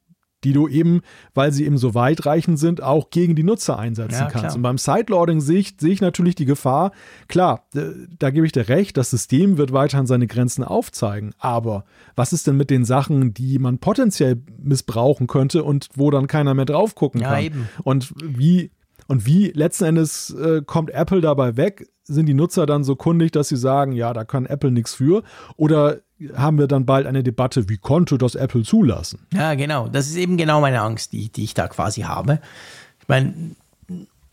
S2: die du eben, weil sie eben so weitreichend sind, auch gegen die Nutzer einsetzen ja, kannst. Klar. Und beim Sideloading sehe ich, sehe ich natürlich die Gefahr, klar, da gebe ich dir recht, das System wird weiterhin seine Grenzen aufzeigen, aber was ist denn mit den Sachen, die man potenziell missbrauchen könnte und wo dann keiner mehr drauf gucken ja, kann? Eben. Und wie und wie letzten Endes äh, kommt Apple dabei weg? Sind die Nutzer dann so kundig, dass sie sagen, ja, da kann Apple nichts für? Oder haben wir dann bald eine Debatte, wie konnte das Apple zulassen?
S1: Ja, genau. Das ist eben genau meine Angst, die, die ich da quasi habe. Ich meine,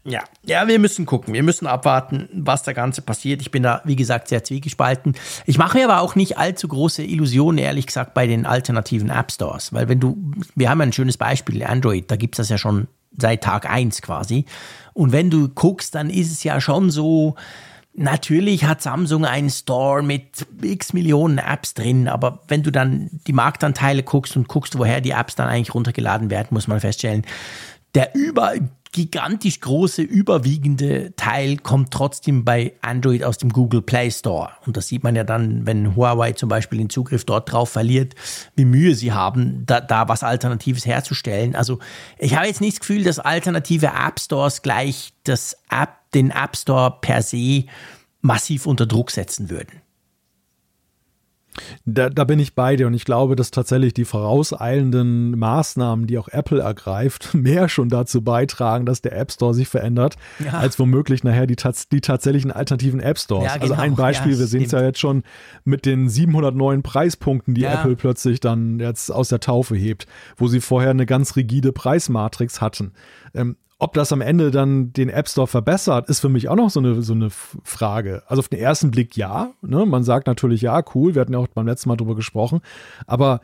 S1: ja, ja, wir müssen gucken. Wir müssen abwarten, was da Ganze passiert. Ich bin da, wie gesagt, sehr zwiegespalten. Ich mache mir aber auch nicht allzu große Illusionen, ehrlich gesagt, bei den alternativen App Stores. Weil wenn du, wir haben ein schönes Beispiel, Android, da gibt es das ja schon seit Tag 1 quasi. Und wenn du guckst, dann ist es ja schon so, Natürlich hat Samsung einen Store mit x Millionen Apps drin, aber wenn du dann die Marktanteile guckst und guckst, woher die Apps dann eigentlich runtergeladen werden, muss man feststellen, der über gigantisch große, überwiegende Teil kommt trotzdem bei Android aus dem Google Play Store. Und das sieht man ja dann, wenn Huawei zum Beispiel den Zugriff dort drauf verliert, wie Mühe sie haben, da, da was Alternatives herzustellen. Also ich habe jetzt nicht das Gefühl, dass alternative App Stores gleich das App, den App Store per se massiv unter Druck setzen würden.
S2: Da, da, bin ich bei dir und ich glaube, dass tatsächlich die vorauseilenden Maßnahmen, die auch Apple ergreift, mehr schon dazu beitragen, dass der App Store sich verändert, ja. als womöglich nachher die, die tatsächlichen alternativen App Stores. Ja, also genau. Also ein Beispiel, ja, wir sehen es ja jetzt schon mit den 700 neuen Preispunkten, die Apple plötzlich dann jetzt aus der Taufe hebt, wo sie vorher eine ganz rigide Preismatrix hatten. Ähm, ob das am Ende dann den App Store verbessert, ist für mich auch noch so eine, so eine Frage. Also auf den ersten Blick ja. Ne? Man sagt natürlich, ja, cool, wir hatten ja auch beim letzten Mal drüber gesprochen. Aber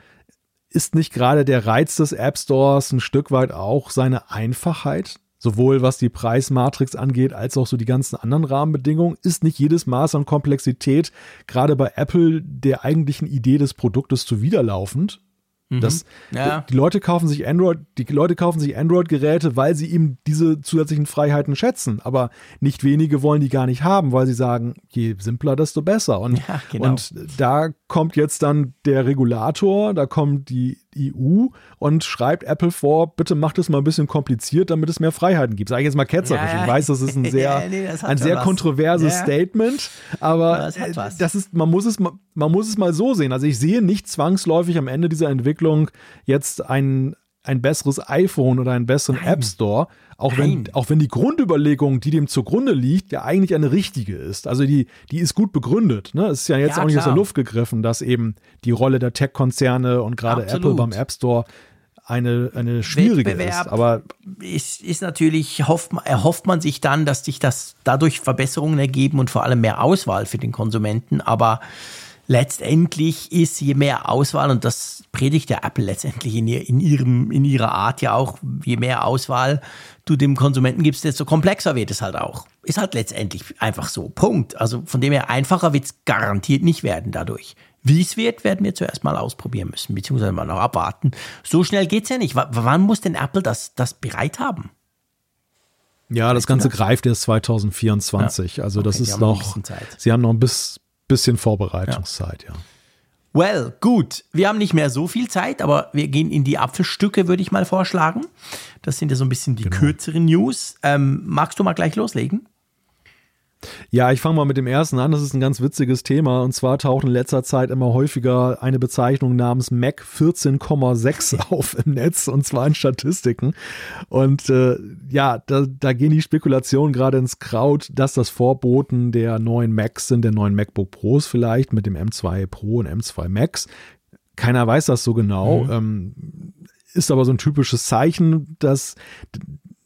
S2: ist nicht gerade der Reiz des App Stores ein Stück weit auch seine Einfachheit? Sowohl was die Preismatrix angeht, als auch so die ganzen anderen Rahmenbedingungen. Ist nicht jedes Maß an Komplexität gerade bei Apple der eigentlichen Idee des Produktes zuwiderlaufend? Das, mhm. ja. Die Leute kaufen sich Android, die Leute kaufen sich Android-Geräte, weil sie eben diese zusätzlichen Freiheiten schätzen. Aber nicht wenige wollen die gar nicht haben, weil sie sagen, je simpler, desto besser. Und, ja, genau. und da kommt jetzt dann der Regulator, da kommt die EU und schreibt Apple vor, bitte macht es mal ein bisschen kompliziert, damit es mehr Freiheiten gibt. Sage ich jetzt mal ketzerisch. Ja, ja. Ich weiß, das ist ein sehr, nee, ein sehr kontroverses ja. Statement, aber das, das, ist, man muss es, man muss es mal so sehen. Also ich sehe nicht zwangsläufig am Ende dieser Entwicklung jetzt ein, ein besseres iPhone oder einen besseren Nein. App Store, auch wenn, auch wenn die Grundüberlegung, die dem zugrunde liegt, ja eigentlich eine richtige ist. Also die, die ist gut begründet. Ne? Es ist ja jetzt ja, auch nicht aus der Luft gegriffen, dass eben die Rolle der Tech-Konzerne und gerade Apple beim App Store eine, eine schwierige Wettbewerb ist. Aber
S1: ist, ist natürlich, hofft, erhofft man sich dann, dass sich das dadurch Verbesserungen ergeben und vor allem mehr Auswahl für den Konsumenten. Aber letztendlich ist je mehr Auswahl, und das predigt ja Apple letztendlich in, ihr, in, ihrem, in ihrer Art ja auch, je mehr Auswahl du dem Konsumenten gibst, desto komplexer wird es halt auch. Ist halt letztendlich einfach so. Punkt. Also von dem her einfacher wird es garantiert nicht werden dadurch. Wie es wird, werden wir zuerst mal ausprobieren müssen, beziehungsweise mal noch abwarten. So schnell geht es ja nicht. W wann muss denn Apple das, das bereit haben?
S2: Ja, das Ganze greift erst 2024. Ja. Also okay, das ist noch, Sie haben noch ein bisschen Vorbereitungszeit, ja. ja.
S1: Well, gut. Wir haben nicht mehr so viel Zeit, aber wir gehen in die Apfelstücke, würde ich mal vorschlagen. Das sind ja so ein bisschen die genau. kürzeren News. Ähm, magst du mal gleich loslegen?
S2: Ja, ich fange mal mit dem ersten an. Das ist ein ganz witziges Thema. Und zwar taucht in letzter Zeit immer häufiger eine Bezeichnung namens Mac 14,6 auf im Netz und zwar in Statistiken. Und äh, ja, da, da gehen die Spekulationen gerade ins Kraut, dass das Vorboten der neuen Macs sind, der neuen MacBook Pros vielleicht mit dem M2 Pro und M2 Max. Keiner weiß das so genau. Mhm. Ähm, ist aber so ein typisches Zeichen, dass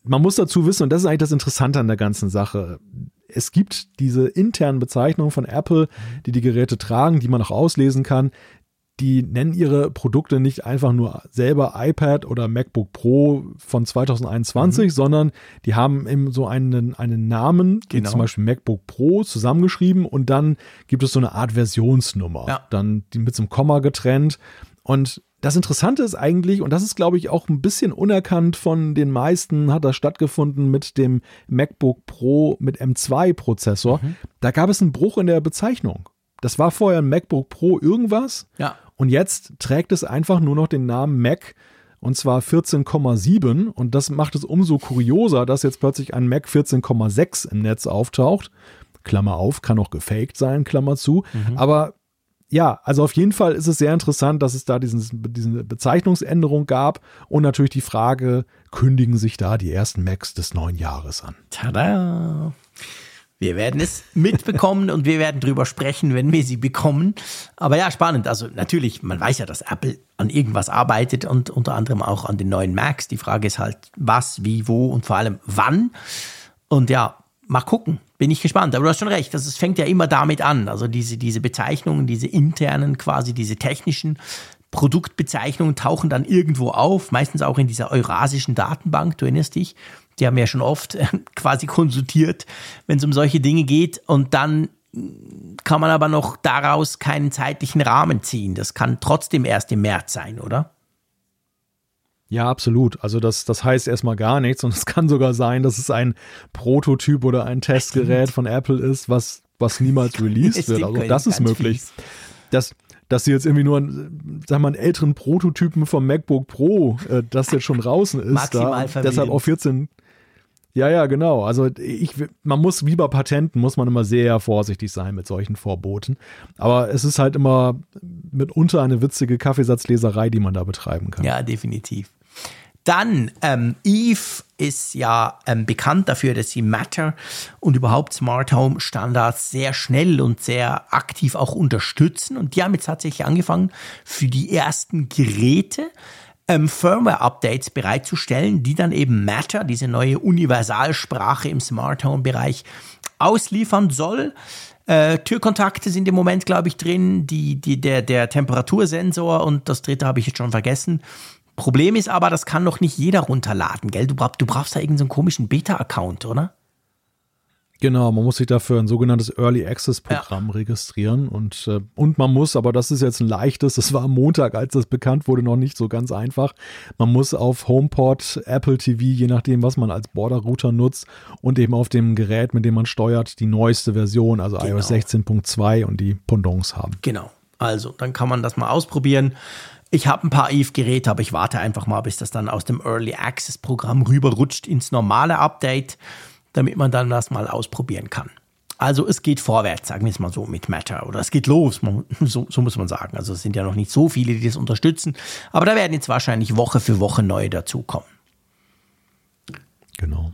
S2: man muss dazu wissen, und das ist eigentlich das Interessante an der ganzen Sache es gibt diese internen Bezeichnungen von Apple, die die Geräte tragen, die man auch auslesen kann. Die nennen ihre Produkte nicht einfach nur selber iPad oder MacBook Pro von 2021, mhm. sondern die haben eben so einen, einen Namen, genau. zum Beispiel MacBook Pro zusammengeschrieben und dann gibt es so eine Art Versionsnummer, ja. dann die mit so einem Komma getrennt. Und das Interessante ist eigentlich, und das ist, glaube ich, auch ein bisschen unerkannt von den meisten, hat das stattgefunden mit dem MacBook Pro mit M2-Prozessor. Mhm. Da gab es einen Bruch in der Bezeichnung. Das war vorher ein MacBook Pro irgendwas.
S1: Ja.
S2: Und jetzt trägt es einfach nur noch den Namen Mac und zwar 14,7 und das macht es umso kurioser, dass jetzt plötzlich ein Mac 14,6 im Netz auftaucht. Klammer auf, kann auch gefaked sein, Klammer zu. Mhm. Aber ja, also auf jeden Fall ist es sehr interessant, dass es da diesen, diese Bezeichnungsänderung gab und natürlich die Frage, kündigen sich da die ersten Macs des neuen Jahres an?
S1: Tada! Wir werden es mitbekommen und wir werden drüber sprechen, wenn wir sie bekommen. Aber ja, spannend. Also natürlich, man weiß ja, dass Apple an irgendwas arbeitet und unter anderem auch an den neuen Macs. Die Frage ist halt, was, wie, wo und vor allem wann. Und ja, mal gucken. Bin ich gespannt. Aber du hast schon recht, das, es fängt ja immer damit an. Also diese, diese Bezeichnungen, diese internen quasi, diese technischen Produktbezeichnungen tauchen dann irgendwo auf, meistens auch in dieser eurasischen Datenbank, du erinnerst dich. Die haben ja schon oft quasi konsultiert, wenn es um solche Dinge geht. Und dann kann man aber noch daraus keinen zeitlichen Rahmen ziehen. Das kann trotzdem erst im März sein, oder?
S2: Ja, absolut. Also das, das heißt erstmal gar nichts und es kann sogar sein, dass es ein Prototyp oder ein Testgerät von Apple ist, was, was niemals released wird. Also das ist möglich. Dass, dass sie jetzt irgendwie nur, sag mal, einen älteren Prototypen vom MacBook Pro, äh, das jetzt schon draußen ist,
S1: Maximal
S2: da, deshalb auf 14, ja, ja, genau. Also ich, man muss wie bei Patenten muss man immer sehr vorsichtig sein mit solchen Vorboten. Aber es ist halt immer mitunter eine witzige Kaffeesatzleserei, die man da betreiben kann.
S1: Ja, definitiv. Dann, ähm, Eve ist ja ähm, bekannt dafür, dass sie Matter und überhaupt Smart Home Standards sehr schnell und sehr aktiv auch unterstützen. Und die haben jetzt tatsächlich angefangen, für die ersten Geräte ähm, Firmware-Updates bereitzustellen, die dann eben Matter, diese neue Universalsprache im Smart Home-Bereich, ausliefern soll. Äh, Türkontakte sind im Moment, glaube ich, drin, die, die, der, der Temperatursensor und das dritte habe ich jetzt schon vergessen. Problem ist aber, das kann noch nicht jeder runterladen, gell? Du, brauchst, du brauchst da irgendeinen so komischen Beta-Account, oder?
S2: Genau, man muss sich dafür ein sogenanntes Early Access Programm ja. registrieren und, äh, und man muss, aber das ist jetzt ein leichtes, das war am Montag, als das bekannt wurde, noch nicht so ganz einfach. Man muss auf HomePod, Apple TV, je nachdem, was man als Border Router nutzt und eben auf dem Gerät, mit dem man steuert, die neueste Version, also genau. iOS 16.2 und die Pendants haben.
S1: Genau. Also, dann kann man das mal ausprobieren. Ich habe ein paar Eve-Geräte, aber ich warte einfach mal, bis das dann aus dem Early Access Programm rüberrutscht ins normale Update, damit man dann das mal ausprobieren kann. Also es geht vorwärts, sagen wir es mal so mit Matter. Oder es geht los, so, so, muss man sagen. Also es sind ja noch nicht so viele, die das unterstützen. Aber da werden jetzt wahrscheinlich Woche für Woche neue dazukommen.
S2: Genau.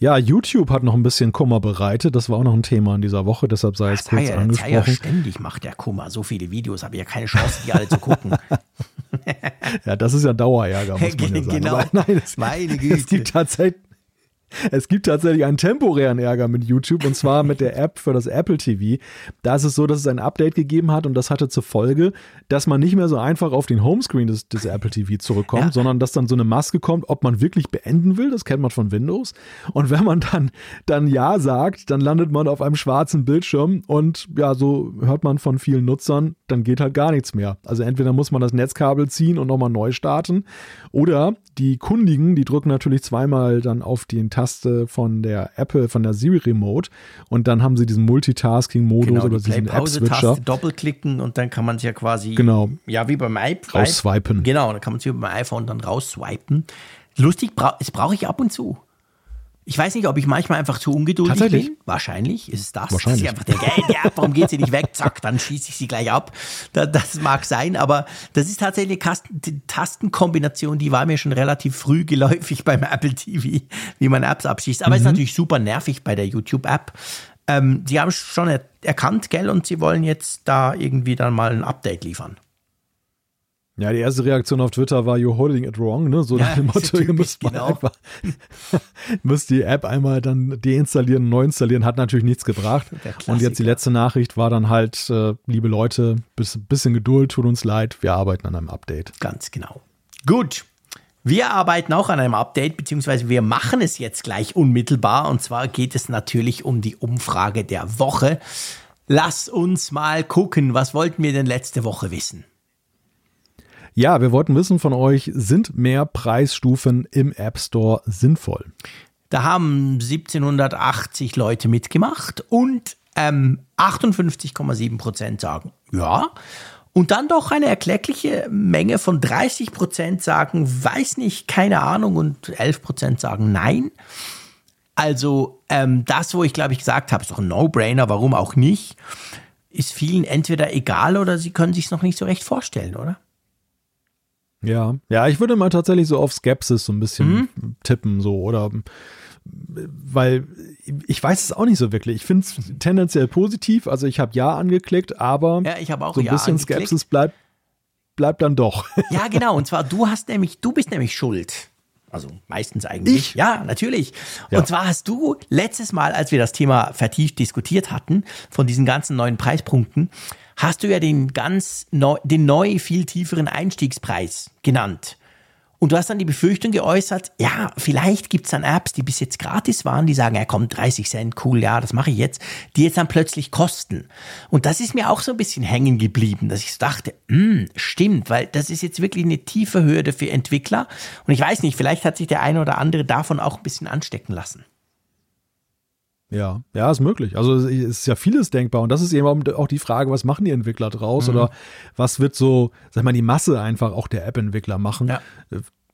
S2: Ja, YouTube hat noch ein bisschen Kummer bereitet. Das war auch noch ein Thema in dieser Woche, deshalb sei es kurz ja, angesprochen. Ja
S1: ständig macht der Kummer. So viele Videos habe ich ja keine Chance, die alle zu gucken.
S2: ja, das ist ja Dauerärger, muss man ja sagen.
S1: Genau. Nein, es,
S2: Meine Güte. Es gibt tatsächlich Es gibt tatsächlich einen temporären Ärger mit YouTube und zwar mit der App für das Apple TV. Da ist es so, dass es ein Update gegeben hat und das hatte zur Folge, dass man nicht mehr so einfach auf den Homescreen des, des Apple TV zurückkommt, ja. sondern dass dann so eine Maske kommt, ob man wirklich beenden will. Das kennt man von Windows. Und wenn man dann, dann Ja sagt, dann landet man auf einem schwarzen Bildschirm und ja, so hört man von vielen Nutzern, dann geht halt gar nichts mehr. Also entweder muss man das Netzkabel ziehen und nochmal neu starten oder die Kundigen, die drücken natürlich zweimal dann auf den Taste von der Apple, von der Siri Remote und dann haben sie diesen Multitasking-Modus
S1: genau,
S2: oder diesen App-Switcher.
S1: doppelklicken und dann kann man es ja quasi,
S2: genau.
S1: ja, wie beim iPhone.
S2: Rausswipen.
S1: Genau, dann kann man es wie beim iPhone dann rausswipen. Lustig, das brauche ich ab und zu. Ich weiß nicht, ob ich manchmal einfach zu ungeduldig bin. Wahrscheinlich ist es das.
S2: Wahrscheinlich.
S1: Das ist einfach Geld, ja, warum geht sie nicht weg? Zack, dann schieße ich sie gleich ab. Das, das mag sein, aber das ist tatsächlich eine Tastenkombination, die war mir schon relativ früh geläufig beim Apple TV, wie man Apps abschießt. Aber mhm. ist natürlich super nervig bei der YouTube-App. Ähm, sie haben es schon er erkannt, gell, und sie wollen jetzt da irgendwie dann mal ein Update liefern.
S2: Ja, die erste Reaktion auf Twitter war, you're holding it wrong, ne? So ja, nach dem Motto, ihr müsst, genau. einfach, müsst die App einmal dann deinstallieren, neu installieren, hat natürlich nichts gebracht. Und jetzt die letzte Nachricht war dann halt, äh, liebe Leute, bis, bisschen Geduld, tut uns leid, wir arbeiten an einem Update.
S1: Ganz genau. Gut. Wir arbeiten auch an einem Update, beziehungsweise wir machen es jetzt gleich unmittelbar. Und zwar geht es natürlich um die Umfrage der Woche. Lass uns mal gucken, was wollten wir denn letzte Woche wissen?
S2: Ja, wir wollten wissen von euch, sind mehr Preisstufen im App Store sinnvoll?
S1: Da haben 1780 Leute mitgemacht und ähm, 58,7 Prozent sagen ja. Und dann doch eine erkleckliche Menge von 30 Prozent sagen, weiß nicht, keine Ahnung und 11 Prozent sagen nein. Also ähm, das, wo ich glaube ich gesagt habe, ist doch ein No-Brainer, warum auch nicht, ist vielen entweder egal oder sie können sich es noch nicht so recht vorstellen, oder?
S2: Ja, ja, ich würde mal tatsächlich so auf Skepsis so ein bisschen mhm. tippen, so oder weil ich weiß es auch nicht so wirklich. Ich finde es tendenziell positiv. Also ich habe Ja angeklickt, aber
S1: ja, ich auch
S2: so ein
S1: ja
S2: bisschen angeklickt. Skepsis bleibt, bleibt dann doch.
S1: Ja, genau. Und zwar du hast nämlich, du bist nämlich schuld. Also meistens eigentlich.
S2: Ich?
S1: Ja, natürlich. Ja. Und zwar hast du letztes Mal, als wir das Thema vertieft diskutiert hatten, von diesen ganzen neuen Preispunkten, hast du ja den ganz neu, den neu viel tieferen Einstiegspreis genannt. Und du hast dann die Befürchtung geäußert, ja, vielleicht gibt es dann Apps, die bis jetzt gratis waren, die sagen, ja komm, 30 Cent, cool, ja, das mache ich jetzt, die jetzt dann plötzlich kosten. Und das ist mir auch so ein bisschen hängen geblieben, dass ich so dachte, hm, stimmt, weil das ist jetzt wirklich eine tiefe Hürde für Entwickler. Und ich weiß nicht, vielleicht hat sich der eine oder andere davon auch ein bisschen anstecken lassen.
S2: Ja, ja, ist möglich. Also es ist ja vieles denkbar und das ist eben auch die Frage, was machen die Entwickler draus mhm. oder was wird so, sag mal, die Masse einfach auch der App-Entwickler machen. Ja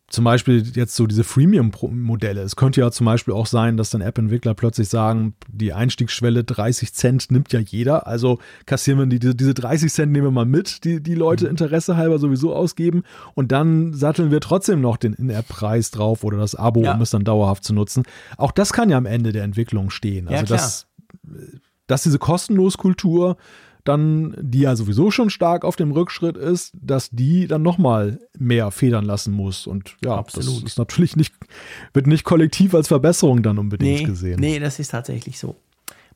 S2: zum Beispiel jetzt so diese Freemium-Modelle. Es könnte ja zum Beispiel auch sein, dass dann App-Entwickler plötzlich sagen, die Einstiegsschwelle 30 Cent nimmt ja jeder. Also kassieren wir die, diese 30 Cent nehmen wir mal mit, die die Leute mhm. Interesse halber sowieso ausgeben. Und dann satteln wir trotzdem noch den In-App-Preis drauf oder das Abo, ja. um es dann dauerhaft zu nutzen. Auch das kann ja am Ende der Entwicklung stehen. Also ja, dass, dass diese kostenlos Kultur dann, die ja sowieso schon stark auf dem Rückschritt ist, dass die dann nochmal mehr federn lassen muss. Und ja, Absolut. das ist natürlich nicht, wird nicht kollektiv als Verbesserung dann unbedingt
S1: nee,
S2: gesehen.
S1: Nee, das ist tatsächlich so.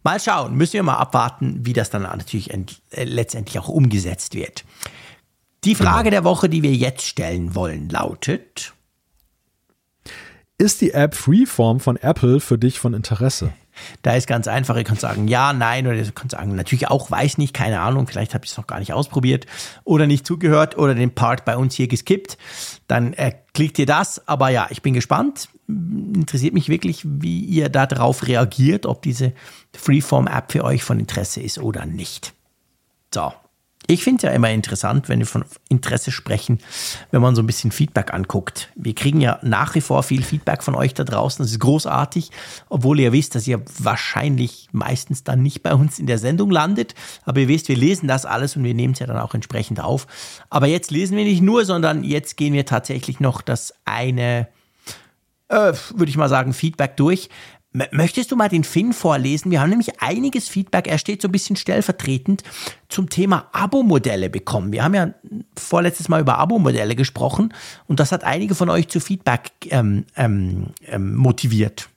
S1: Mal schauen, müssen wir mal abwarten, wie das dann natürlich äh, letztendlich auch umgesetzt wird. Die Frage genau. der Woche, die wir jetzt stellen wollen, lautet:
S2: Ist die App Freeform von Apple für dich von Interesse?
S1: Da ist ganz einfach, ihr könnt sagen ja, nein oder ihr könnt sagen natürlich auch, weiß nicht, keine Ahnung, vielleicht habt ihr es noch gar nicht ausprobiert oder nicht zugehört oder den Part bei uns hier geskippt. Dann äh, klickt ihr das, aber ja, ich bin gespannt. Interessiert mich wirklich, wie ihr darauf reagiert, ob diese Freeform-App für euch von Interesse ist oder nicht. So, ich finde es ja immer interessant, wenn wir von Interesse sprechen, wenn man so ein bisschen Feedback anguckt. Wir kriegen ja nach wie vor viel Feedback von euch da draußen. Das ist großartig, obwohl ihr wisst, dass ihr wahrscheinlich meistens dann nicht bei uns in der Sendung landet. Aber ihr wisst, wir lesen das alles und wir nehmen es ja dann auch entsprechend auf. Aber jetzt lesen wir nicht nur, sondern jetzt gehen wir tatsächlich noch das eine, äh, würde ich mal sagen, Feedback durch. Möchtest du mal den Finn vorlesen? Wir haben nämlich einiges Feedback, er steht so ein bisschen stellvertretend zum Thema Abo-Modelle bekommen. Wir haben ja vorletztes Mal über Abo-Modelle gesprochen und das hat einige von euch zu Feedback ähm, ähm, ähm, motiviert.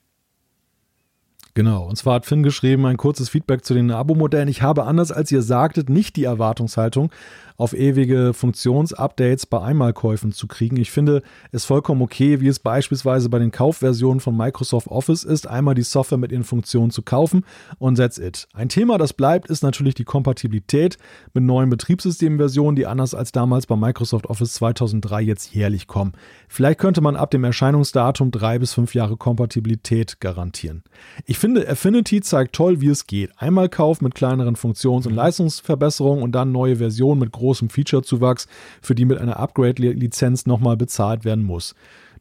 S2: Genau, und zwar hat Finn geschrieben, ein kurzes Feedback zu den Abo-Modellen. Ich habe anders als ihr sagtet, nicht die Erwartungshaltung, auf ewige Funktionsupdates bei Einmalkäufen zu kriegen. Ich finde es vollkommen okay, wie es beispielsweise bei den Kaufversionen von Microsoft Office ist, einmal die Software mit ihren Funktionen zu kaufen und that's it. Ein Thema, das bleibt, ist natürlich die Kompatibilität mit neuen Betriebssystemversionen, die anders als damals bei Microsoft Office 2003 jetzt jährlich kommen. Vielleicht könnte man ab dem Erscheinungsdatum drei bis fünf Jahre Kompatibilität garantieren. Ich finde, Affinity zeigt toll, wie es geht. Einmal Kauf mit kleineren Funktions- und Leistungsverbesserungen und dann neue Versionen mit großem Featurezuwachs, für die mit einer Upgrade-Lizenz nochmal bezahlt werden muss.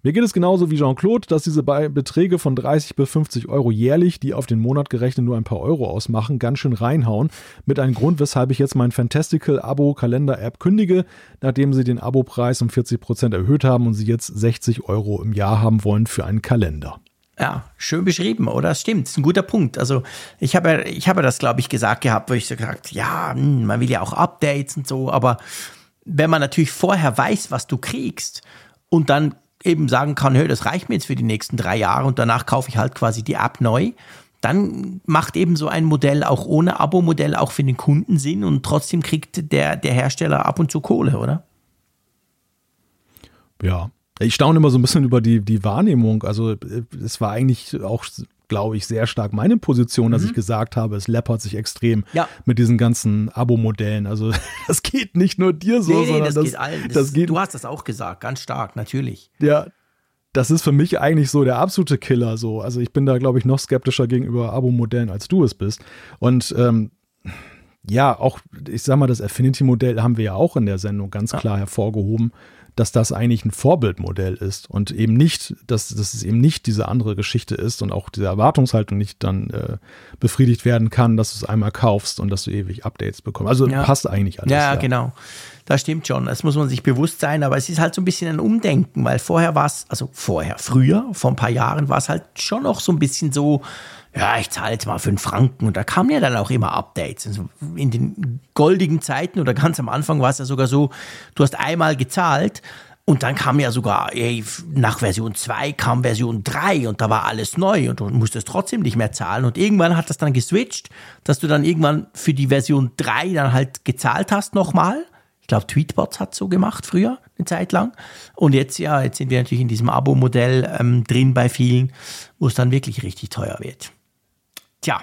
S2: Mir geht es genauso wie Jean-Claude, dass diese Beträge von 30 bis 50 Euro jährlich, die auf den Monat gerechnet nur ein paar Euro ausmachen, ganz schön reinhauen. Mit einem Grund, weshalb ich jetzt mein Fantastical Abo Kalender App kündige, nachdem sie den Abo-Preis um 40 Prozent erhöht haben und sie jetzt 60 Euro im Jahr haben wollen für einen Kalender.
S1: Ja, schön beschrieben, oder? Das stimmt, ist ein guter Punkt. Also ich habe, ich habe das, glaube ich, gesagt gehabt, wo ich so gesagt, ja, hm, man will ja auch Updates und so, aber wenn man natürlich vorher weiß, was du kriegst und dann eben sagen kann, hey, das reicht mir jetzt für die nächsten drei Jahre und danach kaufe ich halt quasi die App neu, dann macht eben so ein Modell auch ohne Abo-Modell auch für den Kunden Sinn und trotzdem kriegt der, der Hersteller ab und zu Kohle, oder?
S2: Ja, ich staune immer so ein bisschen über die, die Wahrnehmung. Also äh, es war eigentlich auch, glaube ich, sehr stark meine Position, dass mhm. ich gesagt habe, es läppert sich extrem ja. mit diesen ganzen Abo-Modellen. Also das geht nicht nur dir so, nee, sondern das, das, geht allen. Das, das geht,
S1: du hast das auch gesagt, ganz stark, natürlich.
S2: Ja, das ist für mich eigentlich so der absolute Killer. So. Also ich bin da, glaube ich, noch skeptischer gegenüber Abo-Modellen, als du es bist. Und ähm, ja, auch, ich sag mal, das Affinity-Modell haben wir ja auch in der Sendung ganz klar hervorgehoben dass das eigentlich ein Vorbildmodell ist und eben nicht, dass, dass es eben nicht diese andere Geschichte ist und auch diese Erwartungshaltung nicht dann äh, befriedigt werden kann, dass du es einmal kaufst und dass du ewig Updates bekommst. Also ja. passt eigentlich alles.
S1: Ja, ja, genau. Das stimmt schon. Das muss man sich bewusst sein, aber es ist halt so ein bisschen ein Umdenken, weil vorher war es, also vorher, früher, vor ein paar Jahren war es halt schon noch so ein bisschen so, ja, ich zahle jetzt mal fünf Franken und da kamen ja dann auch immer Updates. Also in den goldigen Zeiten oder ganz am Anfang war es ja sogar so, du hast einmal gezahlt und dann kam ja sogar, ey, nach Version 2 kam Version 3 und da war alles neu und du musstest trotzdem nicht mehr zahlen. Und irgendwann hat das dann geswitcht, dass du dann irgendwann für die Version 3 dann halt gezahlt hast nochmal. Ich glaube, Tweetbots hat so gemacht früher, eine Zeit lang. Und jetzt, ja, jetzt sind wir natürlich in diesem Abo-Modell ähm, drin bei vielen, wo es dann wirklich richtig teuer wird. Tja,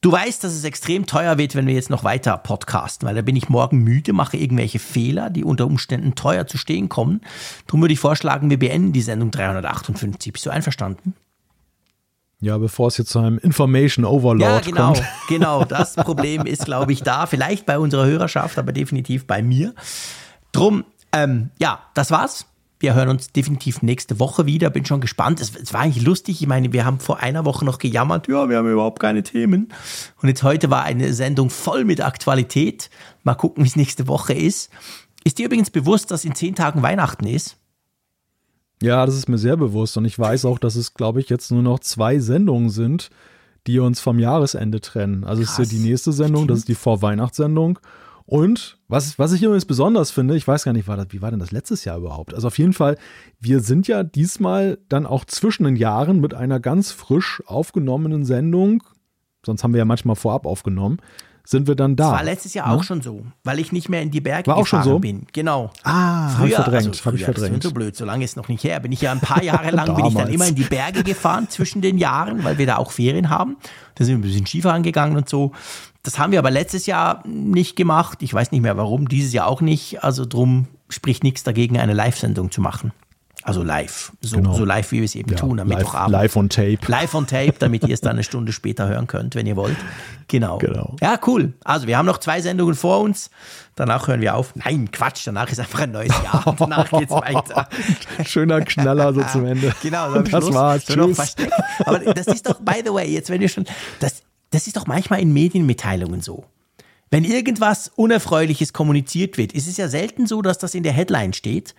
S1: du weißt, dass es extrem teuer wird, wenn wir jetzt noch weiter podcasten, weil da bin ich morgen müde, mache irgendwelche Fehler, die unter Umständen teuer zu stehen kommen. Darum würde ich vorschlagen, wir beenden die Sendung 358. Bist du einverstanden?
S2: Ja, bevor es jetzt zu einem Information Overload
S1: ja, genau,
S2: kommt.
S1: genau. Das Problem ist, glaube ich, da. Vielleicht bei unserer Hörerschaft, aber definitiv bei mir. Drum, ähm, ja, das war's. Wir hören uns definitiv nächste Woche wieder. Bin schon gespannt. Es, es, war eigentlich lustig. Ich meine, wir haben vor einer Woche noch gejammert, ja, wir haben überhaupt keine Themen. Und jetzt heute war eine Sendung voll mit Aktualität. Mal gucken, wie es nächste Woche ist. Ist dir übrigens bewusst, dass in zehn Tagen Weihnachten ist?
S2: Ja, das ist mir sehr bewusst. Und ich weiß auch, dass es, glaube ich, jetzt nur noch zwei Sendungen sind, die uns vom Jahresende trennen. Also es ist ja die nächste Sendung, das ist die Vorweihnachtssendung. Und was, was ich übrigens besonders finde, ich weiß gar nicht, war das, wie war denn das letztes Jahr überhaupt? Also auf jeden Fall, wir sind ja diesmal dann auch zwischen den Jahren mit einer ganz frisch aufgenommenen Sendung, sonst haben wir ja manchmal vorab aufgenommen, sind wir dann da. Das
S1: war letztes Jahr ne? auch schon so, weil ich nicht mehr in die Berge war auch schon so? bin. Genau.
S2: Ah, früher, hab ich verdrängt, also früher, hab ich verdrängt.
S1: Das ist so blöd, so lange ist noch nicht her. Bin ich ja ein paar Jahre lang bin ich dann immer in die Berge gefahren zwischen den Jahren, weil wir da auch Ferien haben. Da sind wir ein bisschen Skifahren gegangen und so. Das haben wir aber letztes Jahr nicht gemacht. Ich weiß nicht mehr warum, dieses Jahr auch nicht. Also drum spricht nichts dagegen, eine Live-Sendung zu machen. Also live, so, genau. so live, wie wir es eben ja, tun, am
S2: live, Mittwochabend. Live on Tape.
S1: Live on Tape, damit ihr es dann eine Stunde später hören könnt, wenn ihr wollt. Genau. genau. Ja, cool. Also wir haben noch zwei Sendungen vor uns. Danach hören wir auf. Nein, Quatsch, danach ist einfach ein neues Jahr. Danach geht's weiter.
S2: Schöner Knaller so zum Ende.
S1: Genau, so das Schluss. war's. Tschüss. Aber das ist doch, by the way, jetzt wenn wir schon, das, das ist doch manchmal in Medienmitteilungen so. Wenn irgendwas Unerfreuliches kommuniziert wird, ist es ja selten so, dass das in der Headline steht,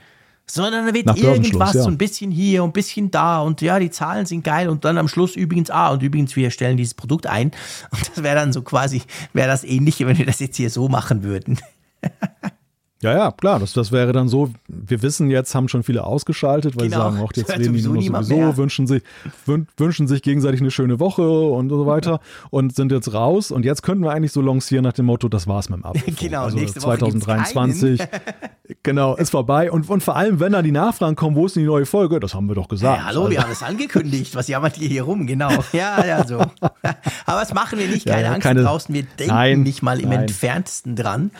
S1: sondern da wird Nach irgendwas ja. so ein bisschen hier und ein bisschen da und ja, die Zahlen sind geil und dann am Schluss übrigens, ah, und übrigens, wir stellen dieses Produkt ein. Und das wäre dann so quasi, wäre das ähnliche, wenn wir das jetzt hier so machen würden.
S2: Ja, ja, klar, das, das wäre dann so, wir wissen jetzt, haben schon viele ausgeschaltet, weil
S1: Genau,
S2: sie sagen, auch jetzt leben die nur sowieso,
S1: mehr.
S2: wünschen sich, wün, wünschen sich gegenseitig eine schöne Woche und so weiter und sind jetzt raus. Und jetzt könnten wir eigentlich so lancieren nach dem Motto, das war's mit dem Apfelfunk.
S1: Genau,
S2: also
S1: nächste Woche gibt's
S2: 2023, genau, ist vorbei. Und, und vor allem, wenn dann die Nachfragen kommen, wo ist denn die neue Folge? Das haben wir doch gesagt.
S1: Ja, hallo,
S2: Also-
S1: wir haben es angekündigt. Was jammert ihr hier rum? Genau. Ja, ja, so. Aber das machen wir nicht. Keine
S2: ja,
S1: Angst
S2: keine-
S1: draußen. Wir denken
S2: Nein,
S1: nicht mal im
S2: nein.
S1: entferntesten dran.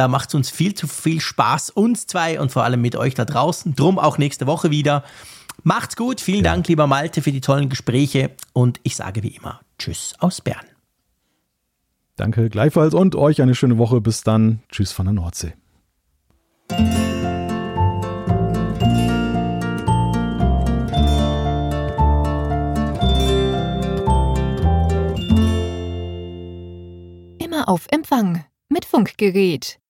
S1: Da macht es uns viel zu viel Spaß, uns zwei und vor allem mit euch da draußen. Drum auch nächste Woche wieder. Macht's gut. Vielen Dank, lieber Malte, für die tollen Gespräche. Und ich sage wie immer Tschüss aus Bern.
S2: Danke gleichfalls und euch eine schöne Woche. Bis dann. Tschüss von der Nordsee.
S3: Immer auf Empfang mit Funkgerät,